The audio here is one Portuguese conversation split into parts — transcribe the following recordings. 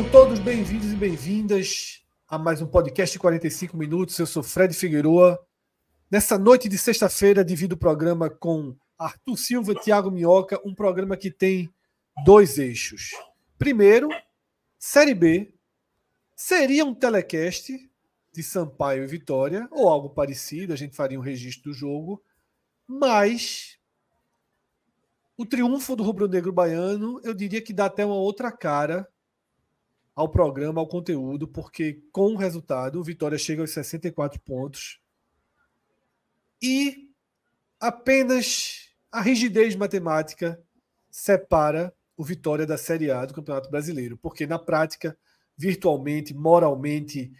Sejam todos bem-vindos e bem-vindas a mais um podcast de 45 minutos. Eu sou Fred Figueroa. Nessa noite de sexta-feira, divido o programa com Arthur Silva e Thiago Minhoca, um programa que tem dois eixos. Primeiro, Série B. Seria um telecast de Sampaio e Vitória, ou algo parecido, a gente faria um registro do jogo, mas o triunfo do rubro-negro baiano, eu diria que dá até uma outra cara ao programa, ao conteúdo, porque com o resultado, o Vitória chega aos 64 pontos e apenas a rigidez matemática separa o Vitória da Série A do Campeonato Brasileiro, porque na prática, virtualmente, moralmente,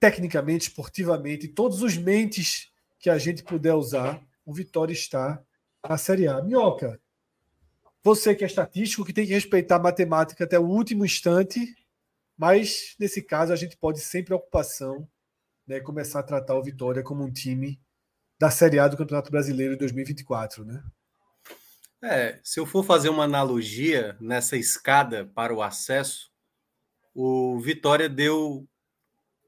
tecnicamente, esportivamente, todos os mentes que a gente puder usar, o Vitória está na Série A. Minhoca, você que é estatístico, que tem que respeitar a matemática até o último instante, mas, nesse caso, a gente pode, sem preocupação, né, começar a tratar o Vitória como um time da Série A do Campeonato Brasileiro de 2024, né? É, se eu for fazer uma analogia nessa escada para o acesso, o Vitória deu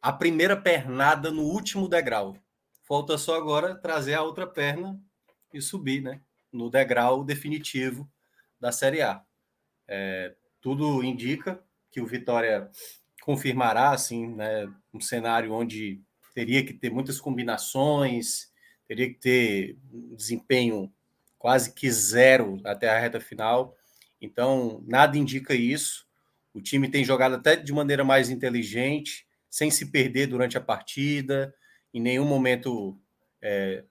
a primeira pernada no último degrau. Falta só agora trazer a outra perna e subir, né? No degrau definitivo da Série A. É, tudo indica que o Vitória confirmará, assim, né, um cenário onde teria que ter muitas combinações, teria que ter um desempenho quase que zero até a reta final. Então, nada indica isso. O time tem jogado até de maneira mais inteligente, sem se perder durante a partida. Em nenhum momento é,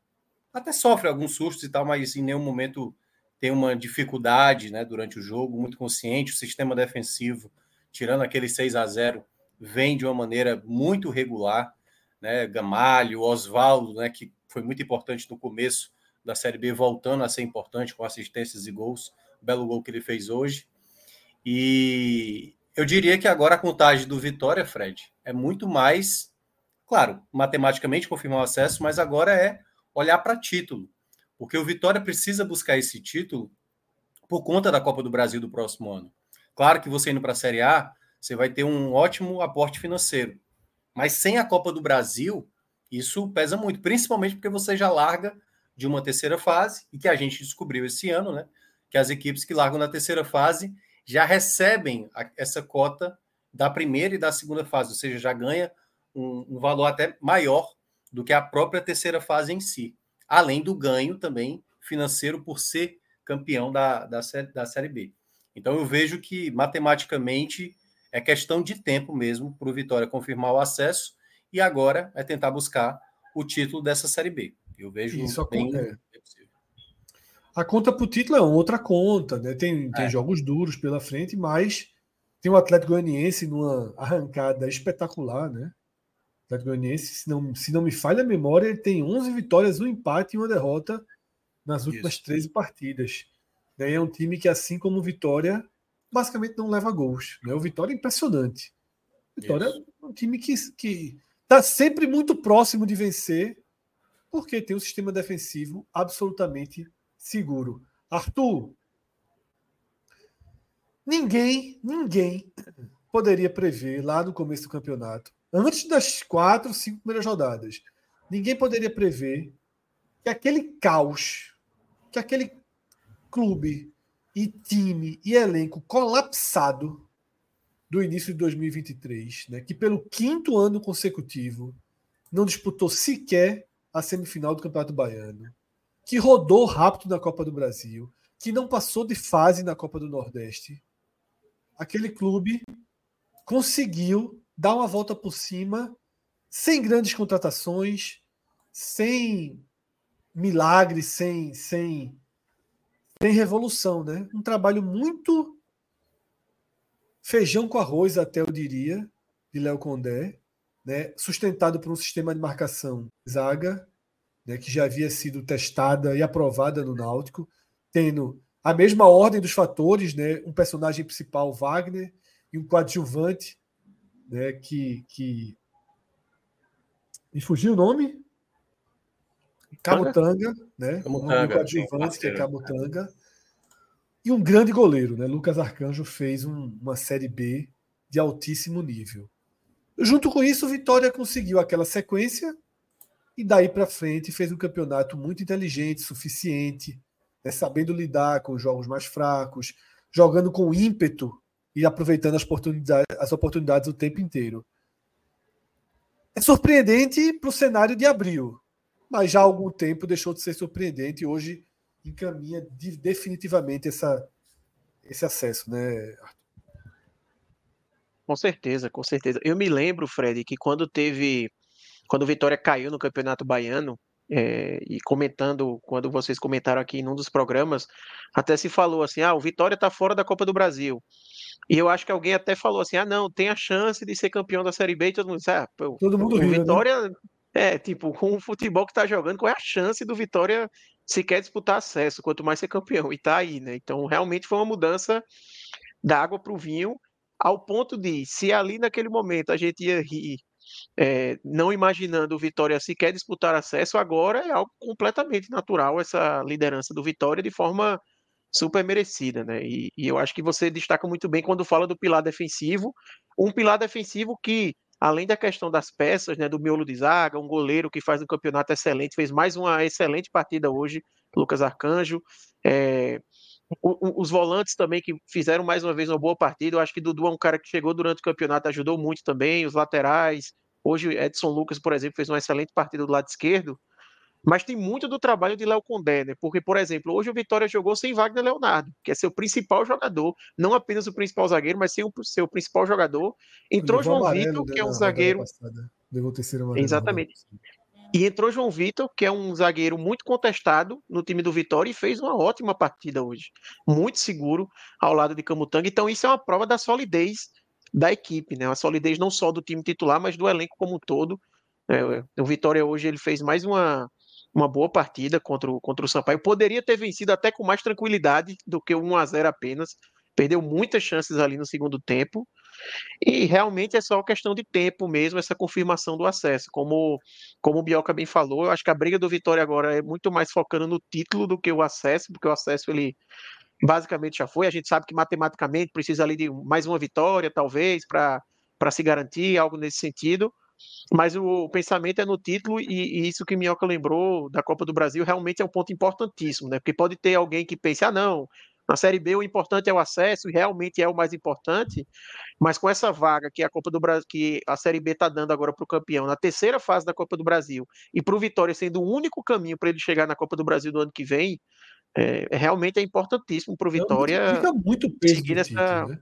até sofre alguns sustos e tal, mas em nenhum momento tem uma dificuldade né, durante o jogo, muito consciente. O sistema defensivo tirando aquele 6 a 0 vem de uma maneira muito regular, né? Gamalho, Oswaldo, né, que foi muito importante no começo da Série B, voltando a ser importante com assistências e gols, belo gol que ele fez hoje. E eu diria que agora a contagem do Vitória, Fred, é muito mais, claro, matematicamente confirmar o acesso, mas agora é olhar para título, porque o Vitória precisa buscar esse título por conta da Copa do Brasil do próximo ano. Claro que você indo para a Série A, você vai ter um ótimo aporte financeiro. Mas sem a Copa do Brasil, isso pesa muito, principalmente porque você já larga de uma terceira fase, e que a gente descobriu esse ano, né? Que as equipes que largam na terceira fase já recebem a, essa cota da primeira e da segunda fase, ou seja, já ganha um, um valor até maior do que a própria terceira fase em si, além do ganho também financeiro por ser campeão da, da, da Série B. Então eu vejo que matematicamente é questão de tempo mesmo para o Vitória confirmar o acesso e agora é tentar buscar o título dessa Série B. Eu vejo Isso bem, é. A conta para o título é outra conta, né? Tem, tem é. jogos duros pela frente, mas tem o Atlético Goianiense numa arrancada espetacular, né? O Atlético Goianiense, se não, se não me falha a memória, ele tem 11 vitórias, um empate e uma derrota nas últimas Isso. 13 partidas. Né? É um time que, assim como o Vitória, basicamente não leva gols. Né? O Vitória é impressionante. Vitória Isso. é um time que está sempre muito próximo de vencer, porque tem um sistema defensivo absolutamente seguro. Arthur, ninguém, ninguém poderia prever lá no começo do campeonato, antes das quatro, cinco primeiras rodadas, ninguém poderia prever que aquele caos, que aquele clube e time e elenco colapsado do início de 2023, né, que pelo quinto ano consecutivo não disputou sequer a semifinal do Campeonato Baiano, que rodou rápido na Copa do Brasil, que não passou de fase na Copa do Nordeste, aquele clube conseguiu dar uma volta por cima, sem grandes contratações, sem milagres, sem, sem, sem revolução, né? Um trabalho muito feijão com arroz, até eu diria, de Léo Condé, né? sustentado por um sistema de marcação zaga, né? que já havia sido testada e aprovada no Náutico, tendo a mesma ordem dos fatores, né? um personagem principal, Wagner, e um coadjuvante, né? que, que... Me fugiu o nome? Camutanga, né? Camutanga, um coadjuvante, que é Camutanga. E um grande goleiro, né? Lucas Arcanjo fez um, uma Série B de altíssimo nível. Junto com isso, o Vitória conseguiu aquela sequência e daí para frente fez um campeonato muito inteligente, suficiente, né? sabendo lidar com os jogos mais fracos, jogando com ímpeto e aproveitando as oportunidades, as oportunidades o tempo inteiro. É surpreendente para o cenário de abril, mas já há algum tempo deixou de ser surpreendente e hoje encaminha de, definitivamente essa, esse acesso, né, Com certeza, com certeza. Eu me lembro, Fred, que quando teve. Quando o Vitória caiu no Campeonato Baiano, é, e comentando, quando vocês comentaram aqui em um dos programas, até se falou assim: ah, o Vitória está fora da Copa do Brasil. E eu acho que alguém até falou assim: ah, não, tem a chance de ser campeão da Série B, e todo mundo disse: ah, pô, todo mundo o né? Vitória. Né? É, tipo, com o futebol que está jogando, qual é a chance do Vitória sequer disputar acesso, quanto mais ser campeão? E tá aí, né? Então, realmente foi uma mudança da água para o vinho, ao ponto de, se ali naquele momento a gente ia rir, é, não imaginando o Vitória sequer disputar acesso, agora é algo completamente natural essa liderança do Vitória de forma super merecida, né? E, e eu acho que você destaca muito bem quando fala do pilar defensivo, um pilar defensivo que além da questão das peças, né, do miolo de zaga, um goleiro que faz um campeonato excelente, fez mais uma excelente partida hoje, Lucas Arcanjo. É, os volantes também que fizeram mais uma vez uma boa partida. Eu acho que Dudu é um cara que chegou durante o campeonato, ajudou muito também. Os laterais. Hoje, Edson Lucas, por exemplo, fez uma excelente partida do lado esquerdo. Mas tem muito do trabalho de Léo Condé, né? Porque, por exemplo, hoje o Vitória jogou sem Wagner Leonardo, que é seu principal jogador, não apenas o principal zagueiro, mas sim o seu principal jogador. Entrou João Vitor, que é um zagueiro. Levou terceiro amarelo. Exatamente. E entrou João Vitor, que é um zagueiro muito contestado no time do Vitória e fez uma ótima partida hoje. Muito seguro ao lado de Camutanga. Então, isso é uma prova da solidez da equipe, né? A solidez não só do time titular, mas do elenco como um todo. É, o Vitória hoje ele fez mais uma, uma boa partida contra o, contra o Sampaio. Poderia ter vencido até com mais tranquilidade do que 1 a 0 apenas. Perdeu muitas chances ali no segundo tempo. E realmente é só questão de tempo mesmo, essa confirmação do acesso. Como, como o Bioca bem falou, eu acho que a briga do Vitória agora é muito mais focando no título do que o acesso, porque o acesso ele basicamente já foi. A gente sabe que matematicamente precisa ali de mais uma vitória, talvez, para se garantir, algo nesse sentido mas o pensamento é no título e, e, isso que Minhoca lembrou da Copa do Brasil realmente é um ponto importantíssimo, né? Porque pode ter alguém que pense, ah, não, na Série B o importante é o acesso, e realmente é o mais importante, mas com essa vaga que a Copa do Brasil, que a Série B está dando agora para o campeão, na terceira fase da Copa do Brasil, e para o Vitória sendo o único caminho para ele chegar na Copa do Brasil do ano que vem, é, realmente é importantíssimo para o Vitória. Fica muito peso seguir essa. Título, né?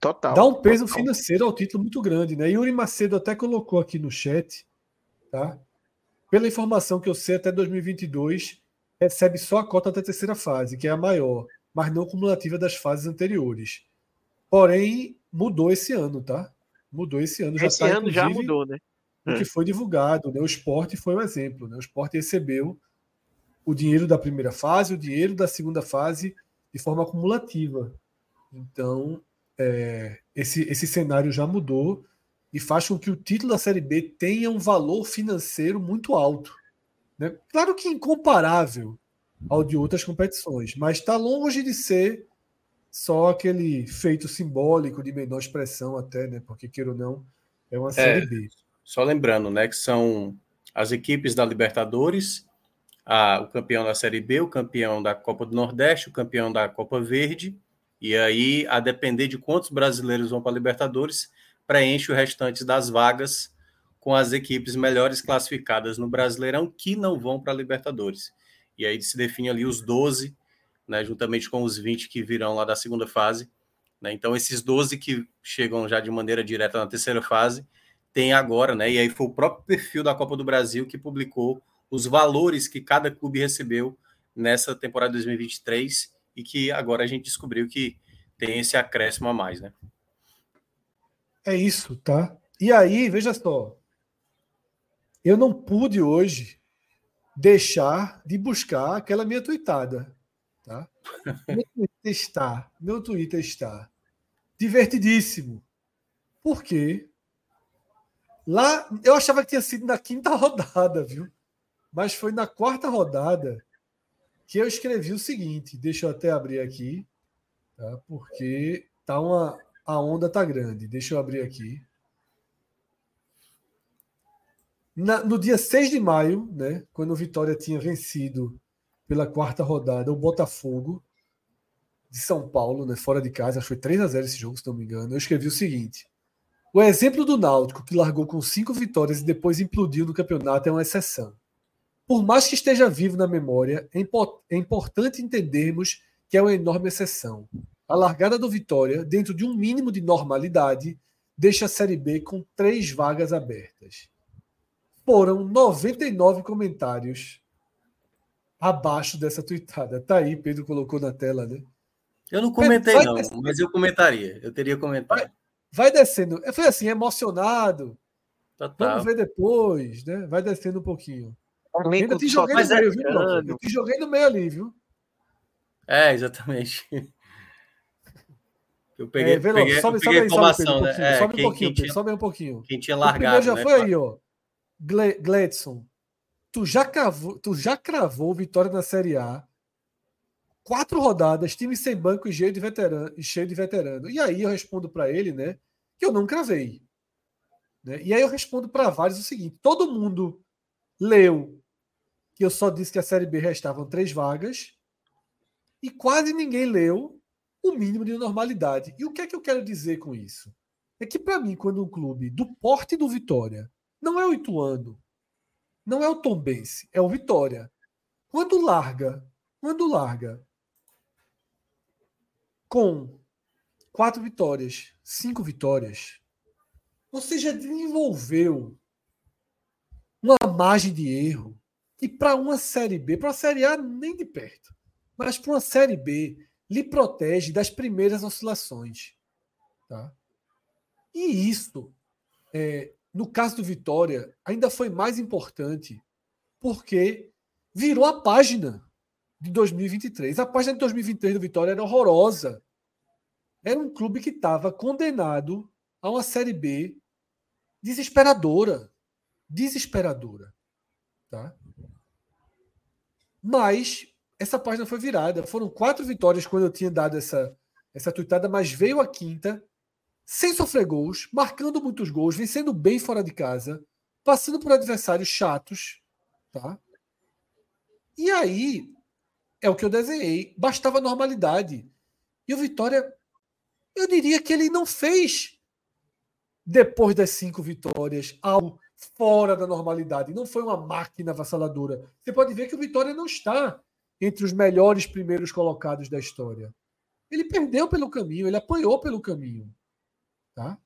Total. Dá um peso total. financeiro ao título muito grande, né? Yuri Macedo até colocou aqui no chat, tá? Pela informação que eu sei, até 2022 recebe só a cota da terceira fase, que é a maior, mas não cumulativa das fases anteriores. Porém, mudou esse ano, tá? Mudou esse ano. Esse já tá, ano já mudou, né? O que é. foi divulgado, né? O esporte foi um exemplo, né? O esporte recebeu o dinheiro da primeira fase, o dinheiro da segunda fase de forma acumulativa. Então, é, esse, esse cenário já mudou e faz com que o título da Série B tenha um valor financeiro muito alto. Né? Claro que incomparável ao de outras competições, mas está longe de ser só aquele feito simbólico de menor expressão até, né? Porque queira ou não, é uma série é, B. Só lembrando, né, que são as equipes da Libertadores, a, o campeão da Série B, o campeão da Copa do Nordeste, o campeão da Copa Verde e aí, a depender de quantos brasileiros vão para a Libertadores, preenche o restante das vagas com as equipes melhores classificadas no Brasileirão que não vão para a Libertadores. E aí se define ali os 12, né, juntamente com os 20 que virão lá da segunda fase. Né? Então, esses 12 que chegam já de maneira direta na terceira fase, tem agora, né? E aí foi o próprio perfil da Copa do Brasil que publicou os valores que cada clube recebeu nessa temporada 2023 e que agora a gente descobriu que tem esse acréscimo a mais, né? É isso, tá? E aí, veja só, eu não pude hoje deixar de buscar aquela minha tweetada, tá? Meu Twitter está, meu Twitter está divertidíssimo. Por quê? Lá, eu achava que tinha sido na quinta rodada, viu? Mas foi na quarta rodada que eu escrevi o seguinte. Deixa eu até abrir aqui, tá? Porque tá uma, a onda tá grande. Deixa eu abrir aqui. Na, no dia 6 de maio, né, quando o Vitória tinha vencido pela quarta rodada o Botafogo de São Paulo, né, fora de casa, acho que foi 3 a 0 esse jogo, se não me engano. Eu escrevi o seguinte: o exemplo do Náutico, que largou com cinco vitórias e depois implodiu no campeonato, é uma exceção. Por mais que esteja vivo na memória, é, é importante entendermos que é uma enorme exceção. A largada do Vitória, dentro de um mínimo de normalidade, deixa a Série B com três vagas abertas. Foram 99 comentários abaixo dessa tuitada. Tá aí, Pedro colocou na tela, né? Eu não comentei, não, mas eu comentaria. Eu teria comentado vai descendo. Foi assim, emocionado. Total. Vamos ver depois, né? Vai descendo um pouquinho. Ainda te joguei no meio, viu, Eu te joguei no meio ali, viu? É, exatamente. Eu peguei, é, peguei, sobe, sobe, aí, informação, sobe, né? sobe um pouquinho, Pedro, sobe um pouquinho. Quem tinha largado, já né, foi aí, ó. Gledson, tu já, cravou, tu já cravou vitória na Série A quatro rodadas, time sem banco e cheio de veterano. E, cheio de veterano. e aí eu respondo para ele, né, que eu não cravei. Né? E aí eu respondo para vários o seguinte: todo mundo leu que eu só disse que a Série B restavam três vagas e quase ninguém leu o mínimo de normalidade. E o que é que eu quero dizer com isso? É que para mim, quando um clube do porte do Vitória, não é o Ituano, não é o Tombense, é o Vitória. Quando larga, quando larga com quatro vitórias, cinco vitórias, você já desenvolveu uma margem de erro que para uma Série B, para a Série A nem de perto, mas para uma Série B, lhe protege das primeiras oscilações. Tá? E isso, é, no caso do Vitória, ainda foi mais importante porque virou a página de 2023. A página de 2023 do Vitória era horrorosa. Era um clube que estava condenado a uma Série B desesperadora. Desesperadora. Tá? Mas essa página foi virada. Foram quatro vitórias quando eu tinha dado essa, essa tuitada, mas veio a quinta, sem sofrer gols, marcando muitos gols, vencendo bem fora de casa, passando por adversários chatos. Tá? E aí, é o que eu desenhei. Bastava normalidade. E o Vitória, eu diria que ele não fez, depois das cinco vitórias, algo fora da normalidade. Não foi uma máquina avassaladora. Você pode ver que o Vitória não está entre os melhores primeiros colocados da história. Ele perdeu pelo caminho, ele apanhou pelo caminho. Tá?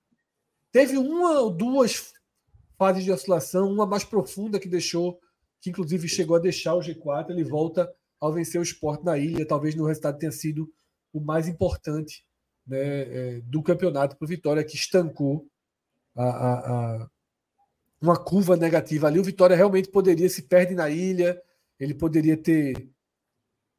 Teve uma ou duas fases de oscilação, uma mais profunda que deixou, que inclusive chegou a deixar o G4, ele volta ao vencer o esporte na ilha. Talvez no resultado tenha sido o mais importante né, é, do campeonato para o Vitória, que estancou a, a, uma curva negativa ali. O Vitória realmente poderia se perder na ilha, ele poderia ter,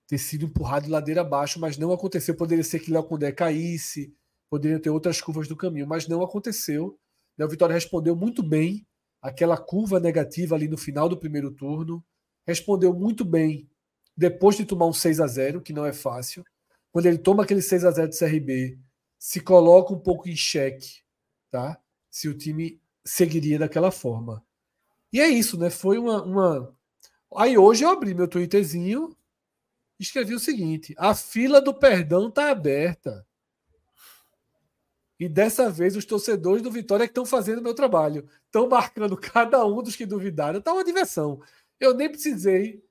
ter sido empurrado ladeira abaixo, mas não aconteceu. Poderia ser que Léo Condé caísse, poderiam ter outras curvas do caminho, mas não aconteceu. Né, o Vitória respondeu muito bem aquela curva negativa ali no final do primeiro turno, respondeu muito bem depois de tomar um 6 a 0 que não é fácil, quando ele toma aquele 6 a 0 do CRB, se coloca um pouco em xeque, tá? Se o time seguiria daquela forma. E é isso, né? Foi uma, uma... Aí hoje eu abri meu Twitterzinho e escrevi o seguinte: a fila do perdão tá aberta. E dessa vez os torcedores do Vitória que estão fazendo o meu trabalho. Estão marcando cada um dos que duvidaram. Está uma diversão. Eu nem precisei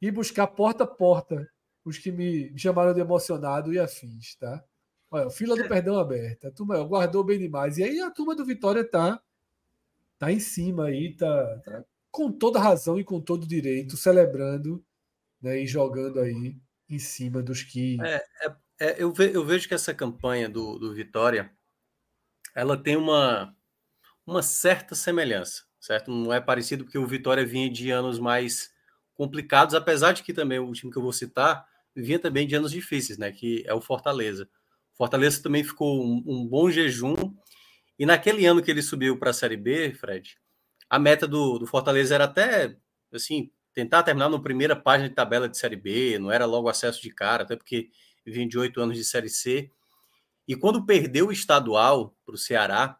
ir buscar porta a porta os que me chamaram de emocionado e afins, tá? Olha, fila do perdão aberta. A turma guardou bem demais. E aí a turma do Vitória tá, tá em cima aí, tá, tá com toda razão e com todo direito, celebrando né, e jogando aí em cima dos que. É, é, é, eu, ve, eu, vejo que essa campanha do, do Vitória ela tem uma, uma certa semelhança, certo? Não é parecido porque o Vitória vinha de anos mais complicados, apesar de que também o time que eu vou citar vinha também de anos difíceis, né? Que é o Fortaleza. Fortaleza também ficou um, um bom jejum. E naquele ano que ele subiu para a Série B, Fred, a meta do, do Fortaleza era até assim tentar terminar na primeira página de tabela de Série B, não era logo acesso de cara, até porque vinha de oito anos de Série C. E quando perdeu o estadual para o Ceará,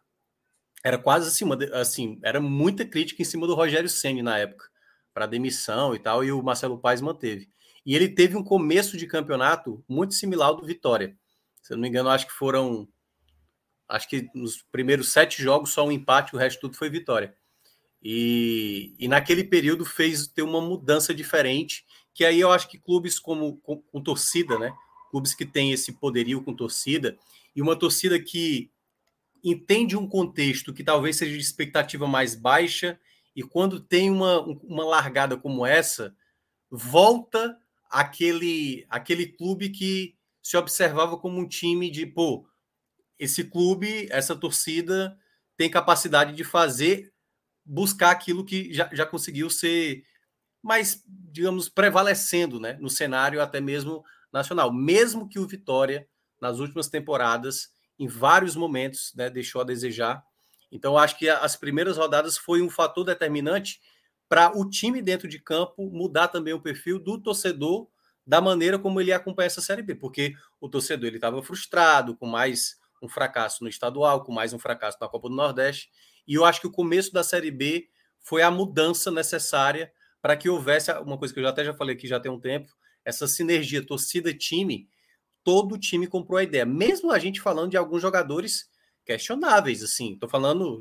era quase acima, assim, era muita crítica em cima do Rogério Ceni na época, para demissão e tal, e o Marcelo Paes manteve. E ele teve um começo de campeonato muito similar ao do Vitória. Se eu não me engano, acho que foram. Acho que nos primeiros sete jogos só um empate, o resto tudo foi vitória. E, e naquele período fez ter uma mudança diferente, que aí eu acho que clubes como com, com torcida, né? Clubes que têm esse poderio com torcida, e uma torcida que entende um contexto que talvez seja de expectativa mais baixa, e quando tem uma, uma largada como essa, volta aquele, aquele clube que se observava como um time de, pô, esse clube, essa torcida tem capacidade de fazer, buscar aquilo que já, já conseguiu ser mais, digamos, prevalecendo né, no cenário até mesmo nacional. Mesmo que o Vitória, nas últimas temporadas, em vários momentos, né, deixou a desejar. Então, acho que as primeiras rodadas foi um fator determinante para o time dentro de campo mudar também o perfil do torcedor da maneira como ele acompanha essa Série B, porque o torcedor ele estava frustrado com mais um fracasso no estadual, com mais um fracasso na Copa do Nordeste, e eu acho que o começo da Série B foi a mudança necessária para que houvesse uma coisa que eu até já falei aqui já tem um tempo, essa sinergia torcida-time, todo time comprou a ideia, mesmo a gente falando de alguns jogadores questionáveis, assim, estou falando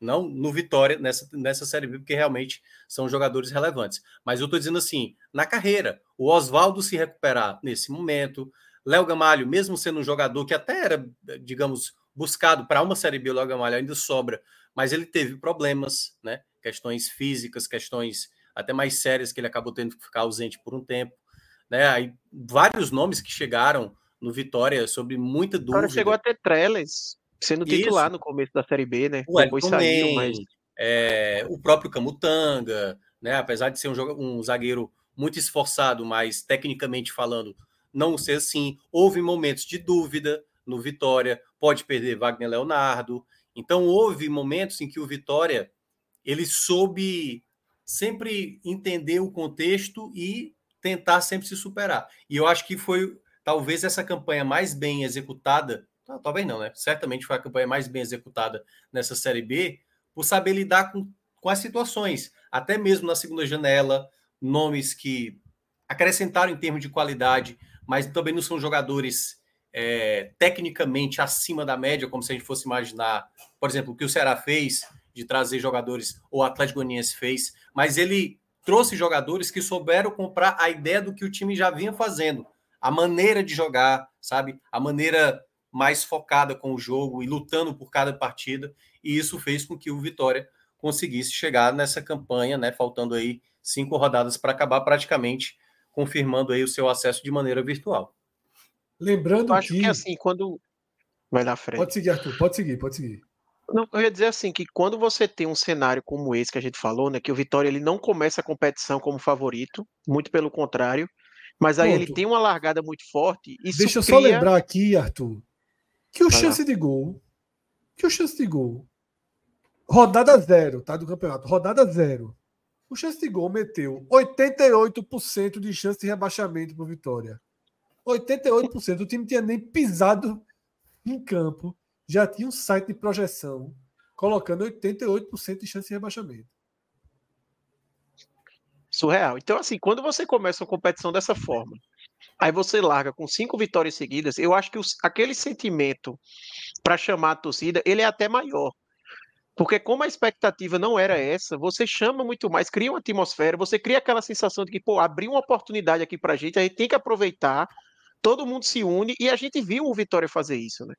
não no Vitória nessa, nessa Série B, porque realmente são jogadores relevantes. Mas eu estou dizendo assim, na carreira, o Oswaldo se recuperar nesse momento, Léo Gamalho, mesmo sendo um jogador que até era, digamos, buscado para uma Série B, o Léo Gamalho ainda sobra, mas ele teve problemas, né? Questões físicas, questões até mais sérias que ele acabou tendo que ficar ausente por um tempo, né? Aí vários nomes que chegaram no Vitória sobre muita dúvida. Agora chegou a ter Trellis sendo titular Isso. no começo da Série B, né? O Depois saiu, mas é, o próprio Camutanga, né? Apesar de ser um, um zagueiro muito esforçado, mas tecnicamente falando, não ser assim. Houve momentos de dúvida no Vitória, pode perder Wagner Leonardo. Então houve momentos em que o Vitória ele soube sempre entender o contexto e tentar sempre se superar. E eu acho que foi talvez essa campanha mais bem executada, talvez não, né? Certamente foi a campanha mais bem executada nessa Série B, por saber lidar com, com as situações. Até mesmo na segunda janela, nomes que acrescentaram em termos de qualidade, mas também não são jogadores é, tecnicamente acima da média, como se a gente fosse imaginar, por exemplo, o que o Ceará fez de trazer jogadores, ou o Atlético Goianiense fez, mas ele trouxe jogadores que souberam comprar a ideia do que o time já vinha fazendo, a maneira de jogar, sabe? A maneira mais focada com o jogo e lutando por cada partida, e isso fez com que o Vitória conseguisse chegar nessa campanha, né? Faltando aí cinco rodadas para acabar, praticamente confirmando aí o seu acesso de maneira virtual. Lembrando eu acho que... que assim, quando vai na frente. Pode seguir, Arthur, pode seguir, pode seguir. Não, eu ia dizer assim que quando você tem um cenário como esse que a gente falou, né, que o Vitória ele não começa a competição como favorito, muito pelo contrário, mas aí Ponto. ele tem uma largada muito forte. E Deixa eu só lembrar aqui, Arthur, que o Vai chance lá. de gol, que o chance de gol, rodada zero, tá, do campeonato, rodada zero. O chance de gol meteu 88% de chance de rebaixamento para Vitória. 88%. O time tinha nem pisado em campo, já tinha um site de projeção colocando 88% de chance de rebaixamento. Surreal. Então, assim, quando você começa uma competição dessa forma, aí você larga com cinco vitórias seguidas, eu acho que os, aquele sentimento para chamar a torcida, ele é até maior. Porque como a expectativa não era essa, você chama muito mais, cria uma atmosfera, você cria aquela sensação de que, pô, abriu uma oportunidade aqui pra gente, a gente tem que aproveitar, todo mundo se une, e a gente viu o Vitória fazer isso, né?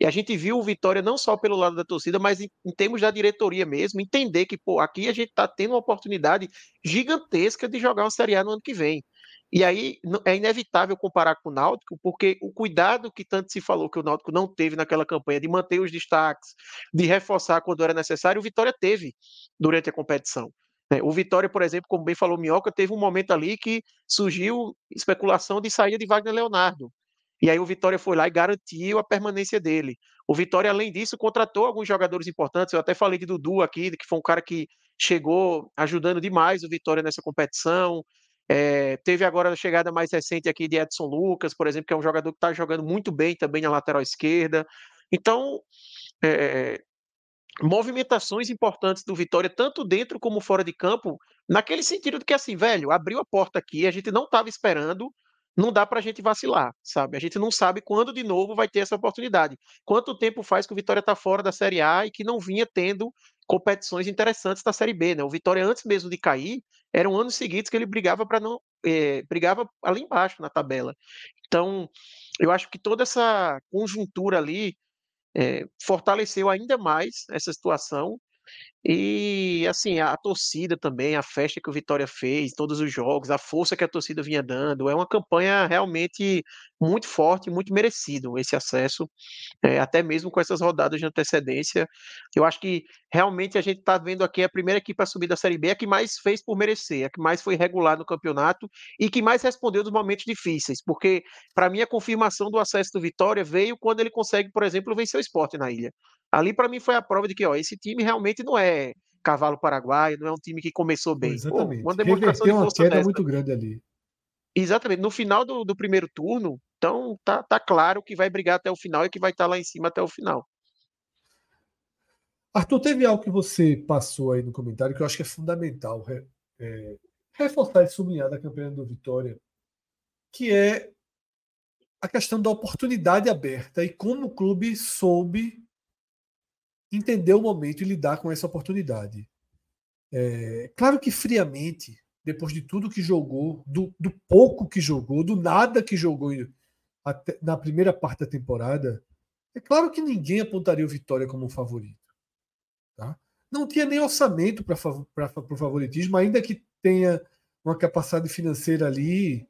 E a gente viu o Vitória não só pelo lado da torcida, mas em, em termos da diretoria mesmo, entender que, pô, aqui a gente tá tendo uma oportunidade gigantesca de jogar uma Série A no ano que vem. E aí é inevitável comparar com o Náutico, porque o cuidado que tanto se falou que o Náutico não teve naquela campanha de manter os destaques, de reforçar quando era necessário, o Vitória teve durante a competição. Né? O Vitória, por exemplo, como bem falou Minhoca, teve um momento ali que surgiu especulação de saída de Wagner Leonardo. E aí o Vitória foi lá e garantiu a permanência dele. O Vitória, além disso, contratou alguns jogadores importantes. Eu até falei de Dudu aqui, que foi um cara que chegou ajudando demais o Vitória nessa competição. É, teve agora a chegada mais recente aqui de Edson Lucas, por exemplo, que é um jogador que está jogando muito bem também na lateral esquerda. Então, é, movimentações importantes do Vitória, tanto dentro como fora de campo, naquele sentido de que, assim, velho, abriu a porta aqui, a gente não estava esperando, não dá para a gente vacilar, sabe? A gente não sabe quando de novo vai ter essa oportunidade. Quanto tempo faz que o Vitória está fora da Série A e que não vinha tendo competições interessantes da Série B, né? O Vitória, antes mesmo de cair, eram anos seguidos que ele brigava para não. É, brigava ali embaixo na tabela. Então, eu acho que toda essa conjuntura ali é, fortaleceu ainda mais essa situação e assim, a, torcida também, a festa que o Vitória fez, todos os jogos, a força que a torcida vinha dando, é uma campanha realmente muito forte, muito merecido esse acesso, é, até mesmo com essas rodadas de antecedência. Eu acho que realmente a gente está vendo aqui a primeira equipe a subir da Série B, a que mais fez por merecer, a que mais foi regular no campeonato e que mais respondeu dos momentos difíceis, porque para mim a confirmação do acesso do Vitória veio quando ele consegue, por exemplo, vencer o esporte na ilha. Ali, para mim, foi a prova de que ó, esse time realmente não é cavalo paraguaio, não é um time que começou bem. Exatamente. Pô, uma demonstração de força uma queda dessa. muito grande ali. Exatamente. No final do, do, primeiro turno, então tá, tá claro que vai brigar até o final e que vai estar tá lá em cima até o final. Arthur, teve algo que você passou aí no comentário que eu acho que é fundamental é, é, reforçar e sublinhar da campanha do Vitória, que é a questão da oportunidade aberta e como o clube soube entender o momento e lidar com essa oportunidade. É, claro que friamente, depois de tudo que jogou, do, do pouco que jogou, do nada que jogou na primeira parte da temporada, é claro que ninguém apontaria o Vitória como um favorito. Tá? Não tinha nem orçamento para o favoritismo, ainda que tenha uma capacidade financeira ali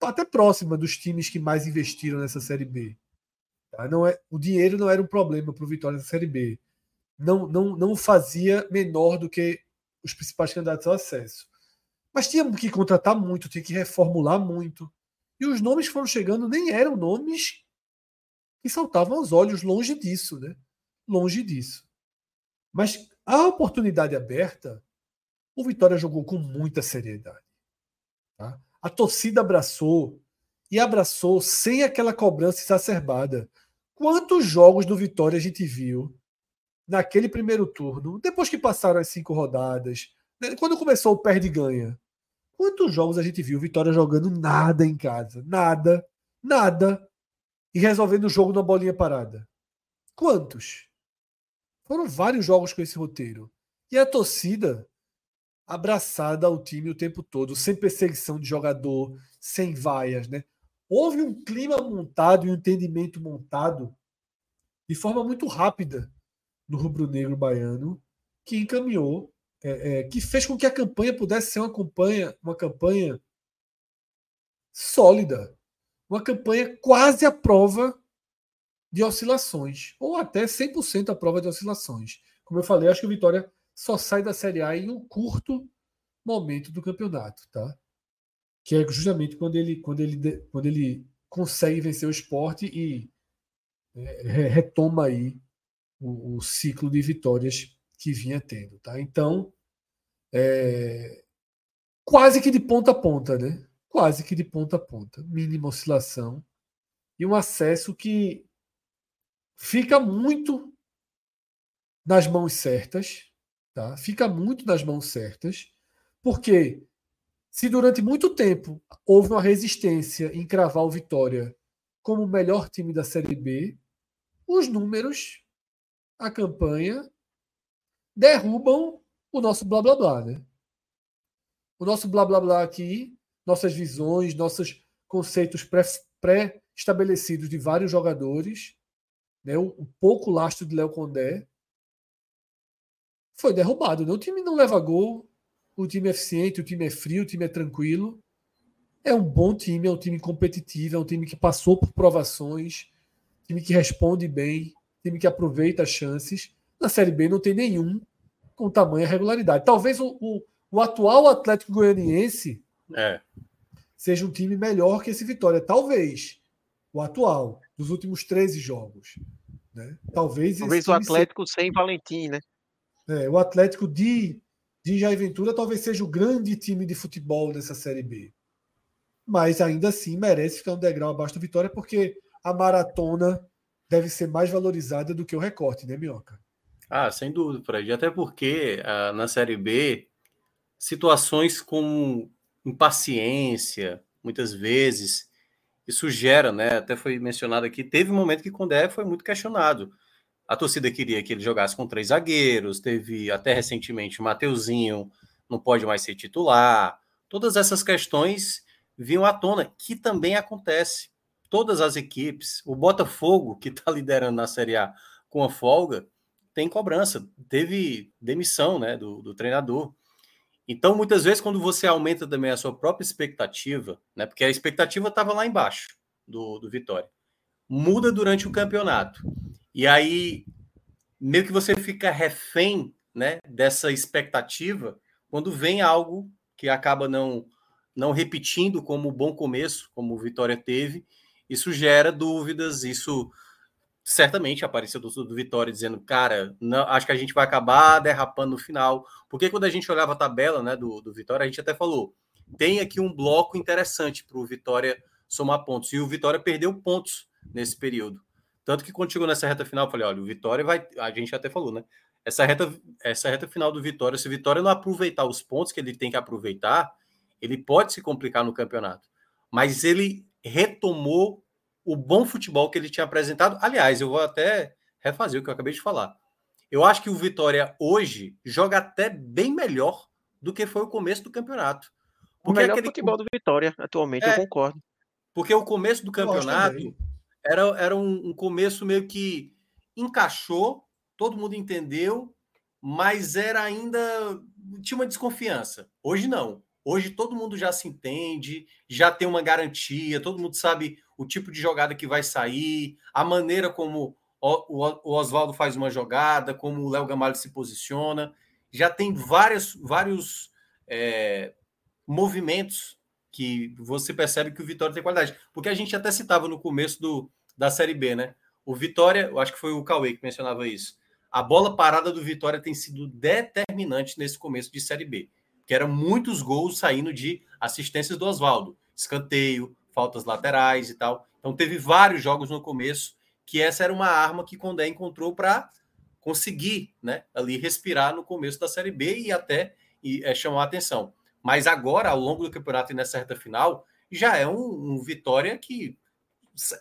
até próxima dos times que mais investiram nessa Série B. Tá? Não é, o dinheiro não era um problema para o Vitória na Série B não, não, não fazia menor do que os principais candidatos ao acesso. Mas tinha que contratar muito, tinha que reformular muito. E os nomes que foram chegando nem eram nomes que saltavam aos olhos, longe disso, né? Longe disso. Mas a oportunidade aberta, o Vitória jogou com muita seriedade. Tá? A torcida abraçou e abraçou sem aquela cobrança exacerbada. Quantos jogos do Vitória a gente viu naquele primeiro turno, depois que passaram as cinco rodadas, né, quando começou o perde-ganha, quantos jogos a gente viu Vitória jogando nada em casa? Nada, nada. E resolvendo o jogo na bolinha parada. Quantos? Foram vários jogos com esse roteiro. E a torcida abraçada ao time o tempo todo, sem perseguição de jogador, sem vaias, né? Houve um clima montado e um entendimento montado de forma muito rápida no rubro-negro baiano, que encaminhou, é, é, que fez com que a campanha pudesse ser uma campanha, uma campanha sólida, uma campanha quase à prova de oscilações, ou até 100% à prova de oscilações. Como eu falei, acho que o Vitória só sai da Série A em um curto momento do campeonato, tá? Que é justamente quando ele, quando ele, quando ele consegue vencer o esporte e é, retoma aí o, o ciclo de vitórias que vinha tendo. Tá? Então, é, quase que de ponta a ponta, né? Quase que de ponta a ponta. Mínima oscilação. E um acesso que fica muito nas mãos certas, tá? Fica muito nas mãos certas, porque Se durante muito tempo houve uma resistência em cravar o Vitória como o melhor time da Série B, os números, a campanha, derrubam o nosso blá blá blá, né? O nosso blá blá blá aqui, nossas visões, nossos conceitos pré-estabelecidos de vários jogadores, né? o, o pouco lastro de Léo Condé, foi derrubado. Né? O time não leva gol, o time é eficiente, o time é frio, o time é tranquilo. É um bom time, é um time competitivo, é um time que passou por provações, time que responde bem, time que aproveita as chances. Na Série B não tem nenhum com tamanha regularidade. Talvez o, o, o atual Atlético Goianiense é. seja um time melhor que esse Vitória. Talvez. O atual, dos últimos 13 jogos. Né? Talvez, talvez o Atlético seja... sem Valentim, né? É, o Atlético de, de Jair Ventura talvez seja o grande time de futebol dessa Série B. Mas ainda assim merece ficar um degrau abaixo do Vitória, porque a maratona deve ser mais valorizada do que o recorte, né, Minhoca? Ah, sem dúvida, Fred. Até porque ah, na Série B, situações como impaciência, muitas vezes, isso gera, né? Até foi mencionado aqui, teve um momento que Condé foi muito questionado. A torcida queria que ele jogasse com três zagueiros, teve até recentemente o Mateuzinho não pode mais ser titular. Todas essas questões vinham à tona, que também acontece. Todas as equipes, o Botafogo, que está liderando na Série A com a folga, tem cobrança, teve demissão né, do, do treinador. Então, muitas vezes, quando você aumenta também a sua própria expectativa, né, porque a expectativa estava lá embaixo do, do Vitória, muda durante o campeonato. E aí, meio que você fica refém né, dessa expectativa quando vem algo que acaba não, não repetindo como bom começo, como o Vitória teve. Isso gera dúvidas, isso certamente apareceu do, do Vitória dizendo, cara, não, acho que a gente vai acabar derrapando no final. Porque quando a gente olhava a tabela né, do, do Vitória, a gente até falou, tem aqui um bloco interessante para o Vitória somar pontos. E o Vitória perdeu pontos nesse período. Tanto que quando chegou nessa reta final, eu falei, olha, o Vitória vai. A gente até falou, né? Essa reta, essa reta final do Vitória, se o Vitória não aproveitar os pontos que ele tem que aproveitar, ele pode se complicar no campeonato. Mas ele retomou o bom futebol que ele tinha apresentado. Aliás, eu vou até refazer o que eu acabei de falar. Eu acho que o Vitória hoje joga até bem melhor do que foi o começo do campeonato. Porque o melhor aquele... futebol do Vitória, atualmente, é, eu concordo. Porque o começo do campeonato era, era um, um começo meio que encaixou, todo mundo entendeu, mas era ainda. tinha uma desconfiança. Hoje não. Hoje todo mundo já se entende, já tem uma garantia, todo mundo sabe o tipo de jogada que vai sair, a maneira como o, Oswaldo faz uma jogada, como o Léo Gamalho se posiciona. Já tem várias, vários é, movimentos que você percebe que o Vitória tem qualidade. Porque a gente até citava no começo do, da Série B, né? O Vitória, eu acho que foi o Cauê que mencionava isso. A bola parada do Vitória tem sido determinante nesse começo de Série B. Que eram muitos gols saindo de assistências do Oswaldo. Escanteio, faltas laterais e tal. Então teve vários jogos no começo que essa era uma arma que Condé encontrou para conseguir, né, ali respirar no começo da Série B e até e, é, chamar a atenção. Mas agora, ao longo do campeonato e nessa reta final, já é um, um Vitória que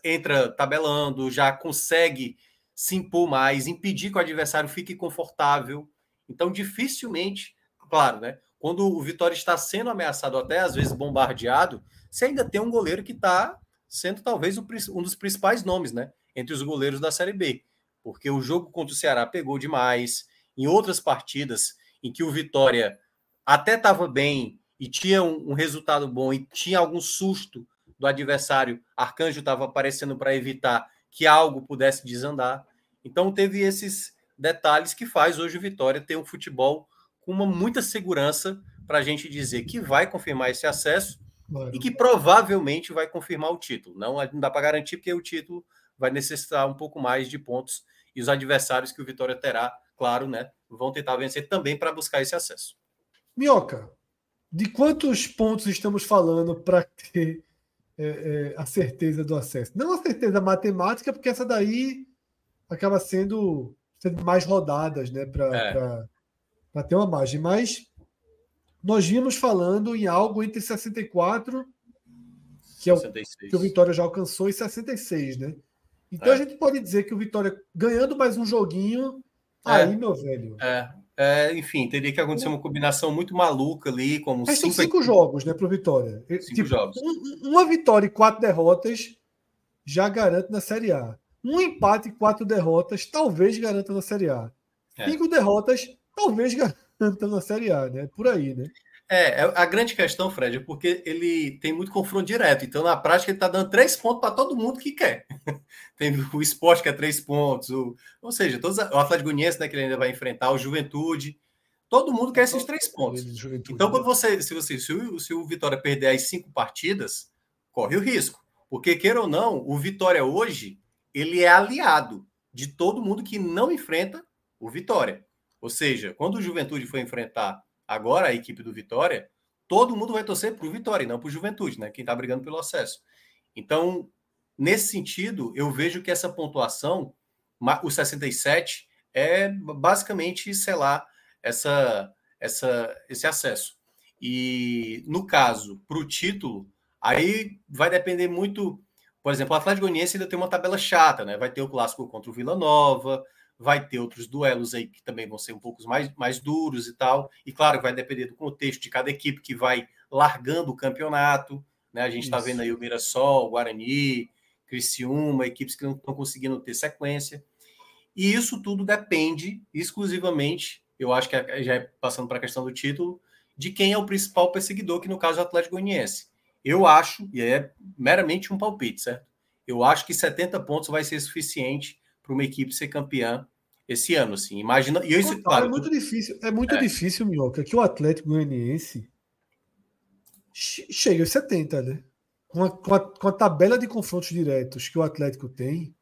entra tabelando, já consegue se impor mais, impedir que o adversário fique confortável. Então, dificilmente, claro, né? Quando o Vitória está sendo ameaçado, até às vezes bombardeado, você ainda tem um goleiro que está sendo talvez um dos principais nomes, né? Entre os goleiros da Série B. Porque o jogo contra o Ceará pegou demais. Em outras partidas em que o Vitória até estava bem e tinha um, um, resultado bom e tinha algum susto do adversário, Arcanjo estava aparecendo para evitar que algo pudesse desandar. Então teve esses detalhes que faz hoje o Vitória ter um futebol com uma muita segurança para a gente dizer que vai confirmar esse acesso Claro. E que provavelmente vai confirmar o título. Não, não dá para garantir, porque o título vai necessitar um pouco mais de pontos e os adversários que o Vitória terá, claro, né, vão tentar vencer também para buscar esse acesso. Minhoca, de quantos pontos estamos falando para ter é, é, a certeza do acesso? Não a certeza matemática, porque essa daí acaba sendo, sendo mais rodadas né, para é. Ter uma margem, mas nós vimos falando em algo entre 64, que é o 66. que o Vitória já alcançou, e 66, né? Então É. a gente pode dizer que o Vitória, ganhando mais um joguinho, É. aí, meu velho. É, é, enfim, teria que acontecer uma combinação muito maluca ali, como Mas são cinco, cinco jogos, né, pro Vitória. cinco Tipo, jogos. um- uma vitória e quatro derrotas já garante na Série A. Um empate e quatro derrotas talvez garanta na Série A. É. Cinco derrotas talvez garanta na Série A, né? Por aí, né? É, é, a grande questão, Fred, é porque ele tem muito confronto direto. Então, na prática, ele está dando três pontos para todo mundo que quer. tem o esporte que é três pontos, o, ou seja, todos, o Atlético Goianiense, né, que ele ainda vai enfrentar, o Juventude. Todo mundo quer esses três pontos. Então, né? quando você, se você, se o, se o Vitória perder as cinco partidas, corre o risco, porque queira ou não, o Vitória hoje ele é aliado de todo mundo que não enfrenta o Vitória. Ou seja, quando o Juventude for enfrentar agora a equipe do Vitória, todo mundo vai torcer para o Vitória e não para o Juventude, né? Quem está brigando pelo acesso. Então, nesse sentido, eu vejo que essa pontuação, o 67, é basicamente, lá, essa, essa, esse acesso. E no caso, para o título, aí vai depender muito. Por exemplo, o Atlético Goianiense ainda tem uma tabela chata, né? Vai ter o clássico contra o Vila Nova, vai ter outros duelos aí que também vão ser um pouco mais, mais duros e tal. E claro, vai depender do contexto de cada equipe que vai largando o campeonato. Né? A gente está vendo aí o Mirassol, o Guarani, Criciúma, equipes que não estão conseguindo ter sequência. E isso tudo depende exclusivamente, eu acho que é- já é passando para a questão do título, de quem é o principal perseguidor, que no caso é o Atlético Goianiense. Eu acho, e é meramente um palpite, certo? Eu acho que 70 pontos vai ser suficiente para uma equipe ser campeã esse ano, assim. Imagina, e Total, claro, é muito difícil, é muito É. difícil, Minhoca, que o Atlético Goianiense che- chegue aos 70, né? Com a, com, a, com a tabela de confrontos diretos que o Atlético tem,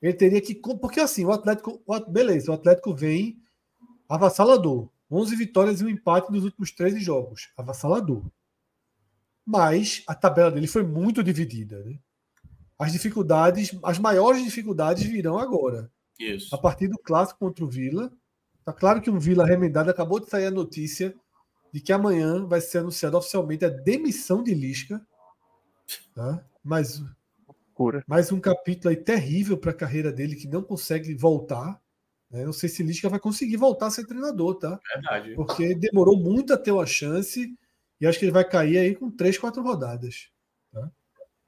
ele teria que. Porque assim, o Atlético. o beleza, o Atlético vem avassalador. 11 vitórias e um empate nos últimos 13 jogos. Avassalador. Mas a tabela dele foi muito dividida, né? As dificuldades, as maiores dificuldades virão agora isso. a partir do clássico contra o Vila. Tá claro que um Vila remendado acabou de sair a notícia de que amanhã vai ser anunciada oficialmente a demissão de Lisca. Tá? Mais, Cura. mais um capítulo aí terrível para a carreira dele que não consegue voltar. né? Não sei se Lisca vai conseguir voltar a ser treinador, tá? Verdade. Porque demorou muito a ter uma chance e acho que ele vai cair aí com três, quatro rodadas.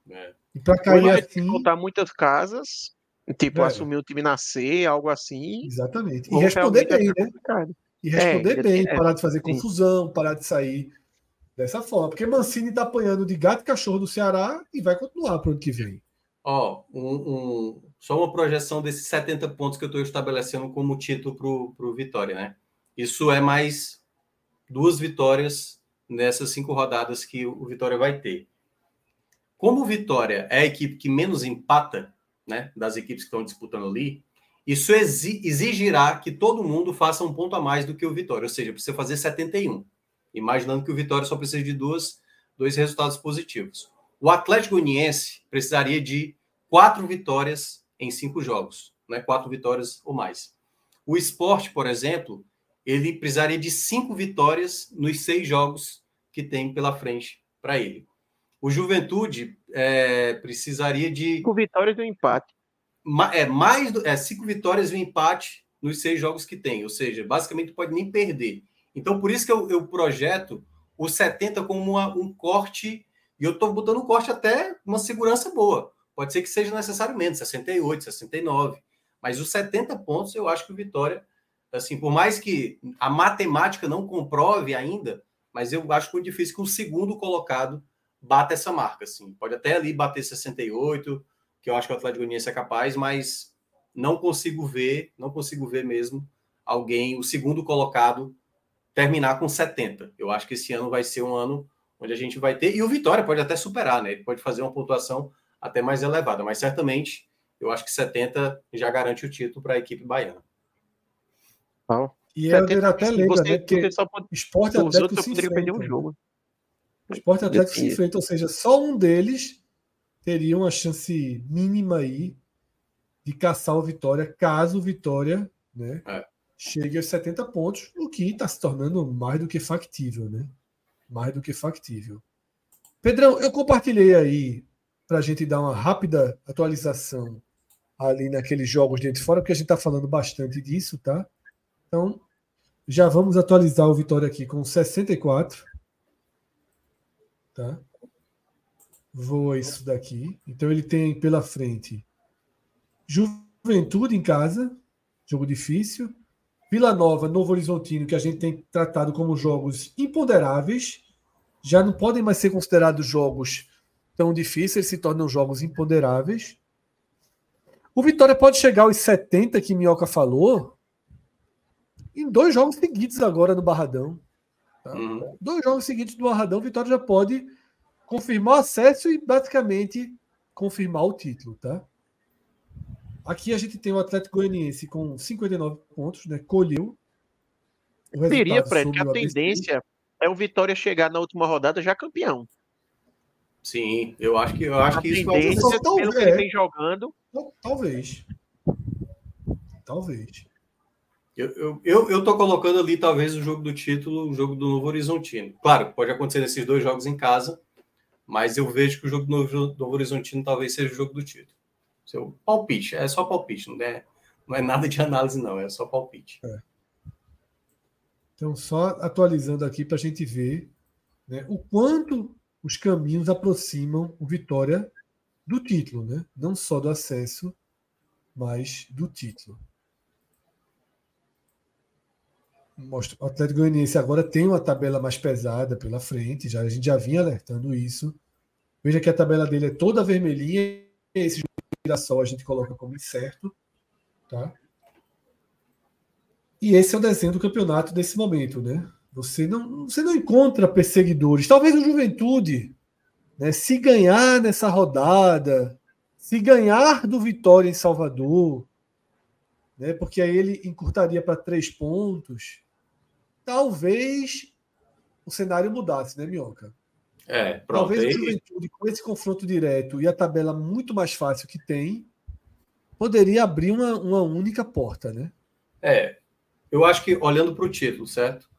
É. E para cair assim. voltar muitas casas, tipo, É. assumir o time na C, algo assim. Exatamente. E responder bem, ficar né? E responder É, bem, é, parar de fazer sim. confusão, parar de sair dessa forma. Porque Mancini tá apanhando de gato e cachorro do Ceará e vai continuar para o ano que vem. Ó, um, um- só uma projeção desses 70 pontos que eu estou estabelecendo como título para o Vitória, né? Isso é mais duas vitórias nessas cinco rodadas que o Vitória vai ter. Como o Vitória é a equipe que menos empata, né, das equipes que estão disputando ali, isso exi- exigirá que todo mundo faça um ponto a mais do que o Vitória, ou seja, precisa fazer 71, imaginando que o Vitória só precisa de duas, dois resultados positivos. O Atlético Goianiense precisaria de quatro vitórias em cinco jogos, né? quatro vitórias ou mais. O esporte, por exemplo, ele precisaria de cinco vitórias nos seis jogos que tem pela frente para ele. O Juventude é, precisaria de Com vitórias e um empate. ma- é, mais do- é, cinco vitórias e um empate nos seis jogos que tem, ou seja, basicamente pode nem perder. Então, por isso que eu, eu projeto o 70 como uma- um corte, e eu estou botando um corte até uma segurança boa. Pode ser que seja necessário menos, 68, 69. Mas os 70 pontos, eu acho que o Vitória, assim, por mais que a matemática não comprove ainda, mas eu acho muito difícil que o segundo colocado bata essa marca. Assim. Pode até ali bater 68, que eu acho que o Atlético Goianiense é capaz, mas não consigo ver, não consigo ver mesmo alguém, o segundo colocado, terminar com 70. Eu acho que esse ano vai ser um ano onde a gente vai ter, e o Vitória pode até superar, né? Ele pode fazer uma pontuação até mais elevada, mas certamente eu acho que 70 já garante o título para a equipe baiana. E 70, ele até lembra, você, né? Porque você só pode, esporte os Atlético outros se poderiam perder um enfrentam. Jogo. Esporte e Atlético se Depende. enfrentam, ou seja, só um deles teria uma chance mínima aí de caçar o Vitória, caso o Vitória né, É. chegue aos 70 pontos, o que está se tornando mais do que factível, né? mais do que factível. Pedrão, eu compartilhei aí para a gente dar uma rápida atualização ali naqueles jogos dentro e fora, porque a gente está falando bastante disso, tá? Então, já vamos atualizar o Vitória aqui com 64. Tá? Vou isso daqui. Então ele tem pela frente Juventude em casa, jogo difícil. Vila Nova, Novo Horizontino, que a gente tem tratado como jogos imponderáveis, já não podem mais ser considerados jogos tão difíceis, se tornam jogos imponderáveis. O Vitória pode chegar aos 70 que Minhoca falou em dois jogos seguidos agora no Barradão. Tá? Uhum. Dois jogos seguidos no Barradão, o Vitória já pode confirmar o acesso e basicamente confirmar o título, tá? Aqui a gente tem o Atlético Goianiense com 59 pontos, né? Colheu. O Seria, Fred, que a tendência é o Vitória chegar na última rodada já campeão. Sim, eu acho que eu acho a que isso vai acontecer. Pelo que ele vem jogando. Talvez. Talvez. Eu, eu, eu, tô colocando ali, talvez, o jogo do título, o jogo do Novo Horizontino. Claro, pode acontecer nesses dois jogos em casa, mas eu vejo que o jogo do Novo, Novo Horizontino talvez seja o jogo do título. Seu palpite, é só palpite, não é, não é nada de análise, não, é só palpite. É. Então, só atualizando aqui para a gente ver né, o quanto os caminhos aproximam o Vitória do título, né? Não só do acesso, mas do título. Mostra, o Atlético Goianiense agora tem uma tabela mais pesada pela frente, já a gente já vinha alertando isso. Veja que a tabela dele é toda vermelhinha, esse jogo a gente coloca como incerto, tá? E esse é o desenho do campeonato desse momento, né? Você não, você não encontra perseguidores. Talvez o Juventude, né, se ganhar nessa rodada, se ganhar do Vitória em Salvador, né, porque aí ele encurtaria para três pontos, talvez o cenário mudasse, né, Minhoca? É, pronto. Talvez o Juventude, com esse confronto direto e a tabela muito mais fácil que tem, poderia abrir uma, uma única porta, né? É, eu acho que olhando para o título, certo?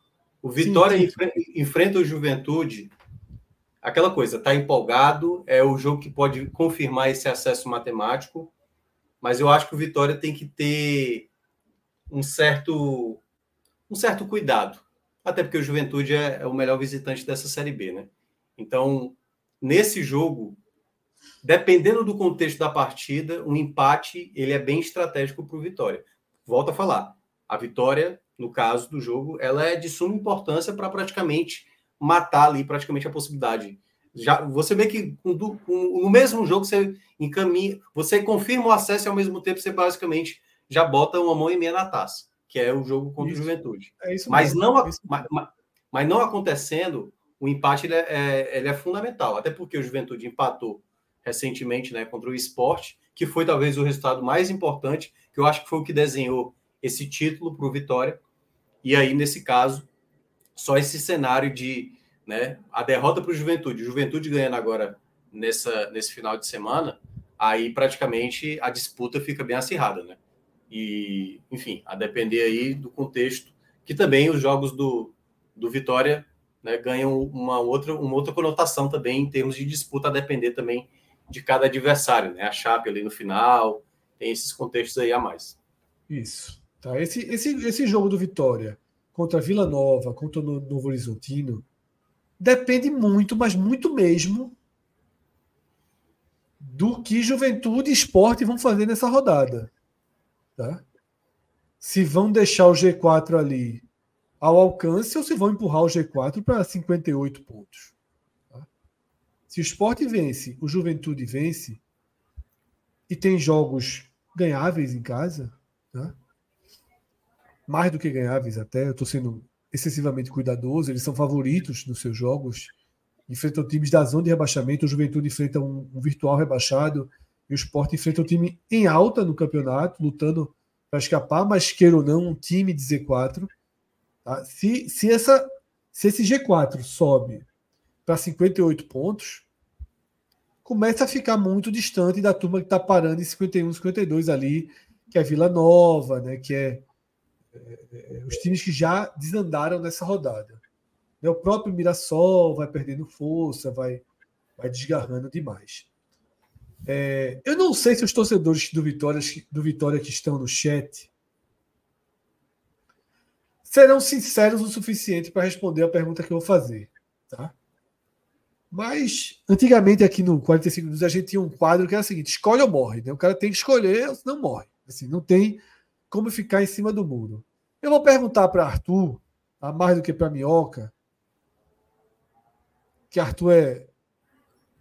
O Vitória sim, sim. enfrenta o Juventude. Aquela coisa, tá empolgado, é o jogo que pode confirmar esse acesso matemático, mas eu acho que o Vitória tem que ter um certo um certo cuidado, até porque o Juventude é, é o melhor visitante dessa Série B, né? Então, nesse jogo, dependendo do contexto da partida, um empate ele é bem estratégico para o Vitória. Volto a falar, a vitória no caso do jogo, ela é de suma importância para praticamente matar ali praticamente a possibilidade. Já você vê que no mesmo jogo você encaminha, você confirma o acesso e ao mesmo tempo você basicamente já bota uma mão e meia na taça, que é o jogo contra isso. o Juventude. É isso mas mesmo. não, é mas, mas, não acontecendo, o empate ele é, é, ele é fundamental, até porque o Juventude empatou recentemente, né, contra o Esporte, que foi talvez o resultado mais importante, que eu acho que foi o que desenhou esse título para o Vitória. E aí, nesse caso, só esse cenário de né, a derrota para o Juventude, Juventude ganhando agora nessa, nesse final de semana, aí praticamente a disputa fica bem acirrada, né? E, enfim, a depender aí do contexto, que também os jogos do, do Vitória né, ganham uma outra, uma outra conotação também em termos de disputa, a depender também de cada adversário, né? A Chape ali no final, tem esses contextos aí a mais. Isso. Tá? Esse, esse, esse jogo do Vitória contra Vila Nova, contra o Novo Horizontino, depende muito, mas muito mesmo, do que Juventude e Esporte vão fazer nessa rodada. Tá? Se vão deixar o G4 ali ao alcance ou se vão empurrar o G4 para 58 pontos. Tá? Se o Esporte vence, o Juventude vence e tem jogos ganháveis em casa, tá? mais do que ganháveis até. Eu estou sendo excessivamente cuidadoso. Eles são favoritos nos seus jogos. Enfrentam times da zona de rebaixamento. O Juventude enfrenta um, um virtual rebaixado. E o Sport enfrenta um time em alta no campeonato, lutando para escapar, mas queira ou não, um time de Z4. Tá? Se, se, essa, se esse G4 sobe para 58 pontos, começa a ficar muito distante da turma que está parando em 51, 52 ali, que é Vila Nova, né, que é é, os times que já desandaram nessa rodada. O próprio Mirassol vai perdendo força, vai, vai desgarrando demais. É, eu não sei se os torcedores do Vitória, do Vitória que estão no chat serão sinceros o suficiente para responder a pergunta que eu vou fazer. Tá? Mas, antigamente, aqui no 45 minutos, a gente tinha um quadro que era o seguinte: escolhe ou morre. Né? O cara tem que escolher, senão morre. Assim, não tem como ficar em cima do muro. Eu vou perguntar para Arthur, tá? mais do que para Minhoca, que Arthur é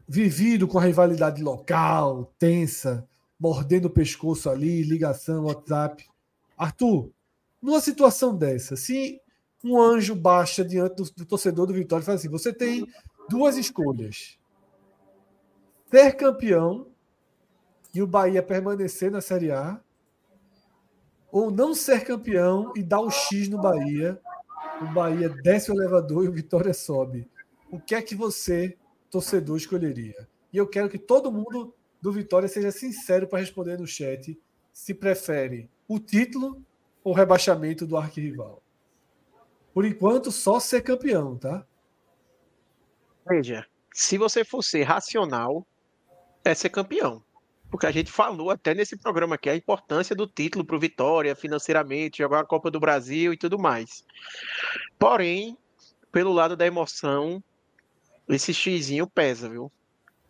vivido com a rivalidade local, tensa, mordendo o pescoço ali, ligação, WhatsApp. Arthur, numa situação dessa, se um anjo baixa diante do, do torcedor do Vitória e fala assim: você tem duas escolhas. Ser campeão e o Bahia permanecer na Série A, ou não ser campeão e dar o X no Bahia, o Bahia desce o elevador e o Vitória sobe. O que é que você, torcedor, escolheria? E eu quero que todo mundo do Vitória seja sincero para responder no chat se prefere o título ou o rebaixamento do arquirrival. Por enquanto, só ser campeão, tá? Veja, se você for ser racional, é ser campeão. Porque a gente falou até nesse programa aqui a importância do título para o Vitória, financeiramente, jogar a Copa do Brasil e tudo mais. Porém, pelo lado da emoção, esse xizinho pesa, viu?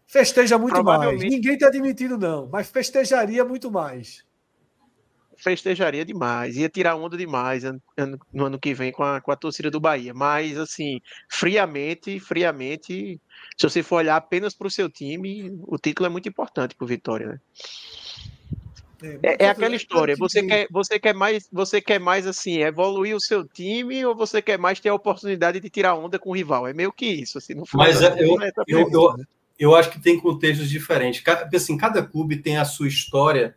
Festeja muito mais. Ninguém está admitindo, não, mas festejaria muito mais festejaria demais, ia tirar onda demais no ano que vem com a, com a torcida do Bahia. Mas, assim, friamente, friamente, se você for olhar apenas para o seu time, o título é muito importante para o Vitória, né? É, é, é aquela história. Você quer, você quer mais, você quer mais assim, evoluir o seu time ou você quer mais ter a oportunidade de tirar onda com o rival? É meio que isso, assim. No Mas é, eu, eu, eu, eu acho que tem contextos diferentes. Assim, cada clube tem a sua história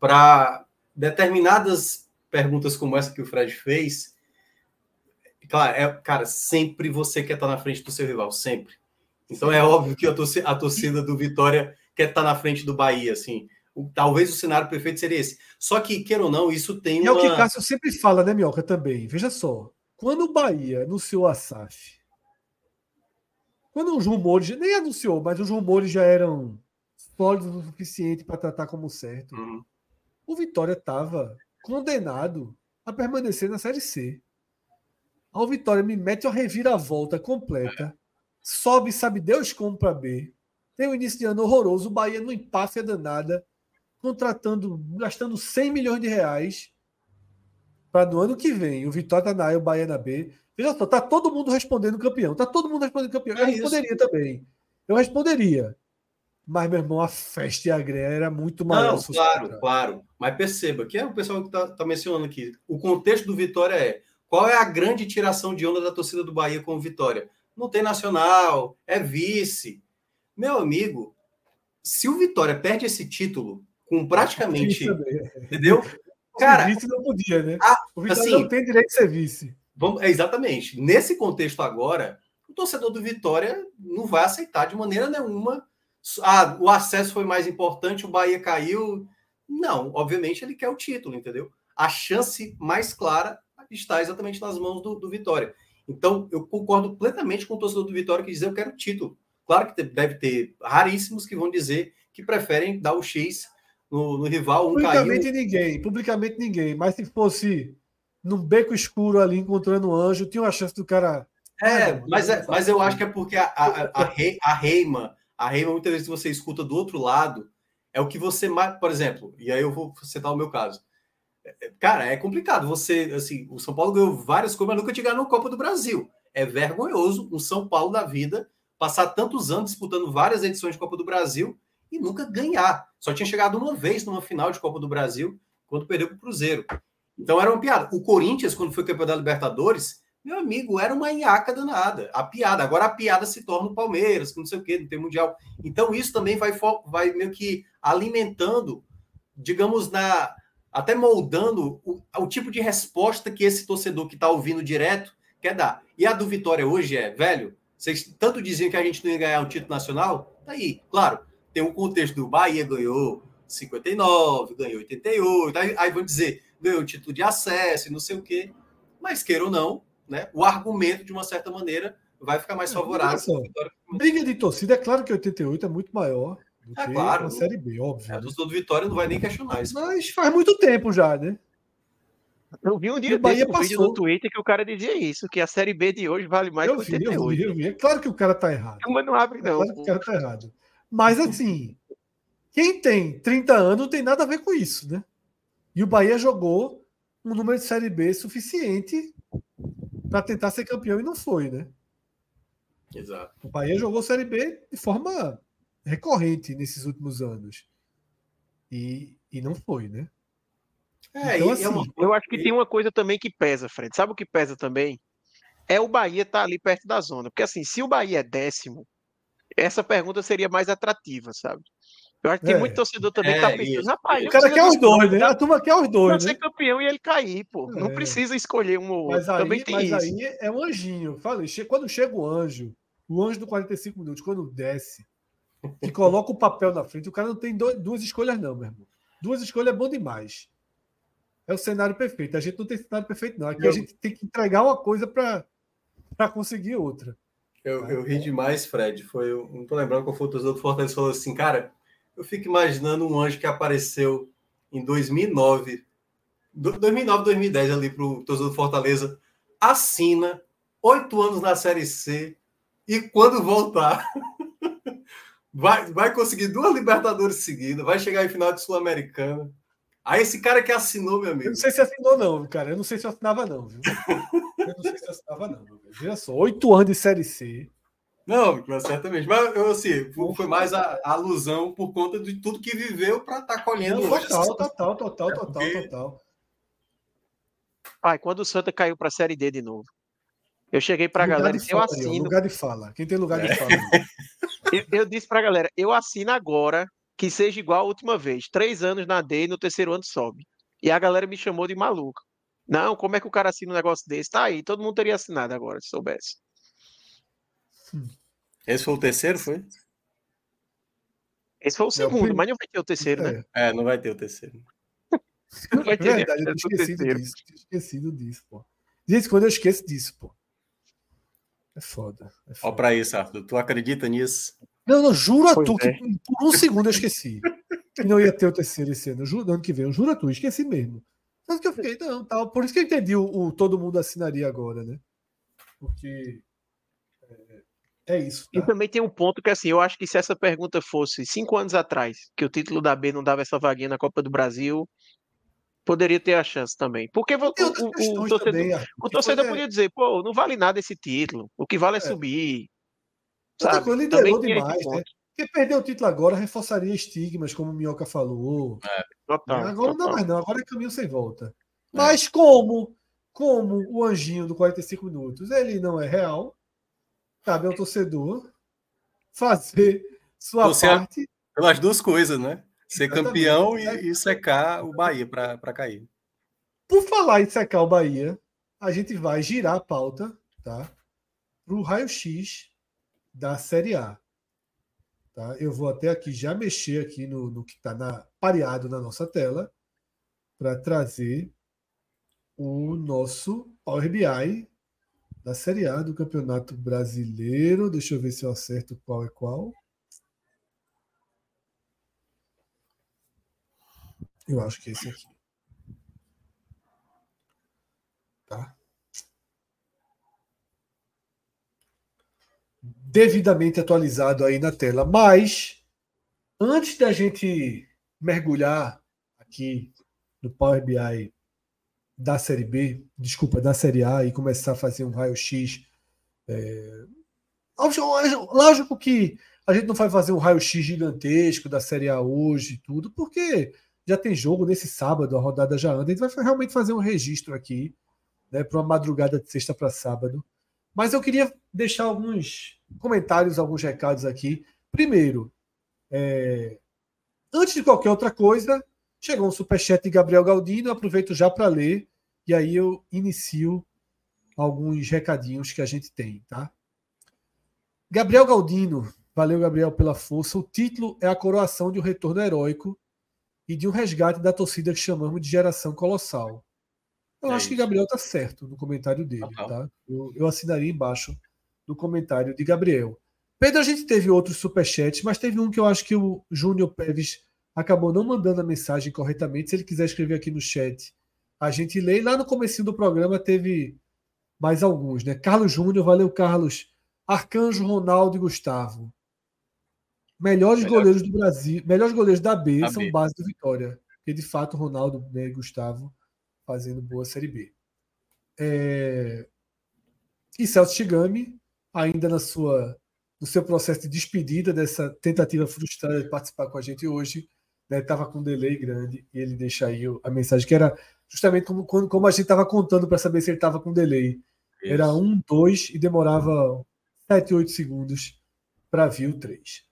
para determinadas perguntas como essa que o Fred fez, claro, é, cara, sempre você quer estar na frente do seu rival, sempre. Então é óbvio que a torcida, a torcida do Vitória quer estar na frente do Bahia, assim. Talvez o cenário perfeito seria esse. Só que, queira ou não, isso tem uma... É o que Cássio sempre fala, né, Mioca, também. Veja só, quando o Bahia anunciou a SAF, quando os rumores, nem anunciou, mas os rumores já eram sólidos o suficiente para tratar como certo. Uhum o Vitória estava condenado a permanecer na Série C. O Vitória me mete uma reviravolta completa, sobe, sabe Deus como para B. Tem um início de ano horroroso, o Bahia no empáfia danada, contratando, gastando 100 milhões de reais para no ano que vem o Vitória tá na A e o Bahia na B. Veja só, tá todo mundo respondendo campeão. Tá todo mundo respondendo campeão. Eu é responderia isso. também. Eu responderia. Mas, meu irmão, a festa e a greia era muito maior. Não, claro, claro. Mas perceba que é o pessoal que está tá mencionando aqui. O contexto do Vitória é qual é a grande tiração de onda da torcida do Bahia com o Vitória? Não tem nacional, é vice. Meu amigo, se o Vitória perde esse título com praticamente. entendeu? Cara. O vice não podia, né? A, o Vitória assim, não tem direito de ser vice. Vamos, é, exatamente. Nesse contexto agora, o torcedor do Vitória não vai aceitar de maneira nenhuma ah, o acesso foi mais importante, o Bahia caiu. Não, obviamente ele quer o título, entendeu? A chance mais clara está exatamente nas mãos do, do Vitória. Então, eu concordo plenamente com o torcedor do Vitória que diz eu quero o título. Claro que deve ter raríssimos que vão dizer que preferem dar o X no, no rival. Um publicamente caiu. ninguém, publicamente ninguém. Mas se fosse num beco escuro ali encontrando um anjo, tinha uma chance do cara. É, mas, é, mas eu acho que é porque a, a, a, a, a Reima a Reima, muitas vezes você escuta do outro lado, é o que você mais. Por exemplo, e aí eu vou citar o meu caso. É, cara, é complicado. Você, assim, o São Paulo ganhou várias coisas, mas nunca te ganhou Copa do Brasil. É vergonhoso um São Paulo da vida passar tantos anos disputando várias edições de Copa do Brasil e nunca ganhar. Só tinha chegado uma vez numa final de Copa do Brasil, quando perdeu para o Cruzeiro. Então era uma piada. O Corinthians, quando foi campeão da Libertadores, meu amigo, era uma iaca danada. A piada. Agora a piada se torna o Palmeiras, não sei o quê, não tem mundial. Então isso também vai, vai meio que alimentando, digamos, na até moldando o, o tipo de resposta que esse torcedor que está ouvindo direto quer dar. E a do Vitória hoje é, velho, vocês tanto diziam que a gente não ia ganhar um título nacional, tá aí, claro, tem um contexto do Bahia ganhou 59, ganhou 88, aí, aí vão dizer, ganhou título de acesso e não sei o quê. Mas queira ou não, né, o argumento, de uma certa maneira, vai ficar mais favorável. briga de torcida, é claro que 88 é muito maior do é, que claro, a Série B, óbvio. É, do do Vitória não vai nem questionar isso. Mas faz muito tempo já, né? Eu vi um dia desse um vídeo no Twitter que o cara dizia isso, que a Série B de hoje vale mais eu que 88. Eu vi, eu vi. É claro que o cara tá errado. Mas não abre, não. É claro que o cara tá errado. Mas assim, quem tem 30 anos não tem nada a ver com isso, né? E o Bahia jogou um número de Série B suficiente para tentar ser campeão e não foi, né? Exato. O Bahia jogou Série B de forma recorrente nesses últimos anos. E, e não foi, né? É, então, assim, é uma... eu acho que tem uma coisa também que pesa, Fred. Sabe o que pesa também? É o Bahia estar tá ali perto da zona. Porque assim, se o Bahia é décimo, essa pergunta seria mais atrativa, sabe? Eu acho que tem é. muito torcedor também é, que tá pensando, rapaz. O cara quer os dois, né? A turma quer os dois. Né? ser campeão e ele cair, pô. É. Não precisa escolher um ou outro. também tem mas isso. aí é um anjinho. Falei, quando chega o anjo, o anjo do 45 minutos, quando desce, e coloca o papel na frente, o cara não tem dois, duas escolhas, não, meu irmão. Duas escolhas é bom demais. É o cenário perfeito. A gente não tem cenário perfeito, não. Aqui eu... a gente tem que entregar uma coisa para conseguir outra. Eu, eu ri demais, Fred. Foi, eu não tô lembrando qual foi o torcedor do Fortaleza falou assim, cara eu fico imaginando um anjo que apareceu em 2009, 2009, 2010 ali para o torcedor do Fortaleza, assina oito anos na Série C e quando voltar vai, vai conseguir duas Libertadores seguidas, vai chegar em final de Sul-Americana. Aí esse cara que assinou, meu amigo. Eu não sei se assinou, não, cara. Eu não sei se assinava, não. Viu? Eu não sei se assinava, não. Veja só, oito anos de Série C. Não, certamente. Mas eu, assim, foi mais a, a, alusão por conta de tudo que viveu para estar tá colhendo Não, hoje. Total, total, total, é total, porque... total. Pai, quando o Santa caiu para a Série D de novo, eu cheguei para a galera, eu assino. Lugar de fala. Quem tem lugar de é. fala? eu, eu disse para a galera, eu assino agora que seja igual a última vez. Três anos na D e no terceiro ano sobe. E a galera me chamou de maluco. Não, como é que o cara assina um negócio desse? Tá aí, todo mundo teria assinado agora, se soubesse. Esse foi o terceiro, foi? Esse foi o segundo, não, mas não vai ter o terceiro, né? É, não vai ter o terceiro. não vai ter é verdade, eu tinha esquecido disso. Tinha esquecido disso, pô. Gente, quando eu esqueço disso, pô. É foda. É foda. Ó, pra isso, Arthur. Tu acredita nisso? Não, não, juro a tu é. que por um segundo eu esqueci. que não ia ter o terceiro esse ano. Juro, ano que vem, eu juro a tu, esqueci mesmo. Tanto que eu fiquei, não, tal. Por isso que eu entendi o, o todo mundo assinaria agora, né? Porque é isso. Tá? E também tem um ponto que, assim, eu acho que se essa pergunta fosse cinco anos atrás, que o título da B não dava essa vaguinha na Copa do Brasil, poderia ter a chance também. Porque o, o, o, torcedor, também, o torcedor podia dizer, pô, não vale nada esse título, o que vale é, é. subir. Sabe? Liderou demais, né? Porque perder o título agora reforçaria estigmas, como o Minhoca falou. É, total, agora total. não mais não, agora é caminho sem volta. É. Mas como, como o anjinho do 45 minutos, ele não é real, cabe ao torcedor fazer sua Você parte. Pelas duas coisas, né? Ser Exatamente. campeão e, e, secar o Bahia para cair. Por falar em secar o Bahia, a gente vai girar a pauta tá? para o raio-x da Série A. Tá? Eu vou até aqui já mexer aqui no, no que está na, pareado na nossa tela para trazer o nosso Power BI da Série A do Campeonato Brasileiro. Deixa eu ver se eu acerto qual é qual. Eu acho que é esse aqui. Tá? Devidamente atualizado aí na tela. Mas, antes da gente mergulhar aqui no Power BI da Série B, desculpa, da Série A e começar a fazer um raio-x. É... Lógico que a gente não vai fazer um raio-x gigantesco da Série A hoje e tudo, porque já tem jogo nesse sábado, a rodada já anda. A gente vai realmente fazer um registro aqui, né, para uma madrugada de sexta para sábado. Mas eu queria deixar alguns comentários, alguns recados aqui. Primeiro, é... antes de qualquer outra coisa, chegou um superchat de Gabriel Galdino, aproveito já para ler e aí eu inicio alguns recadinhos que a gente tem, tá? Gabriel Galdino, valeu Gabriel pela força. O título é a coroação de um retorno heróico e de um resgate da torcida que chamamos de geração colossal. Eu é acho isso. que Gabriel tá certo no comentário dele, tá? Eu, eu assinaria embaixo do comentário de Gabriel. Pedro, a gente teve outros superchats, mas teve um que eu acho que o Júnior Pérez acabou não mandando a mensagem corretamente. Se ele quiser escrever aqui no chat, a gente lê. E lá no começo do programa teve mais alguns, né? Carlos Júnior, valeu, Carlos. Arcanjo, Ronaldo e Gustavo. Melhores Melhor. goleiros do Brasil, melhores goleiros da B são B. base do Vitória. Porque de fato Ronaldo né, e Gustavo fazendo boa Série B. É... E Celso Chigami, ainda na sua, no seu processo de despedida dessa tentativa frustrada de participar com a gente hoje, estava né, com um delay grande e ele deixa aí a mensagem que era justamente como, como a gente estava contando para saber se ele estava com delay. Isso. Era um, dois e demorava 7, 8 segundos para vir o 3.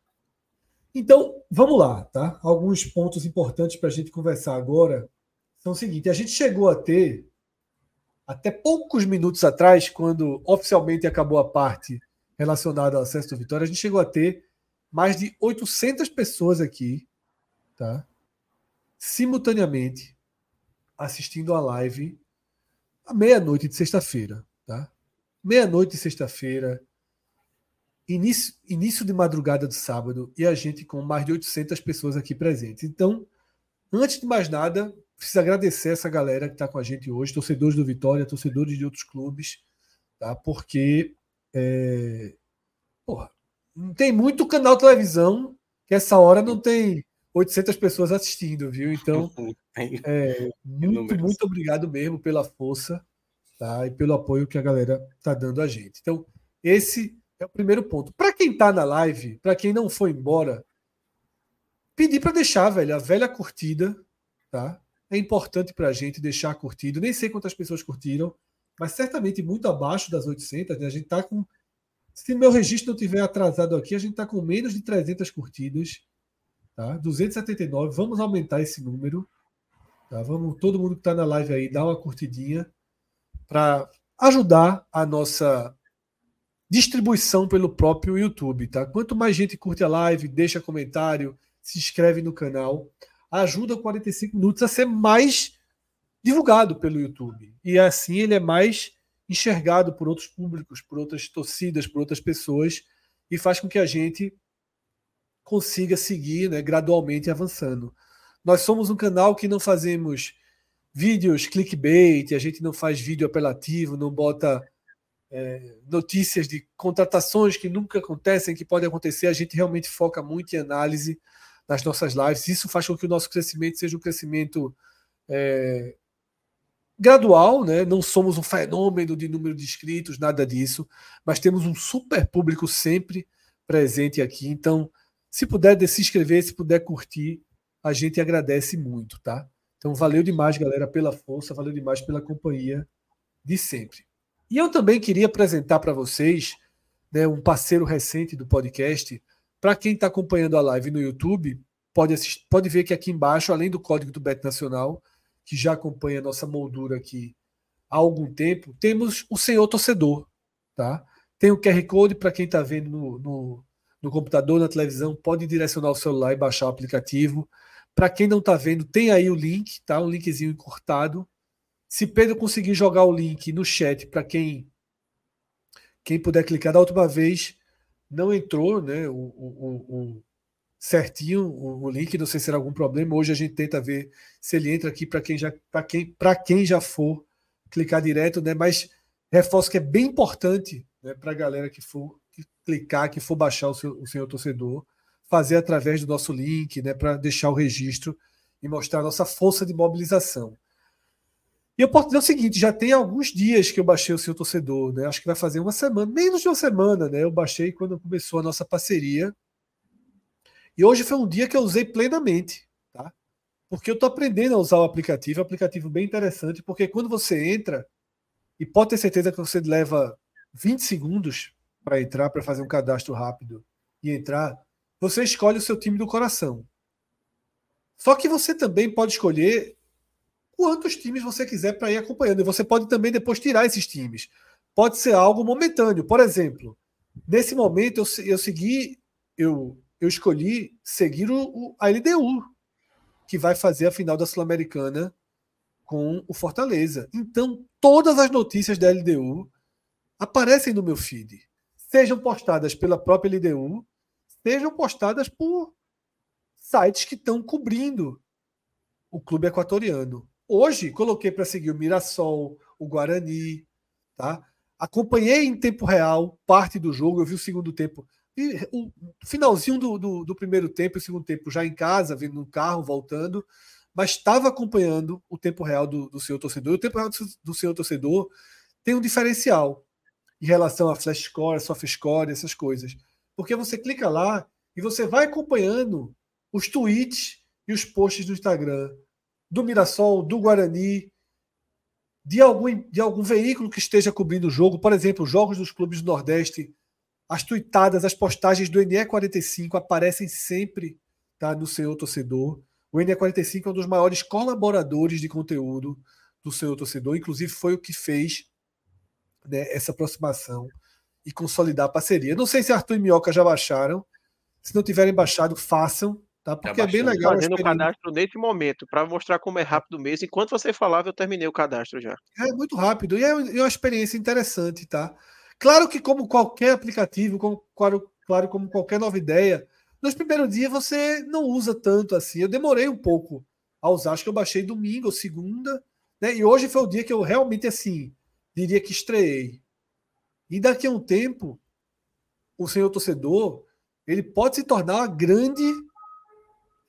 Então, vamos lá, tá? Alguns pontos importantes para a gente conversar agora são o seguinte: a gente chegou a ter, até poucos minutos atrás, quando oficialmente acabou a parte relacionada ao acesso do Vitória, a gente chegou a ter mais de 800 pessoas aqui, tá? Simultaneamente assistindo a live à meia-noite de sexta-feira, tá? Meia-noite de sexta-feira, início, início de madrugada do sábado e a gente com mais de 800 pessoas aqui presentes. Então, antes de mais nada, preciso agradecer essa galera que está com a gente hoje, torcedores do Vitória, torcedores de outros clubes, tá? Porque é, porra, não tem muito canal televisão que essa hora não tem 800 pessoas assistindo, viu? Então, é, muito, muito obrigado mesmo pela força tá? e pelo apoio que a galera está dando a gente. Então, esse é o primeiro ponto. Para quem está na live, para quem não foi embora, pedir para deixar, velho, a velha curtida, tá? É importante para a gente deixar curtido. Nem sei quantas pessoas curtiram, mas certamente muito abaixo das 800. Né? A gente está com. Se meu registro não tiver atrasado aqui, a gente está com menos de 300 curtidas. Tá? 279. Vamos aumentar esse número. Tá? Vamos, todo mundo que está na live aí, dar uma curtidinha para ajudar a nossa distribuição pelo próprio YouTube, tá? Quanto mais gente curte a live, deixa comentário, se inscreve no canal, ajuda o 45 minutos a ser mais divulgado pelo YouTube. E assim ele é mais enxergado por outros públicos, por outras torcidas, por outras pessoas e faz com que a gente consiga seguir, né, gradualmente avançando. Nós somos um canal que não fazemos vídeos clickbait, a gente não faz vídeo apelativo, não bota é, notícias de contratações que nunca acontecem, que podem acontecer, a gente realmente foca muito em análise nas nossas lives. Isso faz com que o nosso crescimento seja um crescimento é, gradual, né? não somos um fenômeno de número de inscritos, nada disso, mas temos um super público sempre presente aqui. Então, se puder se inscrever, se puder curtir, a gente agradece muito, tá? Então, valeu demais, galera, pela força, valeu demais pela companhia de sempre. E eu também queria apresentar para vocês né, um parceiro recente do podcast. Para quem está acompanhando a live no YouTube, pode, assistir, pode ver que aqui embaixo, além do código do Bet Nacional, que já acompanha a nossa moldura aqui há algum tempo, temos o Senhor Torcedor. Tá? Tem o QR Code para quem está vendo no, no, no, computador, na televisão, pode direcionar o celular e baixar o aplicativo. Para quem não está vendo, tem aí o link, tá? um linkzinho encurtado se Pedro conseguir jogar o link no chat para quem quem puder clicar da última vez, não entrou, né? O, o, o certinho o, o, link, não sei se será algum problema. Hoje a gente tenta ver se ele entra aqui para quem já quem quem já for clicar direto, né? Mas reforço que é bem importante, né, para a galera que for clicar, que for baixar o seu o senhor torcedor, fazer através do nosso link, né, para deixar o registro e mostrar a nossa força de mobilização. E eu posso dizer o seguinte: já tem alguns dias que eu baixei o seu torcedor, né? Acho que vai fazer uma semana, menos de uma semana, né? Eu baixei quando começou a nossa parceria. E hoje foi um dia que eu usei plenamente, tá? Porque eu estou aprendendo a usar o aplicativo, é um aplicativo bem interessante, porque quando você entra, e pode ter certeza que você leva 20 segundos para entrar, para fazer um cadastro rápido e entrar, você escolhe o seu time do coração. Só que você também pode escolher quantos times você quiser para ir acompanhando. E você pode também depois tirar esses times. Pode ser algo momentâneo. Por exemplo, nesse momento eu, eu segui, eu, eu escolhi seguir o, o, a LDU, que vai fazer a final da Sul-Americana com o Fortaleza. Então, todas as notícias da LDU aparecem no meu feed. Sejam postadas pela própria LDU, sejam postadas por sites que estão cobrindo o clube equatoriano. Hoje, coloquei para seguir o Mirassol, o Guarani, tá? Acompanhei em tempo real parte do jogo, eu vi o segundo tempo. E o finalzinho do, do, do primeiro tempo e o segundo tempo já em casa, vindo no carro, voltando, mas estava acompanhando o tempo real do, do seu torcedor. E o tempo real do, do seu torcedor tem um diferencial em relação a flash score, soft score, essas coisas. Porque você clica lá e você vai acompanhando os tweets e os posts do Instagram do Mirassol, do Guarani, de algum, de algum veículo que esteja cobrindo o jogo, por exemplo, jogos dos clubes do Nordeste, as tuitadas, as postagens do NE45 aparecem sempre tá, no seu torcedor. O NE45 é um dos maiores colaboradores de conteúdo do seu torcedor, inclusive foi o que fez né, essa aproximação e consolidar a parceria. Não sei se Arthur e Minhoca já baixaram. Se não tiverem baixado, façam, tá? Porque é bem legal. Fazendo o cadastro nesse momento, para mostrar como é rápido mesmo. Enquanto você falava, eu terminei o cadastro já. É muito rápido e é, é uma experiência interessante, tá? Claro que, como qualquer aplicativo, como, claro, claro, como qualquer nova ideia, nos primeiros dias você não usa tanto assim. Eu demorei um pouco a usar, acho que eu baixei domingo ou segunda, né? E hoje foi o dia que eu realmente assim diria que estreiei. E daqui a um tempo, o senhor torcedor, ele pode se tornar uma grande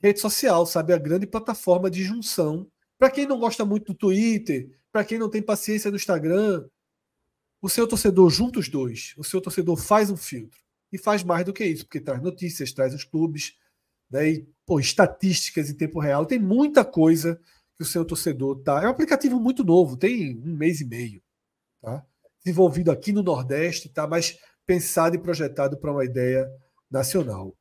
rede social, sabe? A grande plataforma de junção. Para quem não gosta muito do Twitter, para quem não tem paciência no Instagram, o seu torcedor junta os dois. O seu torcedor faz um filtro. E faz mais do que isso, porque traz notícias, traz os clubes, né? e, pô, estatísticas em tempo real. Tem muita coisa que o seu torcedor tá. É um aplicativo muito novo, tem um mês e meio. Tá? Desenvolvido aqui no Nordeste, tá? mas pensado e projetado para uma ideia nacional.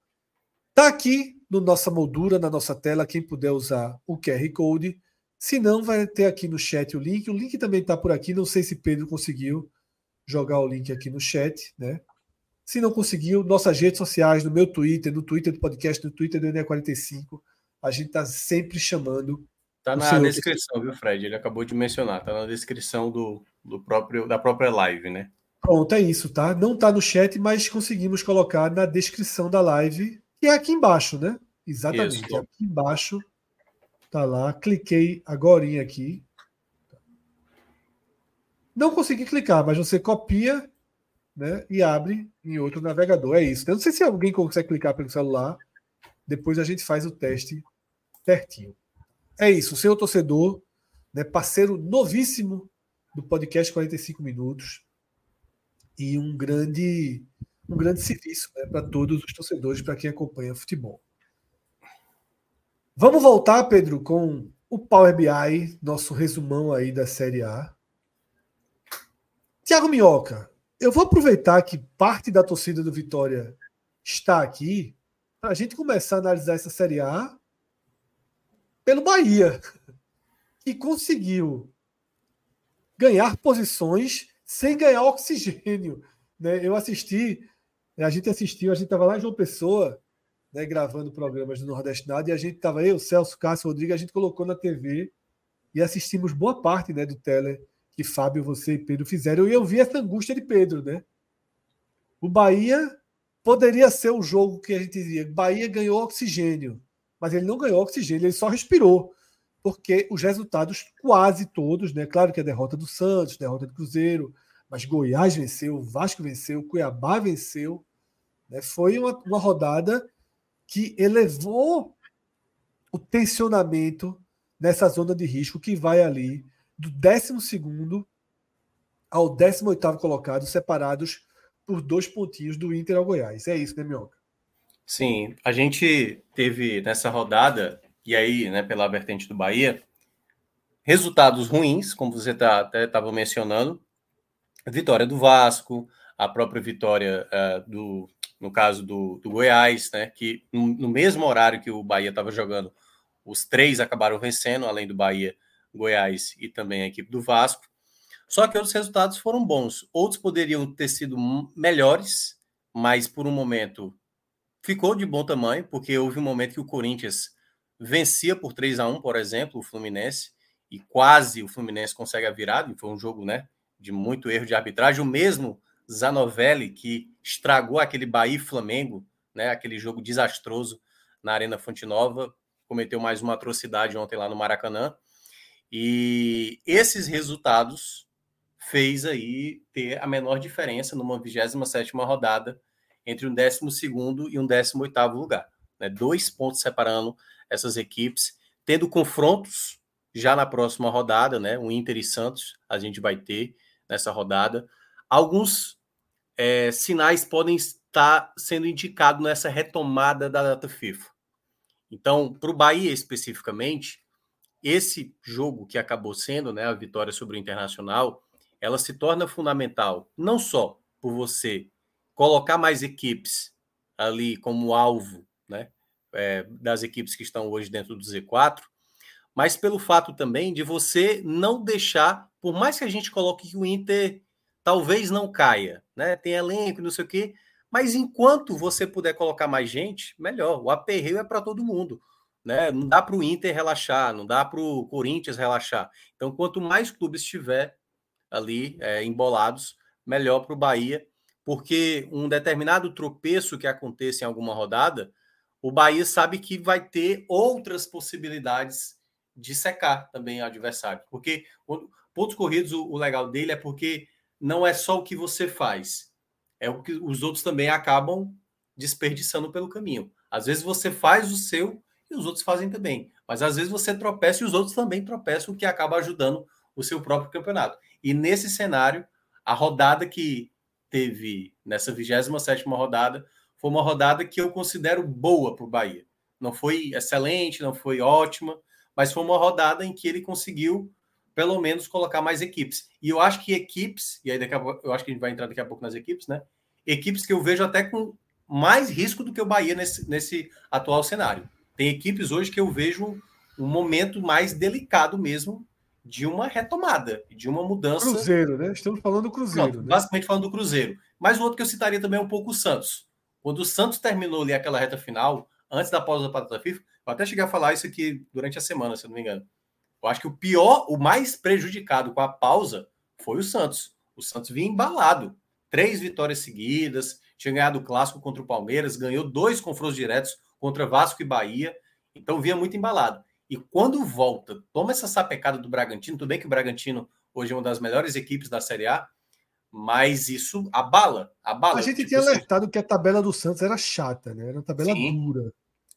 Está aqui no nossa moldura, na nossa tela, quem puder usar o QR Code. Se não, vai ter aqui no chat o link. O link também está por aqui. Não sei se Pedro conseguiu jogar o link aqui no chat, né? Se não conseguiu, nossas redes sociais, no meu Twitter, no Twitter do podcast, no Twitter do NE45, a gente está sempre chamando Tá na descrição, viu, Fred? Ele acabou de mencionar, tá na descrição do, do próprio, da própria live, né? Pronto, é isso, tá? Não tá no chat, mas conseguimos colocar na descrição da live, que é aqui embaixo, né? Exatamente. Isso. Aqui embaixo tá lá. Cliquei agora aqui. Não consegui clicar, mas você copia né, e abre em outro navegador. É isso. Eu não sei se alguém consegue clicar pelo celular. Depois a gente faz o teste certinho. É isso, seu torcedor, né, parceiro novíssimo do podcast 45 minutos e um grande um grande serviço né, para todos os torcedores, para quem acompanha futebol. Vamos voltar, Pedro, com o Power BI, nosso resumão aí da Série A. Tiago Minhoca, eu vou aproveitar que parte da torcida do Vitória está aqui para a gente começar a analisar essa Série A pelo Bahia, que conseguiu ganhar posições sem ganhar oxigênio. Né? Eu assisti, a gente assistiu, a gente estava lá em João Pessoa, né, gravando programas do Nordeste Nada, e a gente estava, eu, Celso, Cássio, Rodrigo, a gente colocou na TV e assistimos boa parte né, do Teller que Fábio, você e Pedro fizeram, e eu vi essa angústia de Pedro, né? O Bahia poderia ser o jogo que a gente dizia, Bahia ganhou oxigênio mas ele não ganhou oxigênio, ele só respirou, porque os resultados quase todos, né? Claro que a derrota do Santos, derrota do Cruzeiro, mas Goiás venceu, Vasco venceu, Cuiabá venceu, né? Foi uma, uma rodada que elevou o tensionamento nessa zona de risco que vai ali do 12 ao 18 colocado, separados por dois pontinhos do Inter ao Goiás. É isso, né, Mioca? Sim, a gente teve nessa rodada, e aí, né, pela vertente do Bahia, resultados ruins, como você tá, até estava mencionando, vitória do Vasco, a própria vitória uh, do, no caso do, do Goiás, né, que no, no, mesmo horário que o Bahia estava jogando, os três acabaram vencendo, além do Bahia, Goiás e também a equipe do Vasco. Só que outros resultados foram bons. Outros poderiam ter sido melhores, mas por um momento ficou de bom tamanho, porque houve um momento que o Corinthians vencia por 3 a 1 por exemplo, o Fluminense, e quase o Fluminense consegue a virada, foi um jogo né, de muito erro de arbitragem. O mesmo Zanovelli, que estragou aquele Bahia Flamengo, né, aquele jogo desastroso na Arena Fonte Nova, cometeu mais uma atrocidade ontem lá no Maracanã. E esses resultados fez aí ter a menor diferença numa 27 rodada entre um 12 e um 18 lugar. Né? Dois pontos separando essas equipes, tendo confrontos já na próxima rodada, né? O Inter e Santos a gente vai ter nessa rodada. Alguns é, sinais podem estar sendo indicados nessa retomada da data FIFA. Então, para o Bahia especificamente, esse jogo que acabou sendo né, a vitória sobre o Internacional, ela se torna fundamental não só por você colocar mais equipes ali como alvo né, é, das equipes que estão hoje dentro do Z4, mas pelo fato também de você não deixar, por mais que a gente coloque que o Inter talvez não caia, né? Tem elenco, não sei o quê, mas enquanto você puder colocar mais gente, melhor. O aperreio é para todo mundo. Né? Não dá para o Inter relaxar, não dá para o Corinthians relaxar. Então, quanto mais clubes tiver ali é, embolados, melhor para o Bahia, porque um determinado tropeço que aconteça em alguma rodada, o Bahia sabe que vai ter outras possibilidades de secar também o adversário. Porque pontos corridos, o, o legal dele é porque não é só o que você faz, é o que os outros também acabam desperdiçando pelo caminho. Às vezes você faz o seu e os outros fazem também. Mas às vezes você tropeça e os outros também tropeçam, o que acaba ajudando o seu próprio campeonato. E nesse cenário, a rodada que teve nessa 27 rodada foi uma rodada que eu considero boa para o Bahia. Não foi excelente, não foi ótima, mas foi uma rodada em que ele conseguiu pelo menos colocar mais equipes. E eu acho que equipes, e aí daqui a pouco, eu acho que a gente vai entrar daqui a pouco nas equipes, né? Equipes que eu vejo até com mais risco do que o Bahia nesse, nesse atual cenário. Tem equipes hoje que eu vejo um momento mais delicado mesmo de uma retomada, de uma mudança. Cruzeiro, né? Estamos falando do Cruzeiro. Não, né? Basicamente falando do Cruzeiro. Mas o outro que eu citaria também é um pouco o Santos. Quando o Santos terminou ali aquela reta final, antes da pausa da Patata FIFA, eu até cheguei a falar isso aqui durante a semana, se eu não me engano. Eu acho que o pior, o mais prejudicado com a pausa foi o Santos. O Santos vinha embalado. Três vitórias seguidas, tinha ganhado o clássico contra o Palmeiras, ganhou dois confrontos diretos contra Vasco e Bahia. Então vinha muito embalado. E quando volta, toma essa sapecada do Bragantino, tudo bem que o Bragantino hoje é uma das melhores equipes da Série A, mas isso abala, abala. A gente tipo, tinha alertado que a tabela do Santos era chata, né? Era uma tabela sim, dura.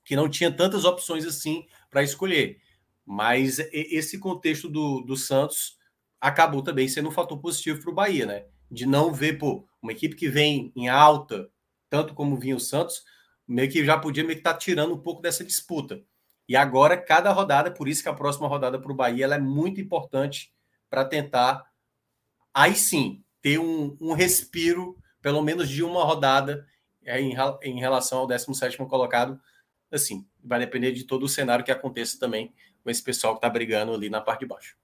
Que não tinha tantas opções assim para escolher. Mas esse contexto do, do Santos acabou também sendo um fator positivo para o Bahia, né? De não ver, pô, uma equipe que vem em alta, tanto como vinha o Santos, meio que já podia meio que estar tá tirando um pouco dessa disputa. E agora, cada rodada, por isso que a próxima rodada para o Bahia ela é muito importante para tentar, aí sim, ter um, um, respiro, pelo menos de uma rodada é, em, em relação ao 17 colocado. Assim, vai depender de todo o cenário que aconteça também com esse pessoal que está brigando ali na parte de baixo.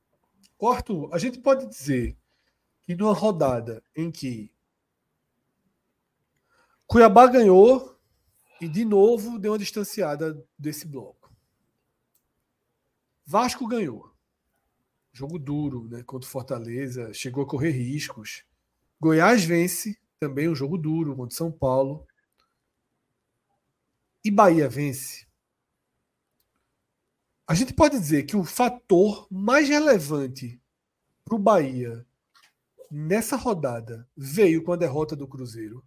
Corto, a gente pode dizer que numa rodada em que Cuiabá ganhou e de novo deu uma distanciada desse bloco. Vasco ganhou. Jogo duro, né? Contra o Fortaleza, chegou a correr riscos. Goiás vence, também um jogo duro contra São Paulo. E Bahia vence. A gente pode dizer que o fator mais relevante para o Bahia nessa rodada veio com a derrota do Cruzeiro.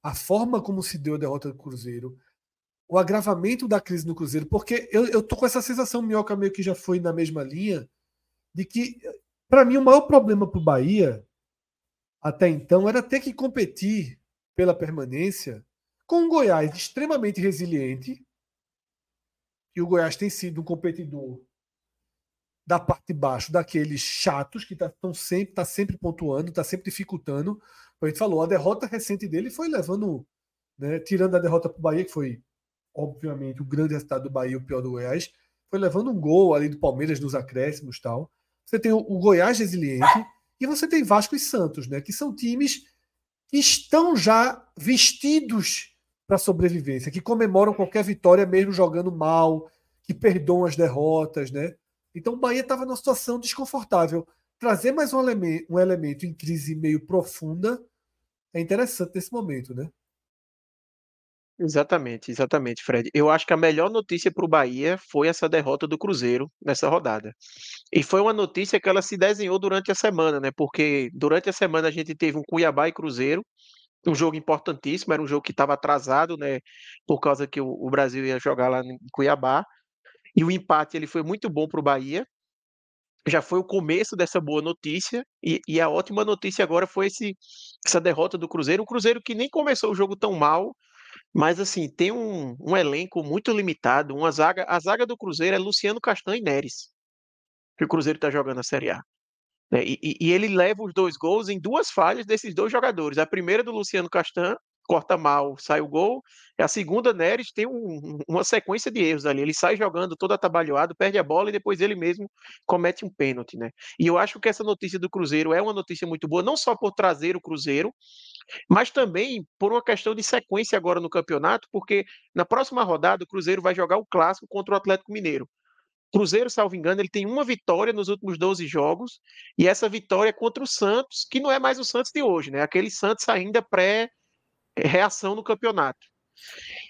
A forma como se deu a derrota do Cruzeiro, o agravamento da crise no Cruzeiro, porque eu, eu tô com essa sensação, Minhoca meio que já foi na mesma linha, de que, para mim, o maior problema para o Bahia, até então, era ter que competir pela permanência com um Goiás extremamente resiliente, e o Goiás tem sido um competidor da parte de baixo daqueles chatos que estão tá, sempre, tá sempre pontuando, está sempre dificultando. A gente falou, a derrota recente dele foi levando, né, tirando a derrota para o Bahia, que foi, obviamente, o grande resultado do Bahia, o pior do Goiás, foi levando um gol ali do Palmeiras nos acréscimos tal. Você tem o, o Goiás resiliente e você tem Vasco e Santos, né, que são times que estão já vestidos para a sobrevivência, que comemoram qualquer vitória mesmo jogando mal, que perdoam as derrotas, né? Então o Bahia estava numa situação desconfortável. Trazer mais um elemento, um elemento em crise meio profunda é interessante nesse momento, né? Exatamente, exatamente, Fred. Eu acho que a melhor notícia para o Bahia foi essa derrota do Cruzeiro nessa rodada. E foi uma notícia que ela se desenhou durante a semana, né? Porque durante a semana a gente teve um Cuiabá e Cruzeiro, um jogo importantíssimo, era um jogo que estava atrasado, né? Por causa que o, Brasil ia jogar lá em Cuiabá. E o empate ele foi muito bom para o Bahia. Já foi o começo dessa boa notícia. E, e a ótima notícia agora foi esse, essa derrota do Cruzeiro. O Cruzeiro que nem começou o jogo tão mal mas assim, tem um, um elenco muito limitado, uma zaga, a zaga do Cruzeiro é Luciano Castan e Neres, que o Cruzeiro está jogando a Série A. Né? E, e, ele leva os dois gols em duas falhas desses dois jogadores. A primeira do Luciano Castan, corta mal, sai o gol. A segunda, Neres, tem um, uma sequência de erros ali. Ele sai jogando todo atabalhoado, perde a bola e depois ele mesmo comete um pênalti, né? E eu acho que essa notícia do Cruzeiro é uma notícia muito boa, não só por trazer o Cruzeiro, mas também por uma questão de sequência agora no campeonato, porque na próxima rodada o Cruzeiro vai jogar o clássico contra o Atlético Mineiro. Cruzeiro, salvo engano, ele tem uma vitória nos últimos 12 jogos, e essa vitória é contra o Santos, que não é mais o Santos de hoje, né? Aquele Santos ainda pré-reação no campeonato.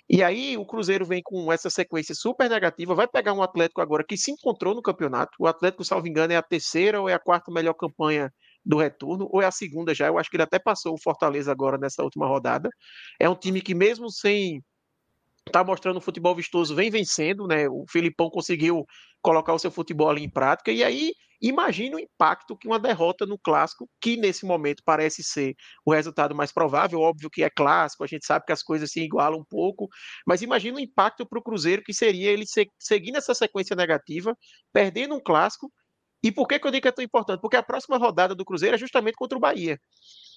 E aí o Cruzeiro vem com essa sequência super negativa, vai pegar um Atlético agora que se encontrou no campeonato. O Atlético, salvo engano, é a terceira ou é a quarta melhor campanha do retorno, ou é a segunda já. Eu acho que ele até passou o Fortaleza agora nessa última rodada. É um time que, mesmo sem tá mostrando um futebol vistoso, vem vencendo, né? O Filipão conseguiu colocar o seu futebol ali em prática, e aí imagina o impacto que uma derrota no clássico, que nesse momento parece ser o resultado mais provável, óbvio que é clássico, a gente sabe que as coisas se igualam um pouco, mas imagina o impacto para o Cruzeiro que seria ele seguir nessa sequência negativa, perdendo um clássico e por que, que eu digo que é tão importante? Porque a próxima rodada do Cruzeiro é justamente contra o Bahia.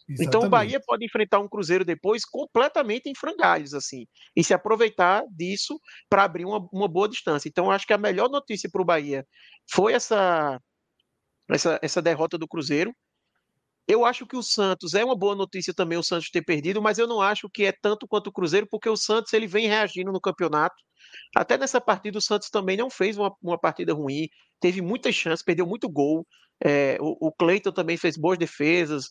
Exatamente. Então o Bahia pode enfrentar um Cruzeiro depois completamente em frangalhos, assim, e se aproveitar disso para abrir uma, uma, boa distância. Então, acho que a melhor notícia para o Bahia foi essa, essa, essa derrota do Cruzeiro. Eu acho que o Santos é uma boa notícia também o Santos ter perdido, mas eu não acho que é tanto quanto o Cruzeiro, porque o Santos ele vem reagindo no campeonato. Até nessa partida o Santos também não fez uma, uma partida ruim teve muitas chances, perdeu muito gol. É, o, o Cleiton também fez boas defesas.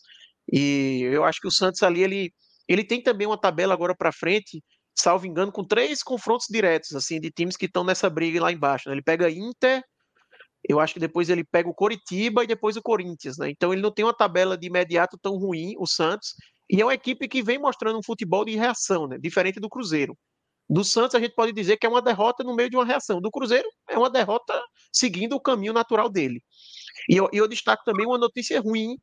E eu acho que o Santos ali, ele, ele tem também uma tabela agora para frente, salvo engano, com três confrontos diretos, assim, de times que estão nessa briga lá embaixo. Né? Ele pega Inter, eu acho que depois ele pega o Coritiba e depois o Corinthians, né? Então ele não tem uma tabela de imediato tão ruim, o Santos, e é uma equipe que vem mostrando um futebol de reação, né? Diferente do Cruzeiro. Do Santos, a gente pode dizer que é uma derrota no meio de uma reação. Do Cruzeiro, é uma derrota seguindo o caminho natural dele. E eu, eu destaco também uma notícia ruim,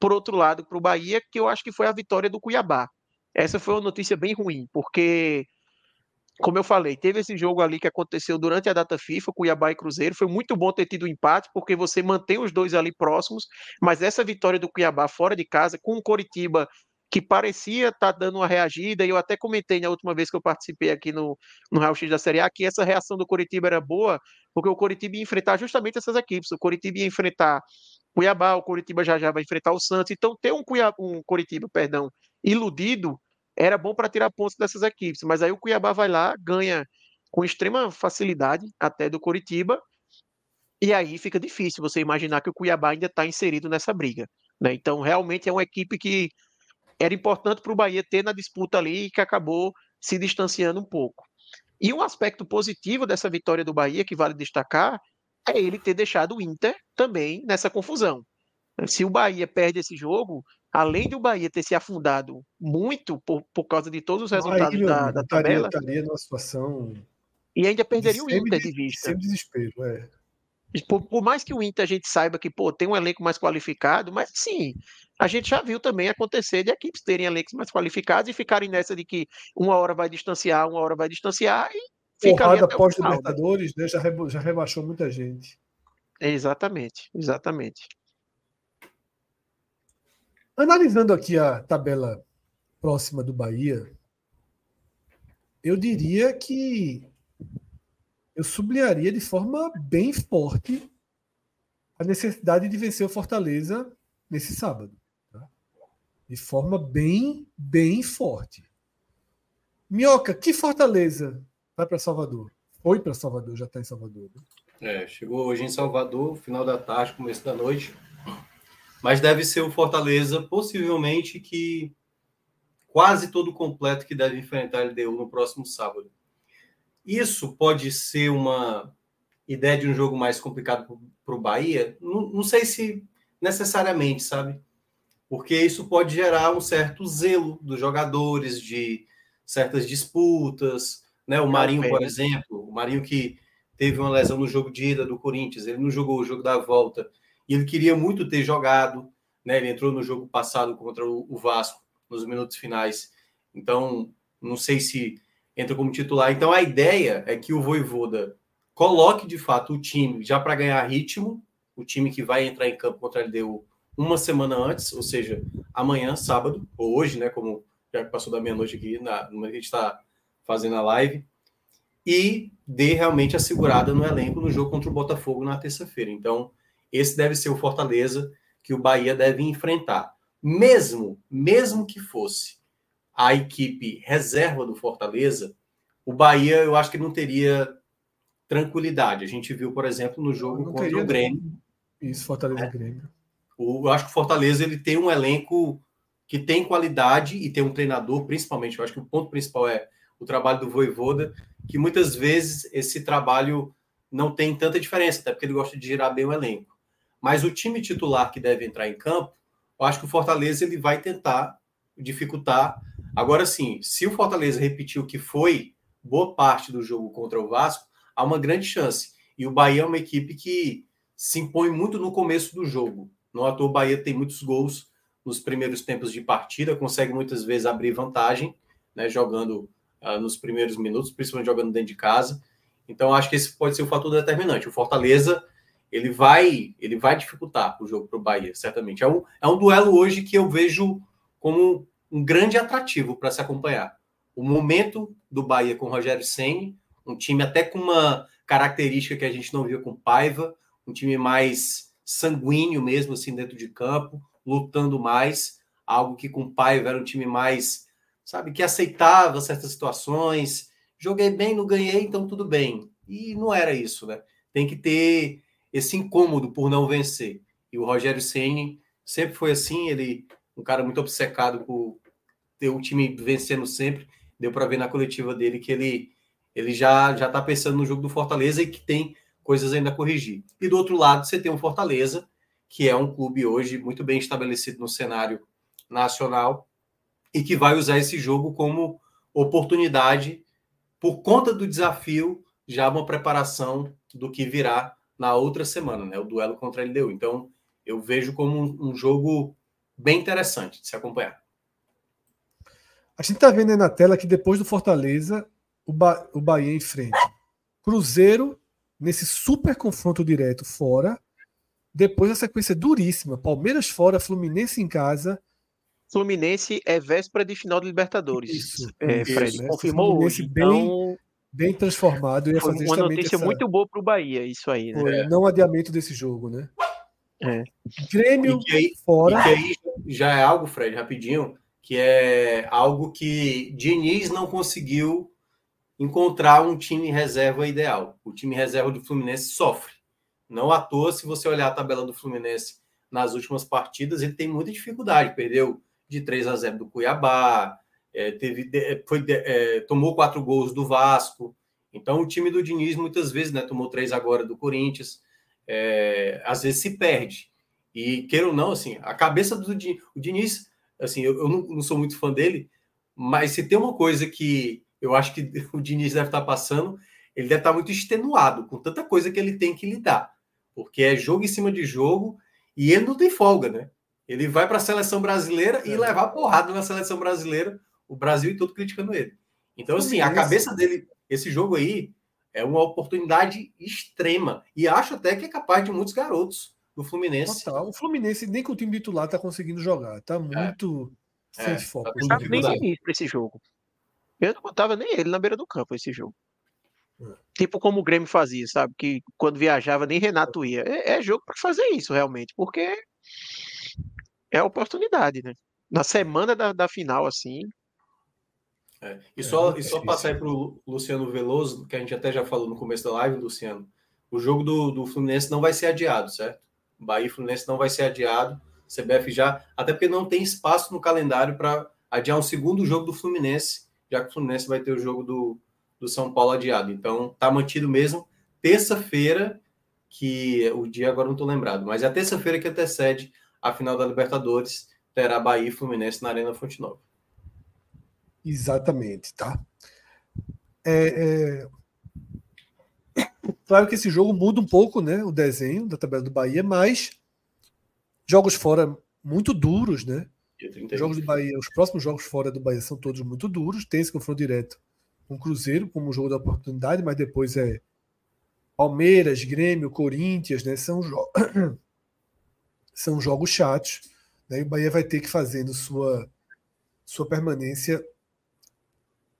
por outro lado, para o Bahia, que eu acho que foi a vitória do Cuiabá. Essa foi uma notícia bem ruim, porque, como eu falei, teve esse jogo ali que aconteceu durante a data FIFA, Cuiabá e Cruzeiro. Foi muito bom ter tido um empate, porque você mantém os dois ali próximos, mas essa vitória do Cuiabá fora de casa, com o Coritiba que parecia estar tá dando uma reagida, e eu até comentei na última vez que eu participei aqui no, no Real X da Série A, que essa reação do Coritiba era boa, porque o Coritiba ia enfrentar justamente essas equipes. O Coritiba ia enfrentar Cuiabá, o Coritiba já já vai enfrentar o Santos. Então, ter um, Cuiabá, um Coritiba, perdão, iludido, era bom para tirar pontos dessas equipes. Mas aí o Cuiabá vai lá, ganha com extrema facilidade até do Coritiba, e aí fica difícil você imaginar que o Cuiabá ainda está inserido nessa briga. Né? Então, realmente é uma equipe que era importante para o Bahia ter na disputa ali e que acabou se distanciando um pouco. E um aspecto positivo dessa vitória do Bahia, que vale destacar, é ele ter deixado o Inter também nessa confusão. Se o Bahia perde esse jogo, além de o Bahia ter se afundado muito por, por causa de todos os resultados Aí, da, da tabela. Estaria numa situação. E ainda perderia o Inter de vista. Sem desespero, é. Por, por, mais que o Inter a gente saiba que pô, tem um elenco mais qualificado, mas sim, a gente já viu também acontecer de equipes terem elencos mais qualificados e ficarem nessa de que uma hora vai distanciar, uma hora vai distanciar e Porrada né? Libertadores, né? já, já rebaixou muita gente. Exatamente, exatamente. Analisando aqui a tabela próxima do Bahia, eu diria que eu sublinharia de forma bem forte a necessidade de vencer o Fortaleza nesse sábado. Tá? De forma bem, bem forte. Minhoca, que Fortaleza vai para Salvador? Foi para Salvador, já está em Salvador. Né? É, chegou hoje em Salvador, final da tarde, começo da noite. Mas deve ser o Fortaleza, possivelmente, que quase todo completo que deve enfrentar a LDU no próximo sábado. Isso pode ser uma ideia de um jogo mais complicado para o Bahia? Não, não sei se necessariamente, sabe? Porque isso pode gerar um certo zelo dos jogadores, de certas disputas. Né? O Marinho, por exemplo, o Marinho que teve uma lesão no jogo de ida do Corinthians, ele não jogou o jogo da volta e ele queria muito ter jogado. Né? Ele entrou no jogo passado contra o Vasco nos minutos finais. Então, não sei se entra como titular. Então, a ideia é que o Voivoda coloque de fato o time já para ganhar ritmo, o time que vai entrar em campo contra a LDU uma semana antes, ou seja, amanhã, sábado, ou hoje, né? Como já passou da meia-noite aqui, na, a gente está fazendo a live, e dê realmente a segurada no elenco no jogo contra o Botafogo na terça-feira. Então, esse deve ser o Fortaleza que o Bahia deve enfrentar. Mesmo, mesmo que fosse a equipe reserva do Fortaleza, o Bahia eu acho que não teria tranquilidade. A gente viu, por exemplo, no jogo contra o Grêmio. Isso, Fortaleza é. Grêmio. O, eu acho que o Fortaleza ele tem um elenco que tem qualidade e tem um treinador, principalmente. Eu acho que o ponto principal é o trabalho do Voivoda, que muitas vezes esse trabalho não tem tanta diferença, até porque ele gosta de girar bem o elenco. Mas o time titular que deve entrar em campo, eu acho que o Fortaleza ele vai tentar dificultar. Agora sim, se o Fortaleza repetir o que foi boa parte do jogo contra o Vasco, há uma grande chance. E o Bahia é uma equipe que se impõe muito no começo do jogo. No ator, o Bahia tem muitos gols nos primeiros tempos de partida, consegue muitas vezes abrir vantagem, né, jogando uh, nos primeiros minutos, principalmente jogando dentro de casa. Então, acho que esse pode ser o fator determinante. O Fortaleza ele vai ele vai dificultar o jogo para o Bahia, certamente. É um, é um duelo hoje que eu vejo como um grande atrativo para se acompanhar. O momento do Bahia com o Rogério Senni, um time até com uma característica que a gente não viu com Paiva, um time mais sanguíneo mesmo, assim, dentro de campo, lutando mais, algo que com Paiva era um time mais, sabe, que aceitava certas situações, joguei bem, não ganhei, então tudo bem. E não era isso, né? Tem que ter esse incômodo por não vencer. E o Rogério Ceni sempre foi assim, ele um cara muito obcecado por ter o time vencendo sempre. Deu para ver na coletiva dele que ele ele já já está pensando no jogo do Fortaleza e que tem coisas ainda a corrigir. E do outro lado, você tem o Fortaleza, que é um clube hoje muito bem estabelecido no cenário nacional e que vai usar esse jogo como oportunidade por conta do desafio, já uma preparação do que virá na outra semana, né? O duelo contra a LDU. Então, eu vejo como um, jogo bem interessante de se acompanhar. A gente está vendo aí na tela que depois do Fortaleza, o, ba o Bahia Cruzeiro nesse super confronto direto fora. Depois a sequência duríssima: Palmeiras fora, Fluminense em casa. Fluminense é véspera de final de Libertadores. Isso, é, Fred, né? confirmou Fluminense hoje. Bem, então... bem transformado. Ia fazer uma notícia essa... muito boa para o Bahia, isso aí. Né? Foi, não adiamento desse jogo, né? É. Grêmio e aí, fora. E aí já é algo, Fred, rapidinho, que é algo que Diniz não conseguiu encontrar um time reserva ideal. O time reserva do Fluminense sofre. Não à toa, se você olhar a tabela do Fluminense nas últimas partidas, ele tem muita dificuldade. Perdeu de 3 a 0 do Cuiabá, é, teve, foi, é, tomou quatro gols do Vasco. Então, o time do Diniz, muitas vezes, né, tomou três agora do Corinthians, é, às vezes se perde. E, queira ou não, assim, a cabeça do Diniz, o Diniz assim, eu, eu não, não sou muito fã dele, mas se tem uma coisa que eu acho que o Diniz deve estar passando, ele deve estar muito extenuado com tanta coisa que ele tem que lidar, porque é jogo em cima de jogo e ele não tem folga, né? Ele vai para a seleção brasileira é. e levar porrada na seleção brasileira, o Brasil e todo criticando ele. Então, assim, a cabeça dele, esse jogo aí, é uma oportunidade extrema. E acho até que é capaz de muitos garotos do Fluminense. Total. O Fluminense nem com o time titular está conseguindo jogar. Está muito é. sem é. foco. Tá nem para esse jogo. Eu não botava nem ele na beira do campo esse jogo. É. Tipo como o Grêmio fazia, sabe? Que quando viajava nem Renato ia. É, é jogo para fazer isso, realmente, porque é oportunidade, né? Na semana da, da final, assim. É. E, só, é, e só passar aí para o Luciano Veloso, que a gente até já falou no começo da live, Luciano. O jogo do, do Fluminense não vai ser adiado, certo? Bahia e Fluminense não vai ser adiado. CBF já, até porque não tem espaço no calendário para adiar um segundo jogo do Fluminense, já que o Fluminense vai ter o jogo do, do São Paulo adiado. Então, tá mantido mesmo. Terça-feira, que o dia agora não estou lembrado, mas é a terça-feira que antecede a final da Libertadores, terá Bahia e Fluminense na Arena Fonte Nova. Exatamente, tá? É, é... Claro que esse jogo muda um pouco, né? O desenho da tabela do Bahia, mas jogos fora muito duros, né? Jogos do Bahia, os próximos jogos fora do Bahia são todos muito duros. Tem esse confronto direto com o Cruzeiro como um jogo da oportunidade, mas depois é Palmeiras, Grêmio, Corinthians, né? São, jo... são jogos chatos. Né? E o Bahia vai ter que fazendo sua sua permanência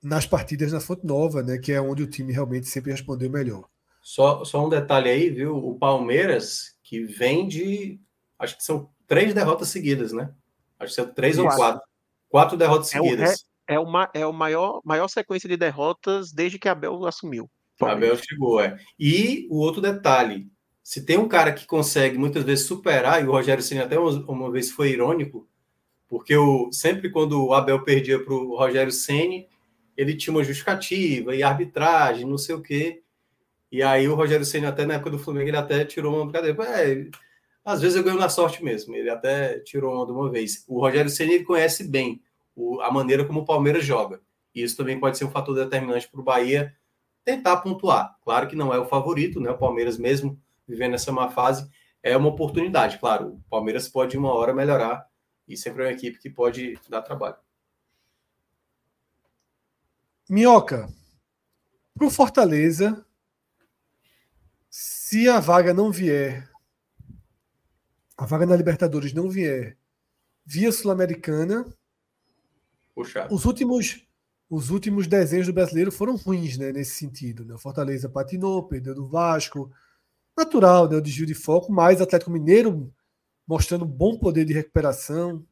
nas partidas na Fonte Nova, né, que é onde o time realmente sempre respondeu melhor. Só, só um detalhe aí, viu? O Palmeiras, que vem de. Acho que são três derrotas seguidas, né? Acho que são três quatro. ou quatro. Quatro derrotas é seguidas. O, é, é, uma, é o maior, maior sequência de derrotas desde que Abel assumiu. Abel chegou, é. E o outro detalhe: se tem um cara que consegue muitas vezes superar, e o Rogério Senna até uma, vez foi irônico, porque o, sempre quando o Abel perdia para o Rogério Ceni ele tinha uma justificativa e arbitragem, não sei o quê. E aí o Rogério Senna, até na época do Flamengo, ele até tirou uma brincadeira. É, às vezes eu ganho na sorte mesmo. Ele até tirou uma de uma vez. O Rogério ele conhece bem o, a maneira como o Palmeiras joga. E isso também pode ser um fator determinante para o Bahia tentar pontuar. Claro que não é o favorito, né? O Palmeiras, mesmo vivendo essa má fase, é uma oportunidade. Claro, o Palmeiras pode uma hora melhorar e sempre é uma equipe que pode dar trabalho. Minhoca, para o Fortaleza, se a vaga não vier, a vaga na Libertadores não vier via Sul-Americana, os últimos os últimos desenhos do brasileiro foram ruins né, nesse sentido. Né? O Fortaleza patinou, perdeu do Vasco. Natural, né, o desvio de foco, mas o Atlético Mineiro mostrando bom poder de recuperação.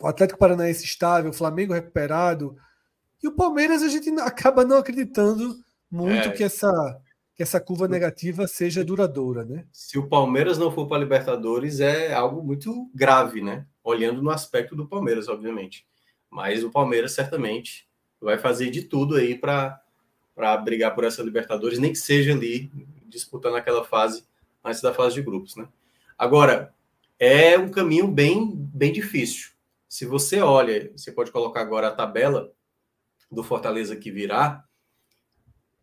O Atlético Paranaense estável, o Flamengo recuperado, e o Palmeiras a gente acaba não acreditando muito é. que, essa, que essa curva negativa seja duradoura, né? Se o Palmeiras não for para a Libertadores, é algo muito grave, né? Olhando no aspecto do Palmeiras, obviamente. Mas o Palmeiras certamente vai fazer de tudo aí para brigar por essa Libertadores, nem que seja ali disputando aquela fase antes da fase de grupos, né? Agora, é um caminho bem, bem difícil. Se você olha, você pode colocar agora a tabela do Fortaleza que virá,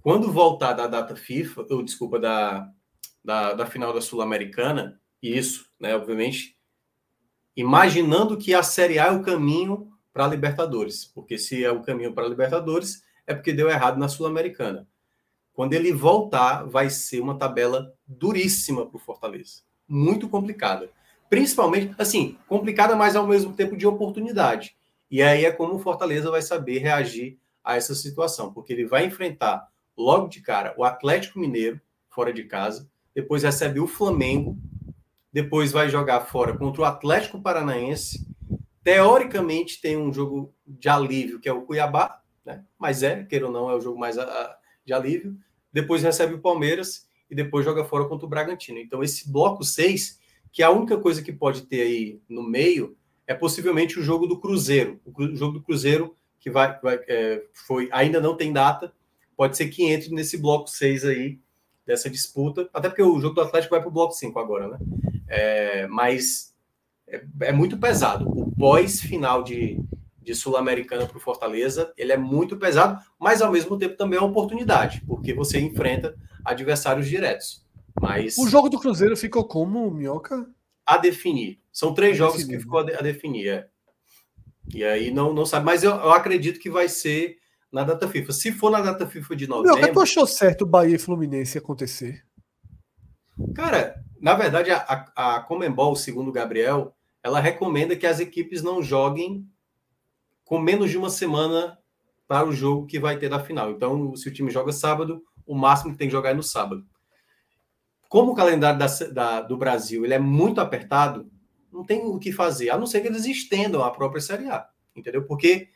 quando voltar da data FIFA, ou desculpa, da, da, da final da Sul-Americana, isso, né, obviamente, imaginando que a Série A é o caminho para a Libertadores, porque se é o caminho para a Libertadores, é porque deu errado na Sul-Americana. Quando ele voltar, vai ser uma tabela duríssima para o Fortaleza. Muito complicada. Principalmente, assim, complicada, mas ao mesmo tempo de oportunidade. E aí é como o Fortaleza vai saber reagir a essa situação, porque ele vai enfrentar logo de cara o Atlético Mineiro, fora de casa, depois recebe o Flamengo, depois vai jogar fora contra o Atlético Paranaense. Teoricamente tem um jogo de alívio, que é o Cuiabá, né? mas é, queira ou não, é o jogo mais a, a, de alívio. Depois recebe o Palmeiras e depois joga fora contra o Bragantino. Então, esse bloco 6, que é a única coisa que pode ter aí no meio é possivelmente o jogo do Cruzeiro. O jogo do Cruzeiro, que vai, vai é, foi, ainda não tem data, pode ser que entre nesse bloco 6 aí, dessa disputa, até porque o jogo do Atlético vai para o bloco 5 agora, né? É, mas é, é, muito pesado. O pós-final de, de Sul-Americana para o Fortaleza, ele é muito pesado, mas ao mesmo tempo também é uma oportunidade, porque você enfrenta adversários diretos. Mas... O jogo do Cruzeiro ficou como, Minhoca? A definir. São três a jogos definir. que ficou a, definir. É. E aí não, não sabe, mas eu, eu, acredito que vai ser na data FIFA. Se for na data FIFA de novembro. Meu, tu achou certo o Bahia e Fluminense acontecer? Cara, na verdade, a, a, a Comembol, segundo o Gabriel, ela recomenda que as equipes não joguem com menos de uma semana para o jogo que vai ter da final. Então, se o time joga sábado, o máximo que tem que jogar é no sábado. Como o calendário da, da, do Brasil ele é muito apertado, não tem o que fazer, a não ser que eles estendam a própria Série A, entendeu? Porque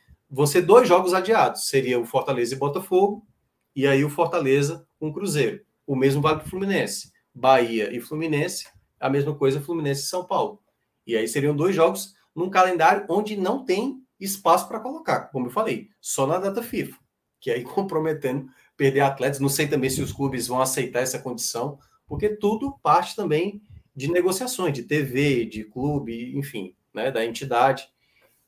ser dois jogos adiados. Seria o Fortaleza e Botafogo, e aí o Fortaleza com o Cruzeiro. O mesmo vale para o Fluminense. Bahia e Fluminense, a mesma coisa Fluminense e São Paulo. E aí seriam dois jogos num calendário onde não tem espaço para colocar, como eu falei, só na data FIFA, que aí comprometendo perder atletas. Não sei também se os clubes vão aceitar essa condição, porque tudo parte também de negociações, de TV, de clube, enfim, né, da entidade.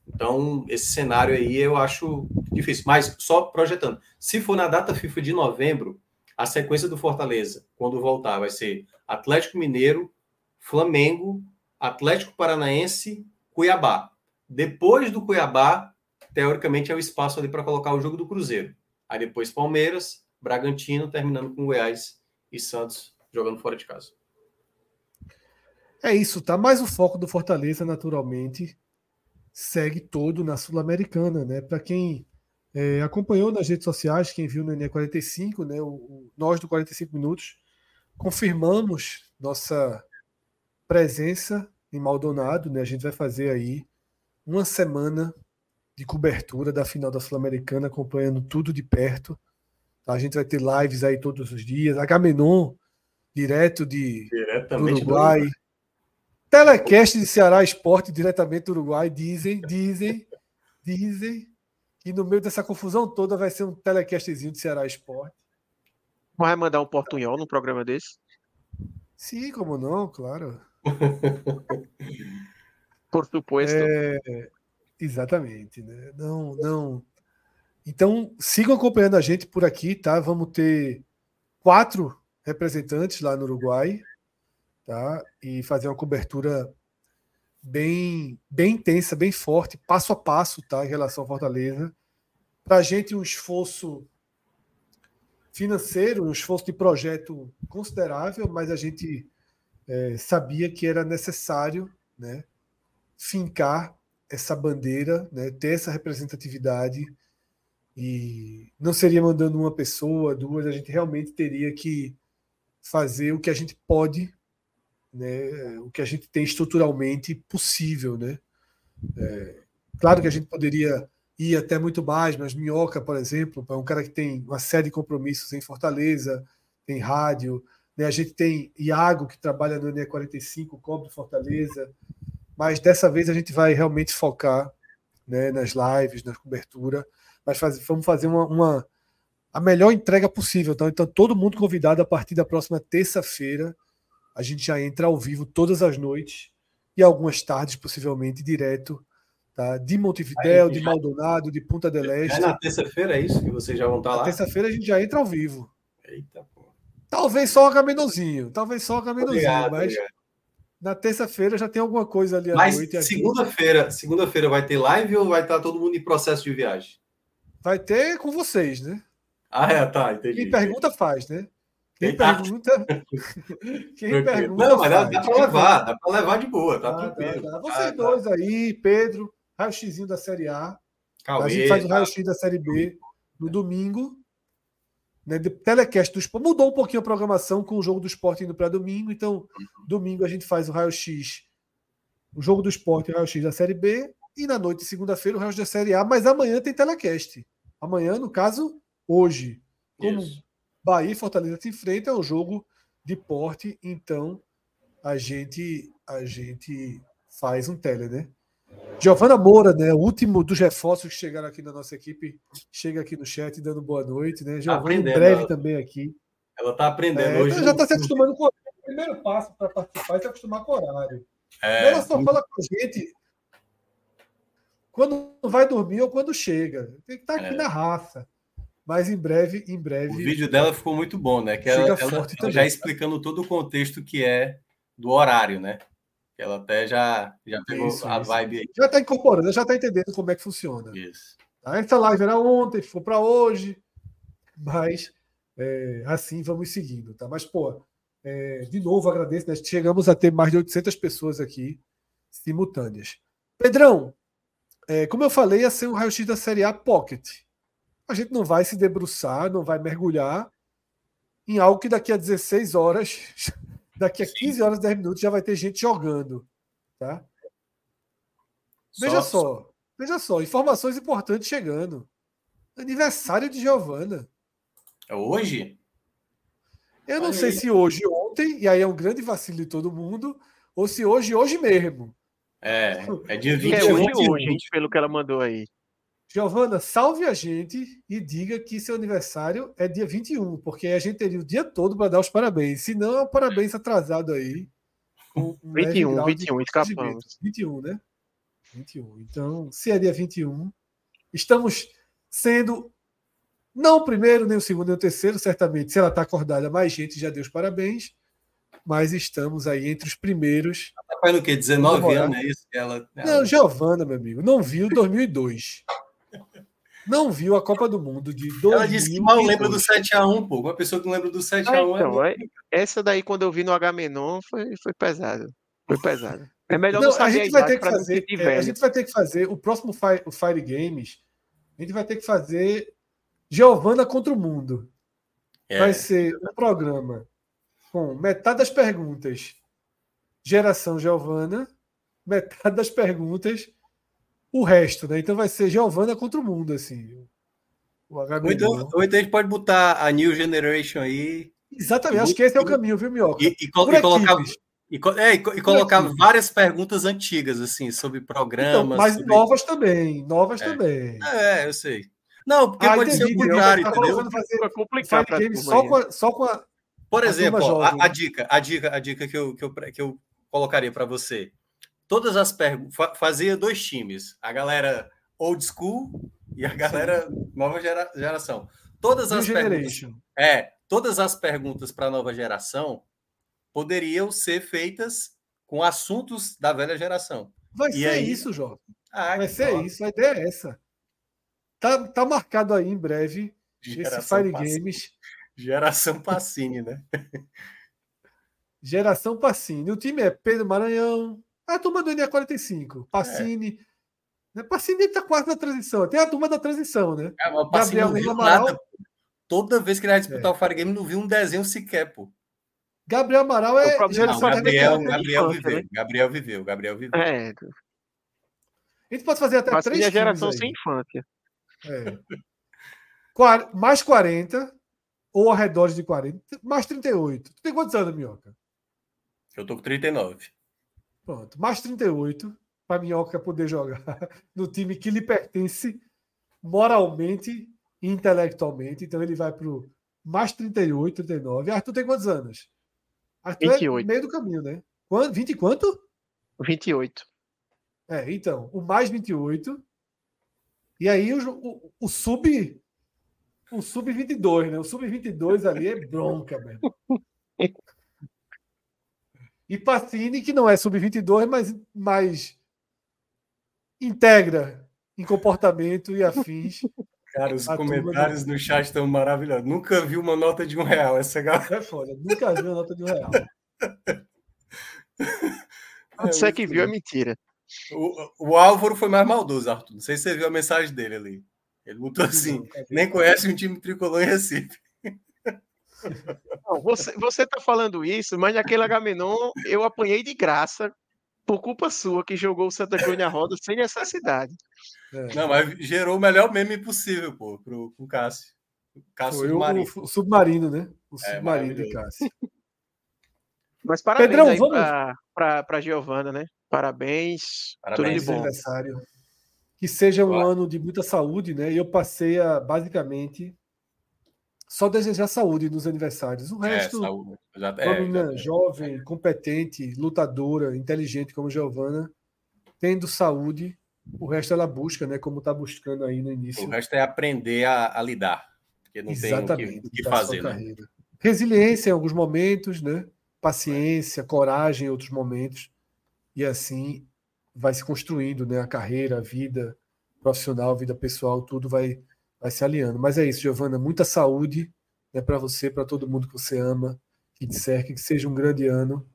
Então, esse cenário aí eu acho difícil. Mas só projetando. Se for na data FIFA de novembro, a sequência do Fortaleza, quando voltar, vai ser Atlético Mineiro, Flamengo, Atlético Paranaense, Cuiabá. Depois do Cuiabá, teoricamente é o espaço ali para colocar o jogo do Cruzeiro. Aí depois Palmeiras, Bragantino, terminando com Goiás e Santos jogando fora de casa. É isso, tá? Mas o foco do Fortaleza, naturalmente, segue todo na Sul-Americana, né? Para quem é, acompanhou nas redes sociais, quem viu no ENE 45, né? O, o, nós do 45 Minutos confirmamos nossa presença em Maldonado, né? A gente vai fazer aí uma semana de cobertura da final da Sul-Americana, acompanhando tudo de perto. A gente vai ter lives aí todos os dias. Agamenon, direto de do Uruguai. Do... Telecast de Ceará Esporte, diretamente do Uruguai. Dizem, dizem, dizem que no meio dessa confusão toda vai ser um telecastzinho de Ceará Esporte. Vai mandar um portunhol num programa desse? Sim, como não, claro. Por suposto. É, exatamente, né? Não, não. Então, sigam acompanhando a gente por aqui, tá? Vamos ter quatro representantes lá no Uruguai, tá? E fazer uma cobertura bem, bem intensa, bem forte, passo a passo, tá? Em relação ao Fortaleza. Para a gente, um esforço financeiro, um esforço de projeto considerável, mas a gente é, sabia que era necessário, né? Fincar essa bandeira, né, ter essa representatividade e não seria mandando uma pessoa, duas, a gente realmente teria que fazer o que a gente pode, né, o que a gente tem estruturalmente possível, né? É, claro que a gente poderia ir até muito mais, mas Minhoca, por exemplo, é um cara que tem uma série de compromissos em Fortaleza, tem rádio, né? A gente tem Iago que trabalha no NE45, cobre Fortaleza, mas dessa vez a gente vai realmente focar né, nas lives, na cobertura, mas faz, vamos fazer uma, uma, a melhor entrega possível. Então, então, todo mundo convidado a partir da próxima terça-feira. A gente já entra ao vivo todas as noites e algumas tardes, possivelmente, direto tá? de Montevidéu, Aí, de Maldonado, de Punta del Este. É na terça-feira, é isso que vocês já vão estar lá? Na terça-feira a gente já entra ao vivo. Eita, pô. Talvez só o Caminozinho, talvez só o Caminozinho, mas. Obrigado na terça-feira já tem alguma coisa ali à Mas noite. segunda-feira, segunda-feira vai ter live ou vai estar todo mundo em processo de viagem? Vai ter com vocês, né? Ah, é, tá, entendi. Quem pergunta faz, né? Quem pergunta. Quem pergunta. Não, mas dá, dá para levar, dá para levar de boa, tá ah, tranquilo. Dá, dá. Vocês ah, dois tá. aí, Pedro, raio-xzinho da Série A. Cauê, a gente faz o tá. raio-x da Série B no domingo né, de telecast do esporte. Mudou um pouquinho a programação com o jogo do esporte indo para domingo. Então, domingo a gente faz o raio-x, o jogo do esporte e o raio-x da Série B. E na noite de segunda-feira o raio-x da Série A. Mas amanhã tem telecast. Amanhã, no caso, hoje. Como Isso. Bahia e Fortaleza se enfrentam, é um jogo de porte. Então, a gente, a gente faz um tele, né? Giovana Moura, né, o último dos reforços que chegaram aqui na nossa equipe, chega aqui no chat dando boa noite, né? Giovana em breve ela, também aqui. Ela está aprendendo é, hoje. já está se acostumando com o primeiro passo para participar é se acostumar com o horário. É. Ela só fala com a gente quando vai dormir ou quando chega. Tem que estar tá aqui é. na raça. Mas em breve, em breve. O vídeo dela ficou muito bom, né? Que ela, ela, ela já explicando todo o contexto que é do horário, né? Ela até já, já pegou isso, a isso. vibe aí. Já está incorporando, já está entendendo como é que funciona. Isso. Tá? Essa live era ontem, ficou para hoje, mas é, assim vamos seguindo, tá? Mas, pô, é, de novo agradeço, né? chegamos a ter mais de 800 pessoas aqui simultâneas. Pedrão, é, como eu falei, ia ser um raio-x da Série A Pocket. A gente não vai se debruçar, não vai mergulhar em algo que daqui a 16 horas Daqui a 15 horas, 10 minutos já vai ter gente jogando. Tá? Veja só. Veja só, informações importantes chegando. Aniversário de Giovana. É hoje? Eu não Olha sei aí. se hoje, ontem, e aí é um grande vacilo de todo mundo, ou se hoje, hoje mesmo. É, é dia 21. É hoje, hoje, pelo que ela mandou aí. Giovana, salve a gente e diga que seu aniversário é dia 21, porque a gente teria o dia todo para dar os parabéns. Se não, é um parabéns atrasado aí. Um 21, 21, escapamos. 21, né? 21. Então, se é dia 21, estamos sendo não o primeiro, nem o segundo, nem o terceiro, certamente. Se ela está acordada, mais gente já deu os parabéns. Mas estamos aí entre os primeiros. Ela tá faz o quê? 19 anos, é isso? Ela, ela... Não, Giovana, meu amigo, não viu 2002. Não viu a Copa do Mundo de 2002. Ela disse que mal lembra do 7x1, pô. Uma pessoa que não lembra do 7x1 ah, então, é... Essa daí, quando eu vi no H-Menon, foi, foi pesado. Foi pesado. É melhor não, não a gente vai ter que fazer. É, a gente vai ter que fazer o próximo Fire, o Fire Games. A gente vai ter que fazer Giovana contra o Mundo. É. Vai ser um programa com metade das perguntas geração Giovana, metade das perguntas o resto, né? Então vai ser Giovana contra o mundo, assim. O ou, então, ou então a gente pode botar a New Generation aí. Exatamente, acho que esse é o caminho, viu, Mioca? E, e, e colocar, e, é, e, colocar várias perguntas antigas, assim, sobre programas. Então, mas sobre... novas também, novas é. também. É, eu sei. Não, porque ah, pode entendi, ser o contrário, tá entendeu? Fazer complicado só com, a, só com a. Por exemplo, a, a, dica, a dica, a dica que eu, que eu, que eu colocaria para você. Todas as perguntas. Fazia dois times. A galera old school e a galera Sim. nova gera, geração. Todas as perguntas. É, todas as perguntas para a nova geração poderiam ser feitas com assuntos da velha geração. Vai e ser aí... isso, Jovem. Ah, Vai ser top. isso, a ideia é essa. Tá, tá marcado aí em breve geração esse Fire Pacini. Games. Geração Passini, né? Geração Passini. O time é Pedro Maranhão, a turma do NE45, Passini. É. Passini está quase na transição. Tem a turma da transição, né? É, Gabriel não Amaral. Nada. Toda vez que ele vai disputar é. o Fire Game, não viu um desenho sequer, pô. Gabriel Amaral é. Não, Gabriel, Gabriel, viveu, né? Gabriel viveu. Gabriel viveu. É. A gente pode fazer até Mas três. Mas geração sem infância. É. mais 40 ou ao redor de 40, mais 38. Tu tem quantos anos, Minhoca? Eu tô com 39. Pronto, mais 38 para Minhoca poder jogar no time que lhe pertence moralmente e intelectualmente. Então ele vai pro mais 38, 39. Arthur tem quantos anos? Arthur 28. é meio do caminho, né? Quanto, 20 quanto? 28. É, então, o mais 28. E aí o, o, o sub. O sub-22, né? O sub-22 ali é bronca mesmo. E Pacini, que não é sub-22, mas mais integra em comportamento e afins. Cara, os comentários no chat estão maravilhosos. Nunca vi uma nota de um real. Essa galera. É foda. Nunca vi uma nota de um real. É, Você que viu é mentira. O, o Álvaro foi mais maldoso, Arthur. Não sei se você viu a mensagem dele ali. Ele botou assim: nem conhece um time tricolor em Recife. Não, você, você tá falando isso, mas naquele Agamenon eu apanhei de graça por culpa sua que jogou o Santa Cruz na roda sem necessidade. É. Não, mas gerou o melhor meme possível, pô, pro, pro Cássio. O Cássio Foi submarino. O, o, submarino, né? O é, submarino de Cássio. Mas parabéns Pedrão, aí vamos... pra, pra, pra Giovana, né? Parabéns. Parabéns, tudo de bom. aniversário. Que seja um ano de muita saúde, né? E eu passei a, basicamente, só desejar saúde nos aniversários. O é, resto, é, saúde. uma é, menina jovem, competente, lutadora, inteligente como Giovana, tendo saúde, o resto ela busca, né? Como está buscando aí no início. O resto é aprender a, a lidar, porque não Exatamente, tem o que, o que fazer. Né? Resiliência em alguns momentos, né? Paciência, coragem em outros momentos. E assim vai se construindo, né? A carreira, a vida profissional, a vida pessoal, tudo vai vai se alinhando. Mas é isso, Giovana, muita saúde né, para você, para todo mundo que você ama, que te cerca, que seja um grande ano.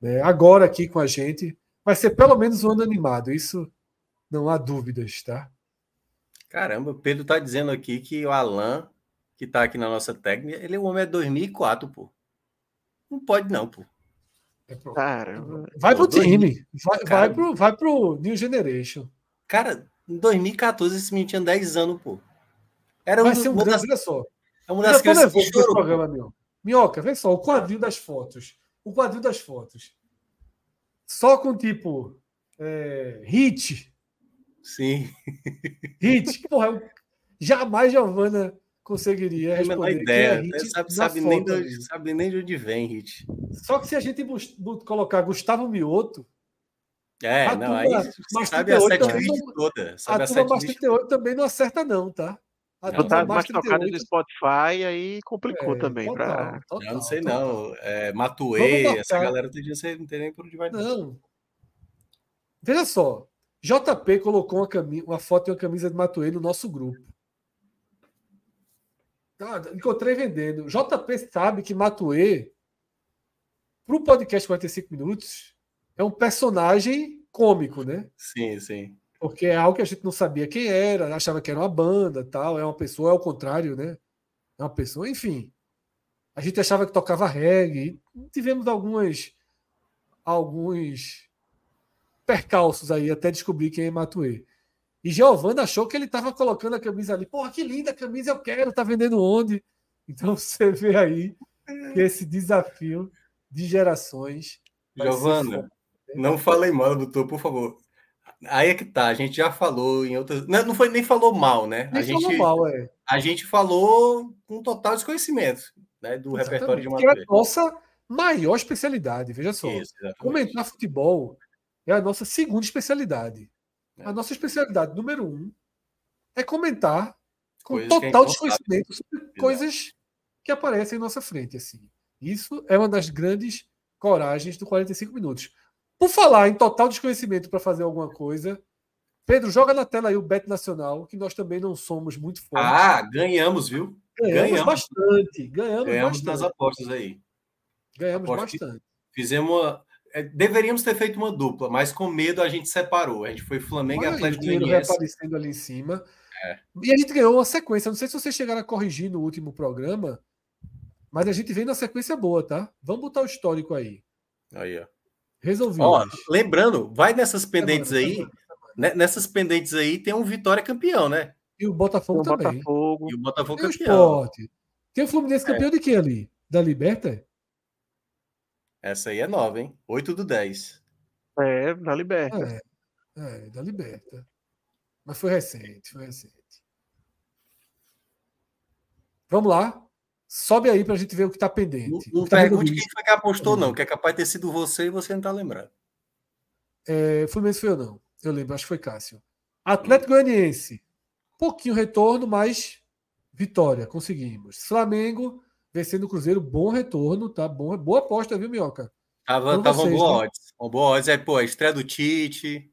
Né? Agora aqui com a gente, vai ser pelo menos um ano animado, isso não há dúvidas, tá? Caramba, o Pedro tá dizendo aqui que o Alan, que tá aqui na nossa técnica, ele é um homem é 2004, pô. Não pode não, pô. É Caramba. Vai pro time, vai, vai, pro, vai pro New Generation. Cara, Em 2014, esse menino tinha 10 anos, pô. Era Vai um, ser um grande, das, olha só. é uma das crianças que chorou. programa, meu. Minhoca, vê só, o quadril das fotos. O quadril das fotos. Só com tipo. É, hit. Sim, Hit. Porra, eu- jamais Giovana conseguiria não tem a responder. ideia. é Sabe, sabe, nem foto onde- sabe nem de onde vem, Hit. Só que se a gente colocar Gustavo Mioto, É, A não, turma aí sabe a 38 sete também list não- toda. a Sabe a turma mais list 38 também não acerta, não, tá? A Não. turma Botar mais tocado no 38 Spotify, aí complicou é, também. total, Pra... total, Eu não sei, total. não. É, marcar. essa galera todo dia você não tem nem por onde vai. não. Não. Veja só. JP colocou uma, cami- uma foto e uma camisa de Matuei no nosso grupo. Tá, encontrei vendendo. JP sabe que Matuê, para o podcast 45 Minutos, é um personagem cômico, né? Sim, sim. Porque é algo que a gente não sabia quem era, achava que era uma banda, tal, é uma pessoa, é ao contrário, né? É uma pessoa, enfim. A gente achava que tocava reggae. Tivemos algumas alguns percalços aí até descobrir quem é Matuê. E Giovanna achou que ele estava colocando a camisa ali. Porra, que linda a camisa, eu quero, tá vendendo onde? Então você vê aí que esse desafio de gerações. Giovana, foda. não falei mal do Tô, por favor. Aí é que tá, a gente já falou em outras. Não, não foi nem falou mal, né? Nem a, gente, falou mal, é. a gente falou com total desconhecimento né, do repertório de Exatamente, que é a nossa maior especialidade, veja só. Isso, exatamente. Comentar futebol é a nossa segunda especialidade. É. A nossa especialidade número um é comentar com Coisas total não sabe. desconhecimento sobre coisas que aparecem em nossa frente. Assim. Isso é uma das grandes coragens do 45 minutos. Por falar em total desconhecimento para fazer alguma coisa, Pedro, joga na tela aí o Bet Nacional, que nós também não somos muito fortes. Ah, ganhamos, viu? ganhamos, ganhamos. bastante. Ganhamos, Ganhamos bastante. nas apostas aí. Ganhamos aposto bastante. Fizemos uma. é, Deveríamos ter feito uma dupla, mas com medo a gente separou. A gente foi Flamengo e Olha o Atlético dinheiro Goianiense. reaparecendo ali em cima. É. E a gente ganhou uma sequência. Não sei se vocês chegaram a corrigir no último programa, mas a gente vem na sequência boa, tá? Vamos botar o histórico aí. Aí, ó. Resolvido. Ó, lembrando, vai nessas pendentes aí. né, Nessas pendentes aí tem um Vitória campeão, né? E o Botafogo O também. Botafogo. E o Botafogo Tem o campeão. Sport. Tem o Fluminense campeão de quê ali? Da Liberta? Essa aí é nova, hein? 8 do 10. É, na Liberta. É, é, da Liberta. Mas foi recente, foi recente. Vamos lá. Sobe aí pra gente ver o que tá pendente. Não, O não tá pergunte quem foi que apostou, não, que é capaz de ter sido você e você não tá lembrando. É, Fluminense foi eu não. Eu lembro, acho que foi Cássio. Atlético Goianiense. Pouquinho retorno, mas vitória, conseguimos. Flamengo vencendo o Cruzeiro, bom retorno, tá? Bom, boa aposta, viu, Minhoca? Tava, tava vocês, boa né? odds. Uma boa odds. Aí, pô, a estreia do Tite,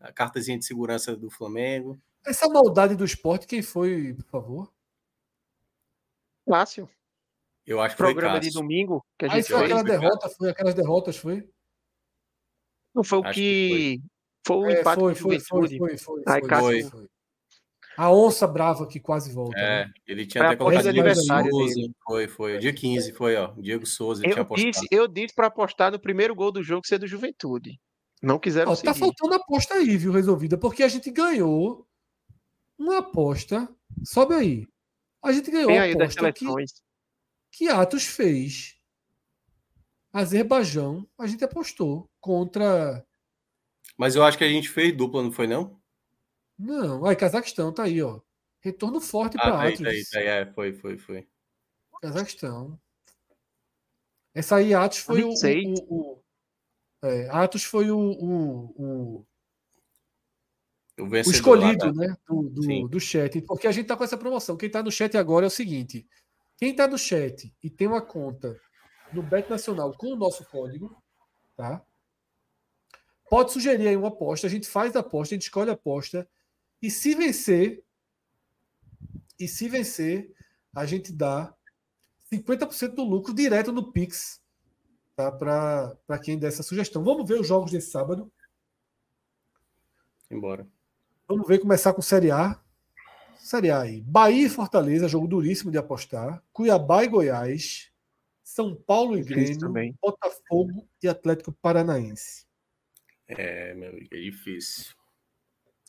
a cartazinha de segurança do Flamengo. Essa maldade do esporte, quem foi, por favor? Fácil. Eu acho que Programa foi de domingo que a Aí gente foi foi, aquela foi, derrota, foi aquelas derrotas, foi? Não foi o Acho que. Foi o É, impacto foi, foi, foi, foi, foi, Aí, foi, Cássio- foi. A onça brava que quase volta. É, né? ele tinha Foi até colocado aniversário Souza. dele. Foi, foi. Dia 15 foi, ó. Diego Souza tinha Eu apostado. disse, eu disse para apostar no primeiro gol do jogo ser do Juventude. Não quiseram Ó, tá seguir. faltando aposta aí, viu, resolvida, porque a gente ganhou uma aposta. Sobe aí. A gente ganhou Tem uma aí das aposta que, seleções. que Atos fez. Azerbaijão, a gente apostou contra. Mas eu acho que a gente fez dupla, não foi, não? Não, aí Cazaquistão tá aí, ó. Retorno forte Ah, para tá aí, Atos. tá aí, tá aí. É, foi, foi, foi. Cazaquistão. Essa aí, Atos foi o. 26. o, o- é, Atos foi o, o, o, O escolhido lá né, do, do, do chat. Porque a gente tá com essa promoção. Quem tá no chat agora é o seguinte: quem tá no chat e tem uma conta no Bet Nacional com o nosso código, tá? Pode sugerir aí uma aposta, a gente faz a aposta, a gente escolhe a aposta, e se vencer, e se vencer, a gente dá 50% do lucro direto no Pix, tá? Para quem der essa sugestão. Vamos ver os jogos desse sábado. Embora. Vamos ver começar com Série A. Série A aí. Bahia e Fortaleza, jogo duríssimo de apostar. Cuiabá e Goiás. São Paulo e Grêmio. também. Botafogo e Atlético Paranaense. É, meu amigo, é difícil.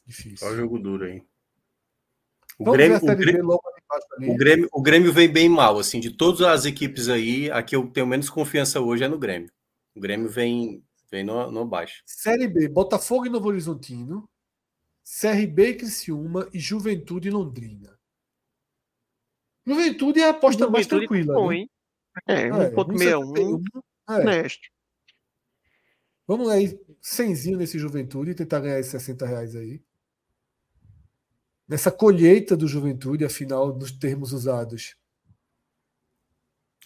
Difícil. Só jogo duro aí. O Grêmio, o, Grêmio, o, Grêmio, o Grêmio vem bem mal, assim, de todas as equipes aí, a que eu tenho menos confiança hoje é no Grêmio. O Grêmio vem, vem no, no baixo. Série B, Botafogo e Novo Horizontino, CRB e Criciúma e Juventude e Londrina. Juventude é a aposta mais tranquila. Bom, né? É, 1.61. É, é. Honesto. Vamos aí, cenzinho nesse Juventude e tentar ganhar esses 60 reais aí. Nessa colheita do Juventude, afinal, dos termos usados.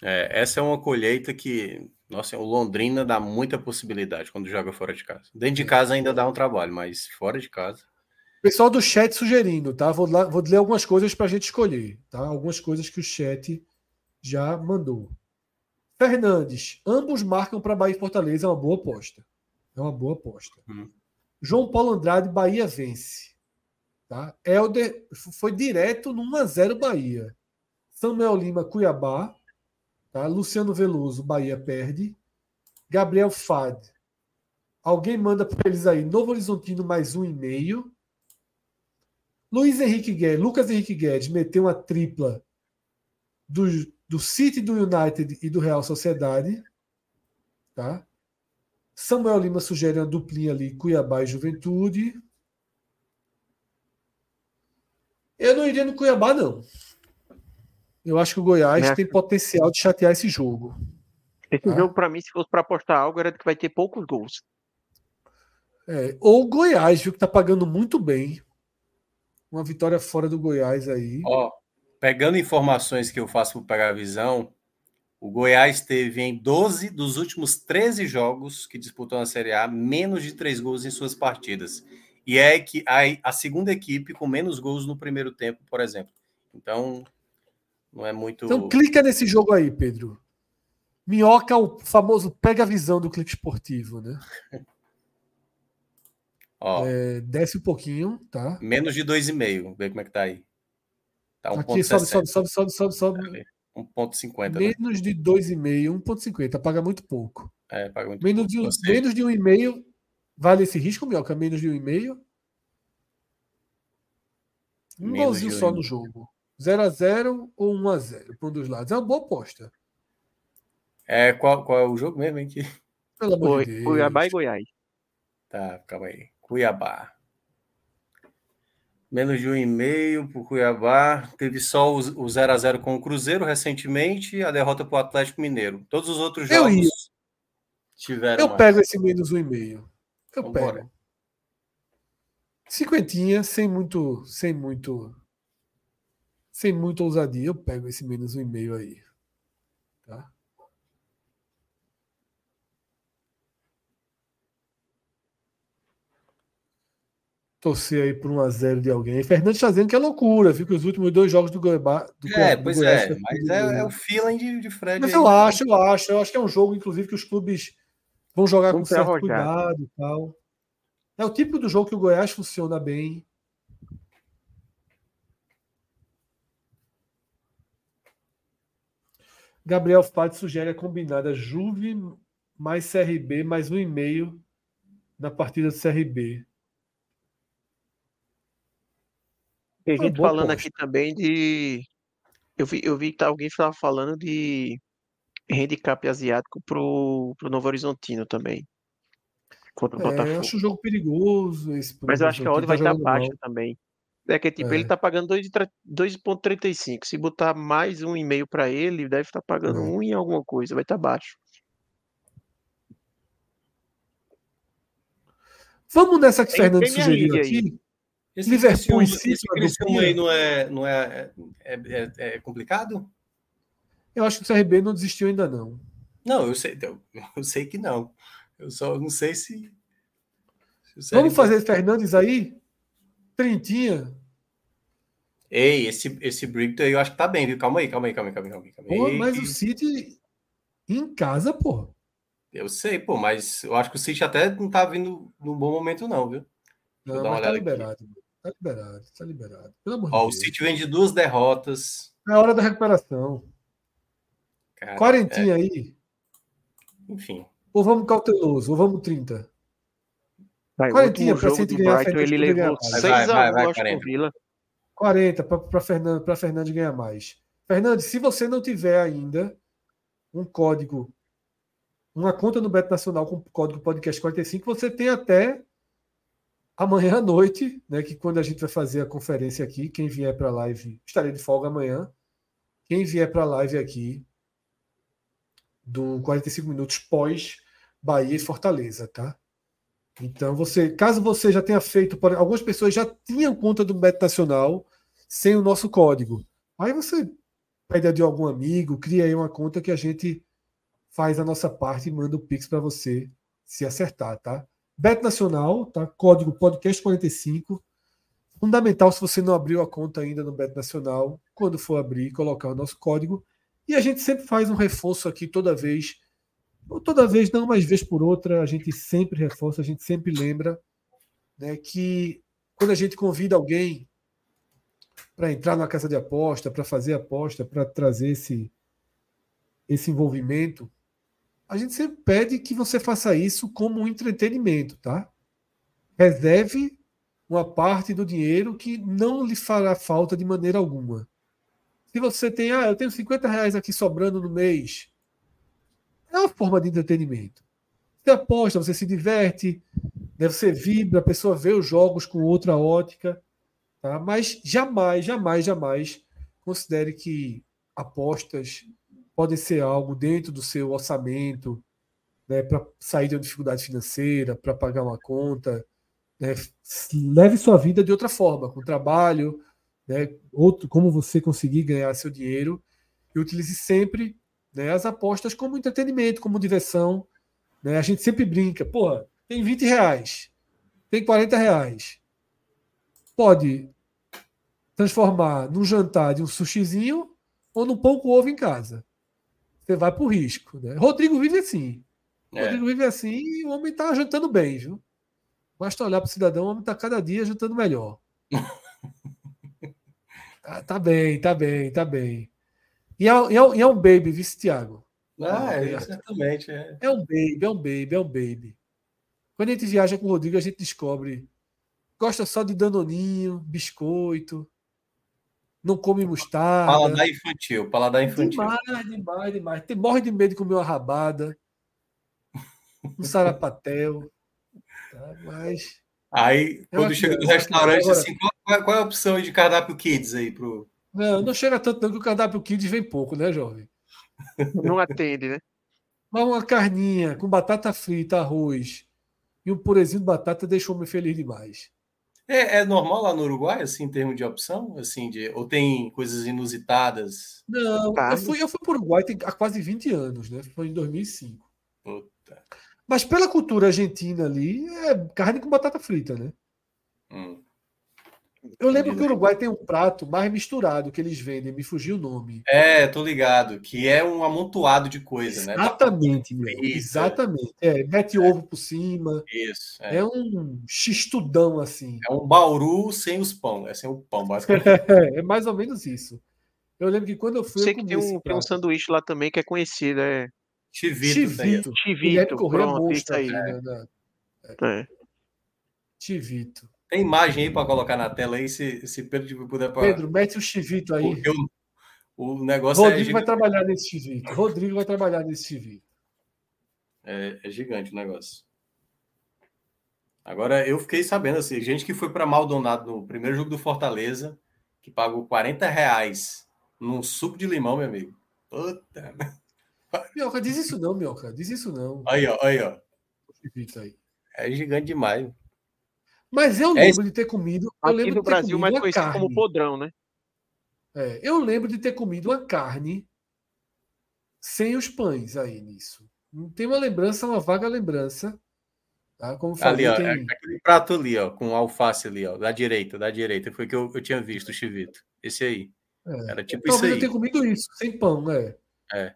É, essa é uma colheita que, nossa, o Londrina dá muita possibilidade quando joga fora de casa. Dentro de casa ainda dá um trabalho, mas fora de casa. Pessoal do chat sugerindo, tá? Vou, lá, vou ler algumas coisas para a gente escolher, tá? Algumas coisas que o chat já mandou. Fernandes, ambos marcam para Bahia e Fortaleza, é uma boa aposta. É uma boa aposta. Hum. João Paulo Andrade, Bahia vence. Tá? Helder foi direto no 1x0 Bahia. Samuel Lima, Cuiabá. Tá? Luciano Veloso, Bahia perde. Gabriel Fad. Alguém manda para eles aí. Novo Horizontino mais um e meio. Luiz Henrique Guedes, Lucas Henrique Guedes meteu uma tripla do, do City, do United e do Real Sociedade. Tá? Samuel Lima sugere uma duplinha ali, Cuiabá e Juventude. Eu não iria no Cuiabá, não. Eu acho que o Goiás tem potencial de chatear esse jogo. Esse tá? jogo, para mim, se fosse para apostar algo, era que vai ter poucos gols. É, ou o Goiás, viu, que tá pagando muito bem uma vitória fora do Goiás aí. Ó, pegando informações que eu faço para pegar a visão, o Goiás teve em 12 dos últimos 13 jogos que disputou na Série A menos de 3 gols em suas partidas. E é que a, a segunda equipe com menos gols no primeiro tempo, por exemplo. Então, não é muito. Então, clica nesse jogo aí, Pedro. Minhoca, o famoso pega a visão do clipe esportivo, né? Ó, é, desce um pouquinho, tá? Menos de 2,5. Vê como é que tá aí. Tá um Aqui, sobe, sobe, sobe, sobe, sobe, sobe. 1,50. Né? Menos né? de 2,5, 1,50. Paga muito pouco. É, paga muito menos pouco. De, menos de 1,5. Vale esse risco, Mioca? Menos de 1,5? Um golzinho só no jogo. 0x0 ou 1x0 para um dos lados. É uma boa aposta. É, qual, qual é o jogo mesmo, hein? Pelo amor de Deus. Cuiabá e Goiás. Tá, calma aí. Cuiabá. Menos de um e meio para o Cuiabá. Teve só o 0x0 com o Cruzeiro recentemente e a derrota para o Atlético Mineiro. Todos os outros jogos eu tiveram. Eu mais. pego esse menos um e meio. Eu Vambora. pego. Cinquentinha, sem muito, sem muito, sem muita ousadia, eu pego esse menos um e meio aí. Tá? Torcer aí por 1x0 de alguém. Fernando está dizendo que é loucura, viu? Que os últimos dois jogos do Goiás. Do é, do pois Goiás, é, mas é, é, o feeling de, de Fred. Mas aí. eu acho, eu acho. Eu acho que é um jogo, inclusive, que os clubes vão jogar Vamos com certo arrojado. cuidado e tal. É o tipo do jogo que o Goiás funciona bem. Gabriel Fati sugere a combinada Juve mais CRB mais um e meio na partida do CRB. Tem gente falando aqui também de. Eu vi, eu vi que alguém estava falando de handicap asiático pro, pro Novo Horizontino também. Contra o é, Botafogo. Eu acho o jogo perigoso. Esse Mas eu acho que a odd vai estar tá baixa também. É que tipo, é. ele tá pagando 2,35. Se botar mais um e meio para ele, deve estar tá pagando é. um em alguma coisa, vai estar tá baixo. Vamos nessa que o Fernando sugeriu aqui. Esse Liverpool esse Criciúma aí não é, não é, é, é, é, complicado? Eu acho que o CRB não desistiu ainda não. Não, eu sei, eu, eu sei que não. Eu só não sei se. se Vamos fazer Fernandes aí? Trintinha. Ei, esse, esse Brighton aí eu acho que tá bem, viu? Calma aí, calma aí, calma aí, calma aí. Calma aí. Pô, mas o City em casa, pô. Eu sei, pô, mas eu acho que o City até não tá vindo num bom momento, não, viu? Não, mas tá liberado. Aqui. Tá liberado, tá liberado. Pelo amor Ó, de o City vem de duas derrotas. É hora da recuperação. Cara, Quarentinha é... aí. Enfim. Ou vamos cauteloso, ou vamos 30. Vai, o Quarentinha, gente do ganhar, Brighton, ele levou mais. 6 Vai, vai, a 1 vai, do Aston 40. Villa. 40 para Fernando, para Fernandes ganhar mais. Fernandes, se você não tiver ainda um código, uma conta no Beto Nacional com o código podcast 45, você tem até amanhã à noite, né, que quando a gente vai fazer a conferência aqui, quem vier para a live, estarei de folga amanhã. Quem vier para a live aqui do 45 minutos pós Bahia e Fortaleza, tá? Então, você, caso você já tenha feito, algumas pessoas já tinham conta do Beto Nacional sem o nosso código. Aí você pede a de algum amigo, cria aí uma conta que a gente faz a nossa parte e manda o Pix para você se acertar, tá? Beto Nacional, tá? Código podcast 45. Fundamental se você não abriu a conta ainda no Beto Nacional, quando for abrir, colocar o nosso código. E a gente sempre faz um reforço aqui toda vez ou toda vez, não, mas vez por outra, a gente sempre reforça, a gente sempre lembra né, que quando a gente convida alguém para entrar na casa de aposta, para fazer aposta, para trazer esse, esse envolvimento, a gente sempre pede que você faça isso como um entretenimento, tá? Reserve uma parte do dinheiro que não lhe fará falta de maneira alguma. Se você tem, ah, eu tenho 50 reais aqui sobrando no mês, é uma forma de entretenimento. Você aposta, você se diverte, né, você vibra, a pessoa vê os jogos com outra ótica, tá? mas jamais, jamais, jamais considere que apostas podem ser algo dentro do seu orçamento, né, para sair de uma dificuldade financeira, para pagar uma conta. Né? Leve sua vida de outra forma, com trabalho, né, outro, como você conseguir ganhar seu dinheiro, e utilize sempre né, as apostas como entretenimento, como diversão. Né? A gente sempre brinca, porra, tem 20 reais, tem 40 reais. Pode transformar num jantar de um sushizinho ou num pão com ovo em casa. Você vai pro risco. Né? Rodrigo vive assim. É. Rodrigo vive assim e o homem tá jantando bem, viu? Basta olhar pro cidadão, o homem tá cada dia jantando melhor. tá, tá bem, tá bem, tá bem. E é, e é, e é um baby, vice Tiago. Ah, é, certamente. É. É um baby, é um baby, é um baby. Quando a gente viaja com o Rodrigo, a gente descobre. Gosta só de danoninho, biscoito. Não come mostarda. Paladar infantil, paladar infantil. Demais, demais, demais. Tem, morre de medo de comer uma rabada. Um sarapatel. Tá? Mas. Aí, quando acho chega no restaurante, agora- assim, qual, qual é a opção de cardápio kids aí pro. Não, não chega tanto, não, que o cardápio Kids vem pouco, né, jovem? Não atende, né? Mas uma carninha com batata frita, arroz e um purezinho de batata deixa o homem feliz demais. É, é normal lá no Uruguai, assim, em termos de opção? Assim, de, ou tem coisas inusitadas? Não, eu fui, eu fui para o Uruguai tem, há quase 20 anos, né? Foi em 2005. Puta. Mas pela cultura argentina ali, é carne com batata frita, né? Hum. Eu lembro que o Uruguai tem um prato mais misturado que eles vendem, me fugiu o nome. É, tô ligado. Que é um amontoado de coisa, né? Exatamente, meu. frita. Exatamente. É, mete ovo por cima. Isso. É. É um xistudão assim. É um bauru sem os pão, é sem o pão, basicamente. É, é mais ou menos isso. Eu lembro que quando eu fui. Sei eu que tem um, tem um sanduíche lá também que é conhecido, é Chivito. Chivito. Chivito. Guilherme Correia Pronto, isso monstro aí. né, É. Chivito. Tem imagem aí para colocar na tela aí, se, se Pedro puder. Pra... Pedro, mete o chivito aí. Porque o, o negócio é, Rodrigo vai gigante, trabalhar nesse chivito. Rodrigo vai trabalhar nesse chivito. é, é gigante o negócio. Agora, eu fiquei sabendo, assim, gente que foi para Maldonado no primeiro jogo do Fortaleza, que pagou 40 reais num suco de limão, meu amigo. Puta. Mioca, diz isso não, Mioca. Diz isso não. Aí, ó, aí, ó. Chivito aí. É gigante demais. Mas eu É lembro de ter comido. Eu Aqui lembro no de ter Brasil, comido mais conhecido carne. como podrão, né? É, eu lembro de ter comido uma carne sem os pães aí nisso. Tem uma lembrança, uma vaga lembrança. Tá? Como eu Ali, falei, ó, tem... é aquele prato ali, ó, com alface ali, ó, da direita, da direita. Foi que eu, eu tinha visto o chivito. Esse aí. é. Era tipo isso Talvez eu aí. tenha comido isso, sem pão, né? É.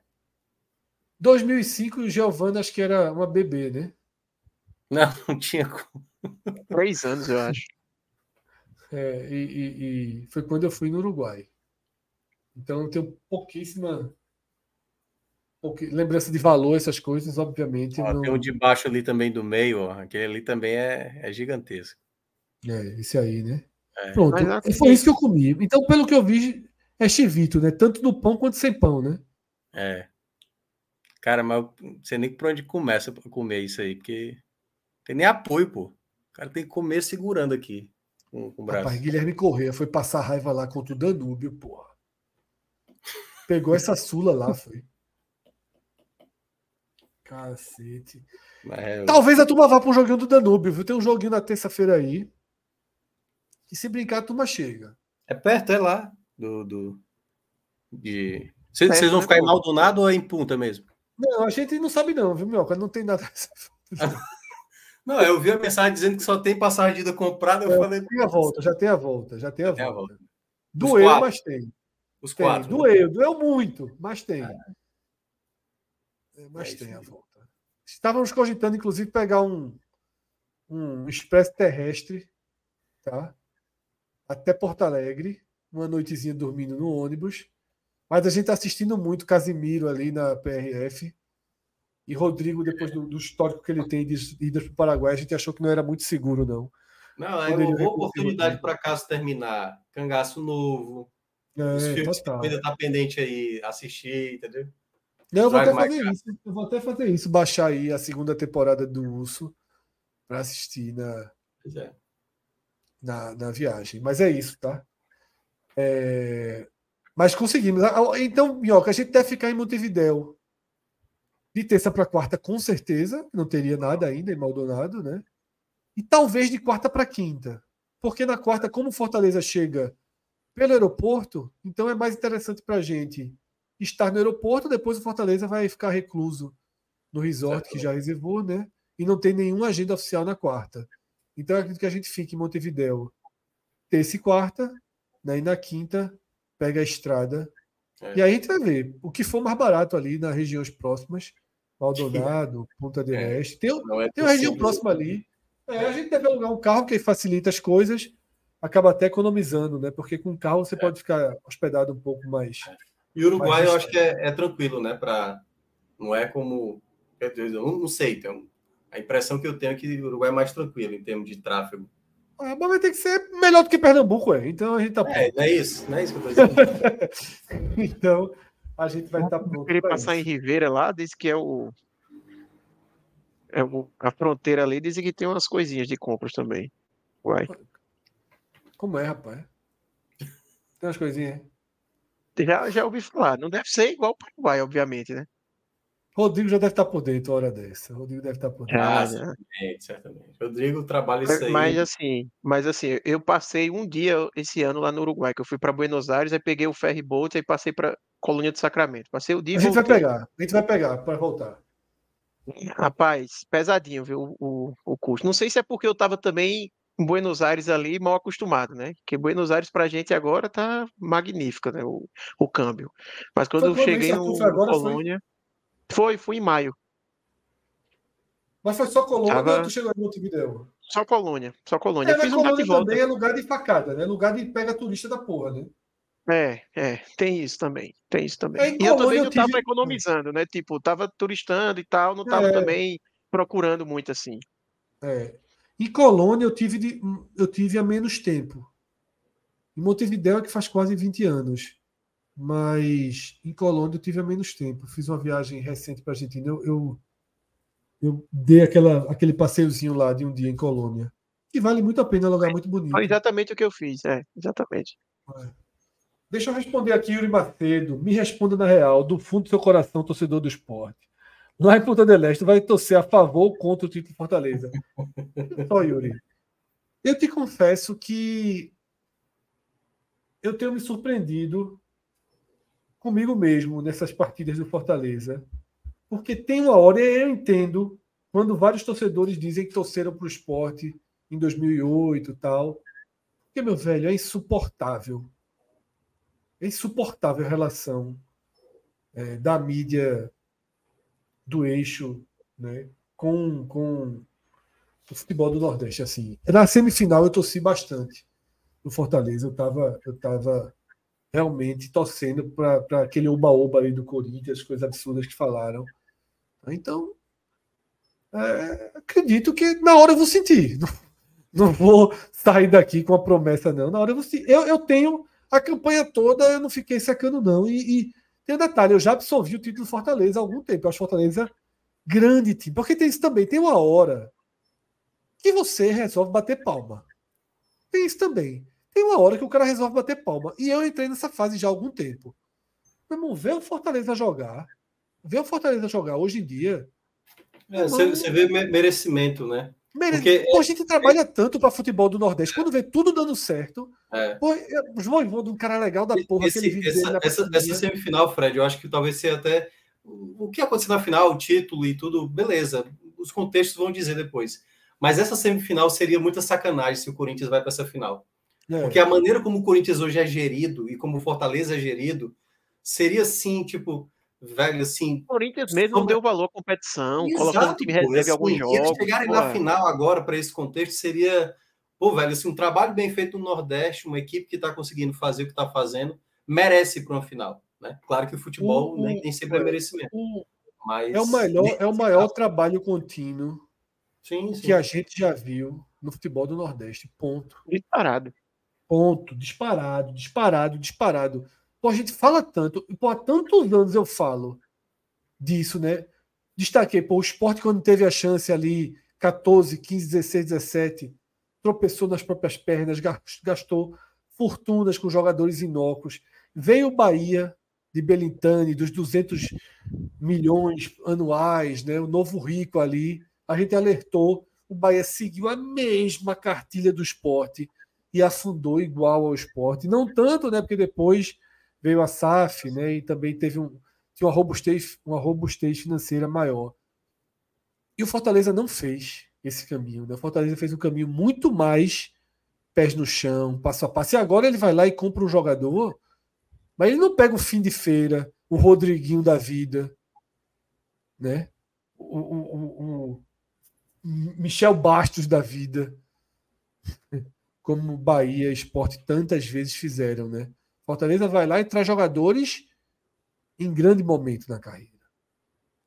2005, o Giovanna acho que era uma bebê, né? Não, não tinha como. Três anos, eu acho. É, e, e- e foi quando eu fui no Uruguai. Então eu tenho pouquíssima lembrança de valor, essas coisas, obviamente. Ó, não... Tem um de baixo ali também do meio, ó. aquele ali também é, é gigantesco. É, esse aí, né? É. Pronto. Mas assim- E foi isso que eu comi. Então, pelo que eu vi, é chivito, né? Tanto no pão quanto sem pão, né? É. Cara, mas eu não sei nem por onde começa pra comer isso aí, porque tem nem apoio, pô. O cara tem que comer segurando aqui com, com o braço. Rapaz, Guilherme Correia foi passar raiva lá contra o Danúbio, porra. Pegou essa sula lá, foi. Cacete. Mas é- Talvez a turma vá para um joguinho do Danúbio, viu? Tem um joguinho na terça-feira aí. E se brincar, a turma chega. É perto, é lá. Do, do, de... Vocês, Perto, vocês vão né, ficar em pô? Maldonado ou é em Punta mesmo? Não, a gente não sabe não, viu, Mioca? Não tem nada. Não, eu vi a mensagem dizendo que só tem passagem de ida comprada. Eu É, falei, Tem a volta, já tem a volta, já tem a volta. volta. Doeu, quatro. mas tem. os Tem, quatro. né? doeu, doeu muito, mas tem. É, mas É isso tem a volta. Estávamos cogitando, inclusive, pegar um, um expresso terrestre, tá? Até Porto Alegre, uma noitezinha dormindo no ônibus. Mas a gente está assistindo muito Casimiro ali na PRF. E Rodrigo, depois do, do histórico que ele tem de idas para o Paraguai, a gente achou que não era muito seguro, não. Não, é uma boa oportunidade para caso terminar. Cangaço novo. os É, filmes total. que ainda tá pendente aí, assistir, entendeu? Não, eu vou até fazer isso. Eu vou até fazer isso, baixar aí a segunda temporada do Urso para assistir na, é. na, na viagem. Mas é isso, tá? É, Mas conseguimos. Ah, Então, Minhoca, a gente deve ficar em Montevidéu de terça para quarta, com certeza. Não teria nada ainda em Maldonado, né? E talvez de quarta para quinta. Porque na quarta, como Fortaleza chega pelo aeroporto, então é mais interessante para a gente estar no aeroporto. Depois o Fortaleza vai ficar recluso no resort que já reservou, né? E não tem nenhuma agenda oficial na quarta. Então eu acredito que a gente fique em Montevidéu terça e quarta, né? e na quinta pega a estrada. É. E aí a gente vai ver o que for mais barato ali nas regiões próximas. Maldonado, Punta del É. Este. Tem, é tem uma região próxima ali. É, a gente deve alugar um carro que facilita as coisas, acaba até economizando, né? Porque com carro você pode ficar hospedado um pouco mais. E o Uruguai Mas eu acho que é, é tranquilo, né? Pra... Não é como. Eu não, não sei. Então, a impressão que eu tenho é que o Uruguai é mais tranquilo em termos de tráfego. Ah, mas vai ter que ser melhor do que Pernambuco, é. Então a gente tá É, não é isso, não é isso que eu tô dizendo. Então a gente vai estar pronto. Querer pra passar em isso. Ribeira lá, diz que é o. É o, a fronteira ali, dizem que tem umas coisinhas de compras também. Uai. Como é, rapaz? Tem umas coisinhas. Já, já ouvi falar. Não deve ser igual o Paraguai, obviamente, né? Rodrigo já deve estar por dentro a hora dessa. Rodrigo deve estar por dentro. Ah. Certamente, certamente. Rodrigo trabalha isso aí. Mas assim, mas assim, eu passei um dia esse ano lá no Uruguai, que eu fui para Buenos Aires, aí peguei o ferry boat, aí passei para Colônia do Sacramento. Passei o dia A gente vai pegar. A gente vai pegar para voltar. Rapaz, pesadinho, viu, o, o custo. Não sei se é porque eu tava também em Buenos Aires ali mal acostumado, né? Porque Buenos Aires pra gente agora tá magnífica, né? O, o câmbio. Mas quando Foi eu quando cheguei isso, no, Arthur? Foi agora, foi? Colônia, foi, fui em maio. Mas foi só Colônia Tava- ou tu chegou em Montevideo? Só Colônia, só Colônia. É, Eu mas fiz um bate e Colônia volta. também é lugar de facada, né? Lugar de pega turista da porra, né? É, é, tem isso também, tem isso também. É, e eu também eu não tava tive- economizando, né? Tipo, tava turistando e tal, não tava É. também procurando muito assim. É. Em Colônia eu tive, de- eu tive há menos tempo. Em Montevideo é que faz quase 20 anos. Mas em Colônia eu tive há menos tempo. Fiz uma viagem recente para a Argentina. Eu, eu, eu dei aquela, aquele passeiozinho lá de um dia em Colônia. Que vale muito a pena, é um lugar muito bonito. Foi exatamente o que eu fiz, é, exatamente. Deixa eu responder aqui, Yuri Macedo. Me responda na real, do fundo do seu coração, torcedor do esporte. Lá em Ponta del Este, vai torcer a favor ou contra o título de Fortaleza? Só, Yuri. Eu te confesso que eu tenho me surpreendido comigo mesmo nessas partidas do Fortaleza. Porque tem uma hora, e eu entendo, quando vários torcedores dizem que torceram para o esporte em 2008 e tal. Porque, meu velho, é insuportável. É insuportável a relação é, da mídia do eixo né, com, com o futebol do Nordeste. Assim. Na semifinal eu torci bastante no Fortaleza. Eu estava eu tava realmente torcendo para aquele oba-oba do Corinthians, coisas absurdas que falaram. Então, é, acredito que na hora eu vou sentir. Não, não, vou sair daqui com a promessa, não. Na hora eu vou sentir. Eu, eu tenho a campanha toda, eu não fiquei secando, não. E, e tem um detalhe, eu já absolvi o título do Fortaleza há algum tempo. Eu acho Fortaleza grande time. Porque tem isso também, tem uma hora que você resolve bater palma. Tem isso também. Tem uma hora que o cara resolve bater palma. E eu entrei nessa fase já há algum tempo. Meu irmão, ver o Fortaleza jogar. Ver o Fortaleza jogar hoje em dia. É, você, você vê merecimento, né? Mere... Porque, pô, a gente trabalha é... tanto para futebol do Nordeste. Quando vê tudo dando certo. É. Pô, João de um cara legal da porra. Esse, essa, essa, essa, semifinal, Fred, eu acho que talvez seja até. O que aconteceu na final, o título e tudo, beleza. Os contextos vão dizer depois. Mas essa semifinal seria muita sacanagem se o Corinthians vai para essa final. É. Porque a maneira como o Corinthians hoje é gerido e como o Fortaleza é gerido seria assim, tipo, velho, assim. O Corinthians mesmo não deu valor à competição, Exato, colocando o time reserva assim, alguns jogos. Eles chegarem na final agora para esse contexto seria, pô, velho, assim, um trabalho bem feito no Nordeste, uma equipe que está conseguindo fazer o que está fazendo, merece para uma final. Né? Claro que o futebol nem, nem sempre é merecimento. mas é o maior, é o maior trabalho contínuo sim, sim. que a gente já viu no futebol do Nordeste. Ponto. Disparado. Ponto. Disparado, disparado, disparado. Pô, a gente fala tanto, pô, há tantos anos eu falo disso, né? Destaquei, pô, o esporte, quando teve a chance ali, 14, 15, 16, 17, tropeçou nas próprias pernas, gastou fortunas com jogadores inócuos. Veio o Bahia de Belintani, dos 200 milhões anuais, né? o novo rico ali. A gente alertou, o Bahia seguiu a mesma cartilha do esporte e afundou igual ao esporte. Não tanto, né? Porque depois veio a SAF, né? E também teve um, uma robustez, uma robustez financeira maior. E o Fortaleza não fez esse caminho. Né? O Fortaleza fez um caminho muito mais pés no chão, passo a passo. E agora ele vai lá e compra um jogador, mas ele não pega o fim de feira, o Rodriguinho da vida, né? O, o, o, o Michel Bastos da vida como Bahia Esporte tantas vezes fizeram, né? Fortaleza vai lá e traz jogadores em grande momento na carreira.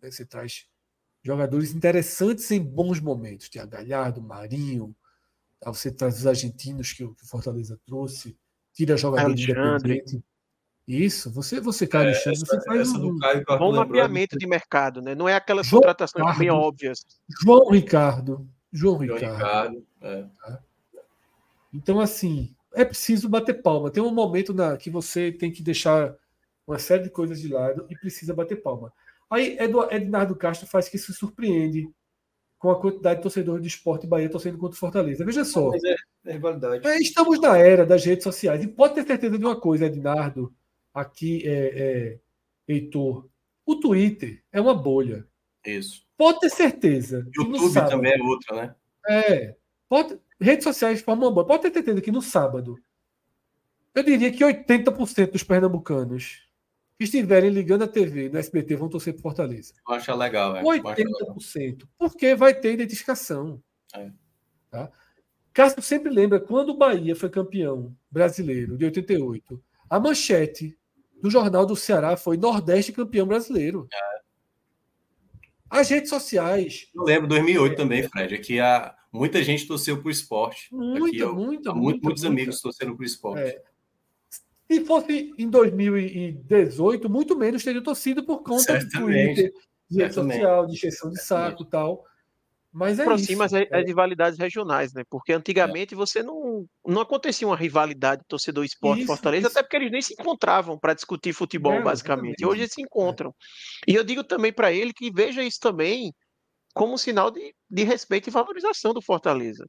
Né? Você traz jogadores interessantes em bons momentos. Tem a Galhardo, Marinho, tá? você traz os argentinos que o Fortaleza trouxe, tira jogadores independentes. Isso, você, você cai é, Alexandre, essa, você faz um bom mapeamento de mercado, né? Não é aquelas João contratações Ricardo, bem óbvias. João Ricardo. João, João Ricardo. Ricardo é. Tá? Então, assim, é preciso bater palma. Tem um momento na, que você tem que deixar uma série de coisas de lado e precisa bater palma. Aí Ednardo Castro faz que se surpreende com a quantidade de torcedores de esporte Bahia torcendo contra o Fortaleza. Veja só. Mas é, é rivalidade. É, estamos na era das redes sociais. E pode ter certeza de uma coisa, Ednardo, aqui, é, é, Heitor. O Twitter é uma bolha. Isso. Pode ter certeza. YouTube também é outra, né? É. Pode, redes sociais formam uma bolha. Pode ter certeza que no sábado, eu diria que 80% dos pernambucanos que estiverem ligando a TV no SBT vão torcer para Fortaleza. Eu acho legal, é. 80%. Porque vai ter identificação. É. Tá? Cássio sempre lembra quando o Bahia foi campeão brasileiro de 88. A manchete do Jornal do Ceará foi Nordeste campeão brasileiro. É. As redes sociais. Eu lembro 2008 é, também, Fred, é que a, muita gente torceu para o esporte. Muita, aqui, muita, muita, Muitos muita. amigos torceram para o esporte. É. Se fosse em 2018, muito menos teria torcido por conta Certamente. do Twitter, de rede social, de injeção de saco e tal. Mas é aproxima isso. as, as rivalidades regionais, né? Porque antigamente é. você não, não acontecia uma rivalidade torcedor esporte isso, Fortaleza, isso. até porque eles nem se encontravam para discutir futebol, é, basicamente. Hoje eles se encontram. É. E eu digo também para ele que veja isso também como um sinal de, de respeito e valorização do Fortaleza.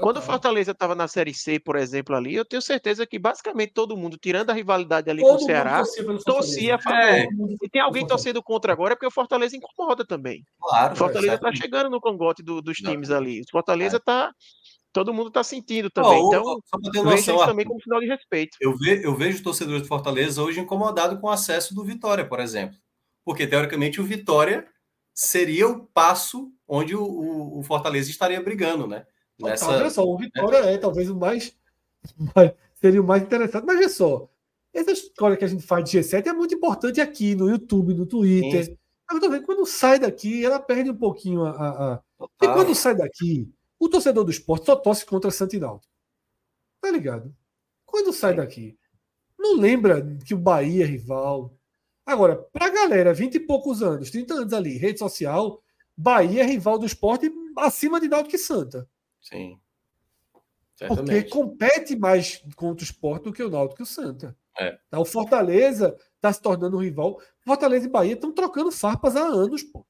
Quando o Fortaleza estava na Série C, por exemplo, ali, eu tenho certeza que basicamente todo mundo, tirando a rivalidade ali todo com o Ceará, torcia a favor. É. E tem alguém torcendo contra agora, é porque o Fortaleza incomoda também. Claro. O Fortaleza está chegando no cangote do, dos times Não. ali. O Fortaleza está. É. Todo mundo está sentindo também. então, vejo isso também como sinal de respeito. Eu, ve, eu vejo torcedores do Fortaleza hoje incomodados com o acesso do Vitória, por exemplo. Porque, teoricamente, o Vitória seria o passo onde o, o, o Fortaleza estaria brigando, né? Nessa... Olha só, o Vitória é talvez o mais, mais, seria o mais interessante, mas é só. Essa história que a gente faz de G7 é muito importante aqui no YouTube, no Twitter. Sim. Eu tô vendo, quando sai daqui, ela perde um pouquinho a. a, a... E quando sai daqui, o torcedor do esporte só torce contra Santinaldo. Tá ligado? Quando sai Sim. daqui, não lembra que o Bahia é rival. Agora, pra galera, 20 e poucos anos, 30 anos ali, rede social, Bahia é rival do esporte acima de Náutico que Santa. Sim. Certamente. Porque compete mais contra o esporte do que o Náutico e o Santa. É. Tá, o Fortaleza está se tornando um rival. Fortaleza e Bahia estão trocando farpas há anos, pô.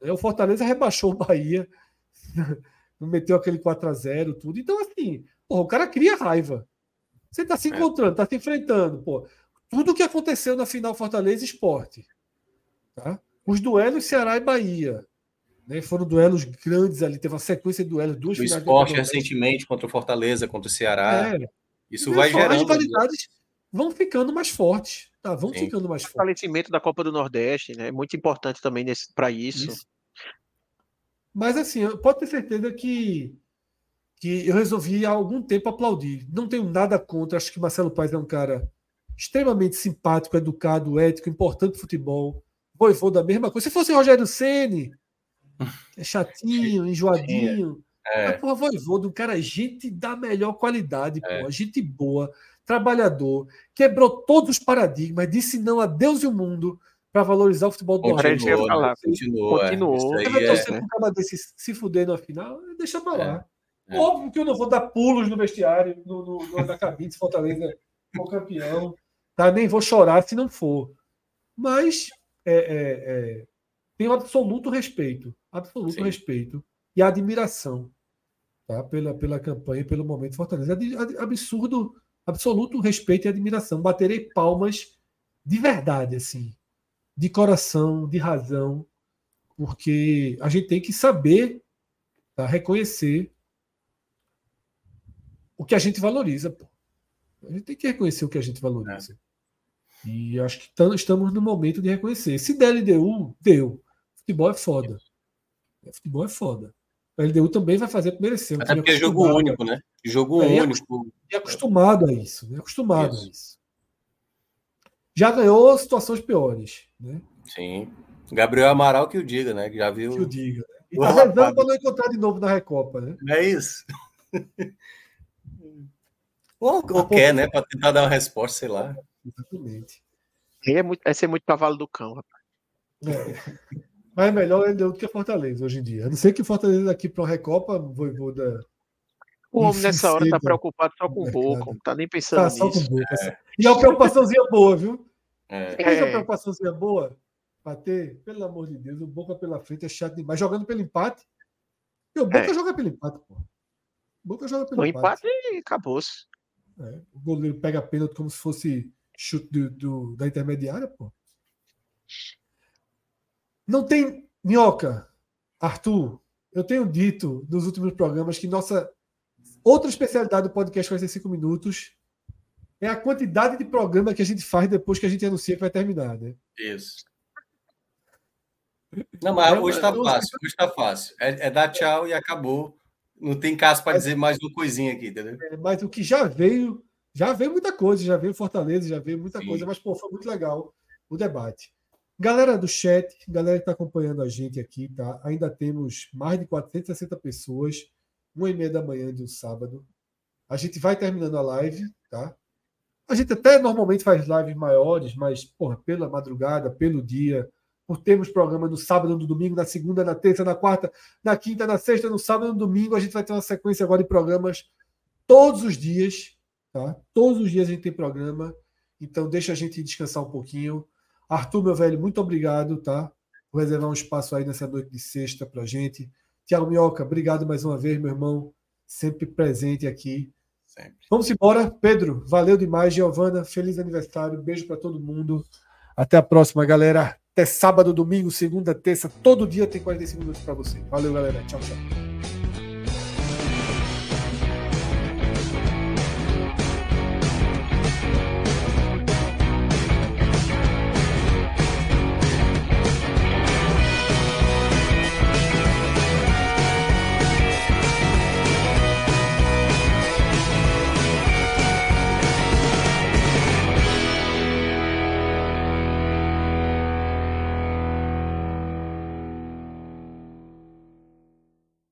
É, o Fortaleza rebaixou o Bahia, meteu aquele 4 a 0 tudo. Então, assim, porra, o cara cria raiva. Você está se é. encontrando, está se enfrentando, pô. Tudo que aconteceu na final Fortaleza Esporte. Tá? Os duelos Ceará e Bahia. Né? Foram duelos grandes ali, teve uma sequência de duelos, duas o esporte recentemente contra o Fortaleza, contra o Ceará. É. Isso vai gerando. As rivalidades vão ficando mais fortes. Tá, vão Sim. ficando mais fortes. O fortalecimento da Copa do Nordeste né? é muito importante também para isso. isso. Mas assim, pode ter certeza que, que eu resolvi há algum tempo aplaudir. Não tenho nada contra, acho que Marcelo Paes é um cara extremamente simpático, educado, ético, importante futebol. Voivô da mesma coisa. Se fosse Rogério Ceni, é chatinho, enjoadinho. É. Mas, porra, Voivoda, um cara, gente da melhor qualidade, é. porra, gente boa, trabalhador, quebrou todos os paradigmas, disse não a Deus e o mundo para valorizar o futebol do Nordeste. Continuou, continuou. continuou. É. Você torcer é. desse se fuder na final, deixa pra lá. É. Óbvio que eu não vou dar pulos no vestiário, no, no, no na cabine, se Fortaleza for campeão, tá? nem vou chorar se não for. Mas é, é, é tenho absoluto respeito, absoluto Sim. respeito e admiração tá? pela, pela campanha pelo momento Fortaleza. Absurdo, absoluto respeito e admiração. Baterei palmas de verdade, assim, de coração, de razão, porque a gente tem que saber tá? reconhecer o que a gente valoriza. Pô. A gente tem que reconhecer o que a gente valoriza. É. E acho que estamos no momento de reconhecer. Se der LDU, deu. Futebol é foda. Futebol é foda. A LDU também vai fazer por merecer. Até porque é jogo único, né? Jogo é, único. E acostumado a isso. Né? Acostumado isso. a isso. Já ganhou situações piores. Né? Sim. Gabriel Amaral que o diga, né? Que já viu. Que o diga. Né? E tá rezando para não encontrar de novo na Recopa, né? É isso. ou, ou quer, né? Para tentar dar uma resposta, sei lá. Exatamente. É, muito, é ser muito cavalo do cão, rapaz. É. Mas é melhor ele do que Fortaleza hoje em dia. A não ser que Fortaleza aqui para uma Recopa, Voivoda. O homem nessa hora tá preocupado só com o Boca, não tá nem pensando tá, só nisso. Com Boca. É. E é uma preocupaçãozinha boa, viu? É. Tem uma preocupaçãozinha boa para ter, pelo amor de Deus, o Boca pela frente é chato demais. Jogando pelo empate. E o Boca é. joga pelo empate, pô. O Boca joga pelo o empate. empate acabou-se. É. O goleiro pega a pênalti como se fosse chute do, do, da intermediária, pô. Não tem minhoca, Arthur. Eu tenho dito nos últimos programas que nossa outra especialidade do podcast 45 minutos é a quantidade de programa que a gente faz depois que a gente anuncia que vai terminar, né? Isso. Não, mas é, hoje está fácil. Hoje está fácil. É, é, dar tchau e acabou. Não tem caso para dizer mais uma coisinha aqui, entendeu? É, mas o que já veio, já veio muita coisa, já veio Fortaleza, já veio muita Sim. coisa, mas pô, foi muito legal o debate. Galera do chat, galera que está acompanhando a gente aqui, tá? Ainda temos mais de 460 pessoas, uma e meia da manhã de um sábado. A gente vai terminando a live, tá? A gente até normalmente faz lives maiores, mas, porra, pela madrugada, pelo dia, por termos programa no sábado, no domingo, na segunda, na terça, na quarta, na quinta, na sexta, no sábado, no domingo, a gente vai ter uma sequência agora de programas todos os dias, tá? Todos os dias a gente tem programa, então deixa a gente descansar um pouquinho. Arthur, meu velho, muito obrigado, tá? Vou reservar um espaço aí nessa noite de sexta pra gente. Tiago Minhoca, obrigado mais uma vez, meu irmão. Sempre presente aqui. Sempre. Vamos embora. Pedro, valeu demais. Giovana, feliz aniversário. Beijo para todo mundo. Até a próxima, galera. Até sábado, domingo, segunda, terça. Todo dia tem 45 minutos para você. Valeu, galera. Tchau, tchau.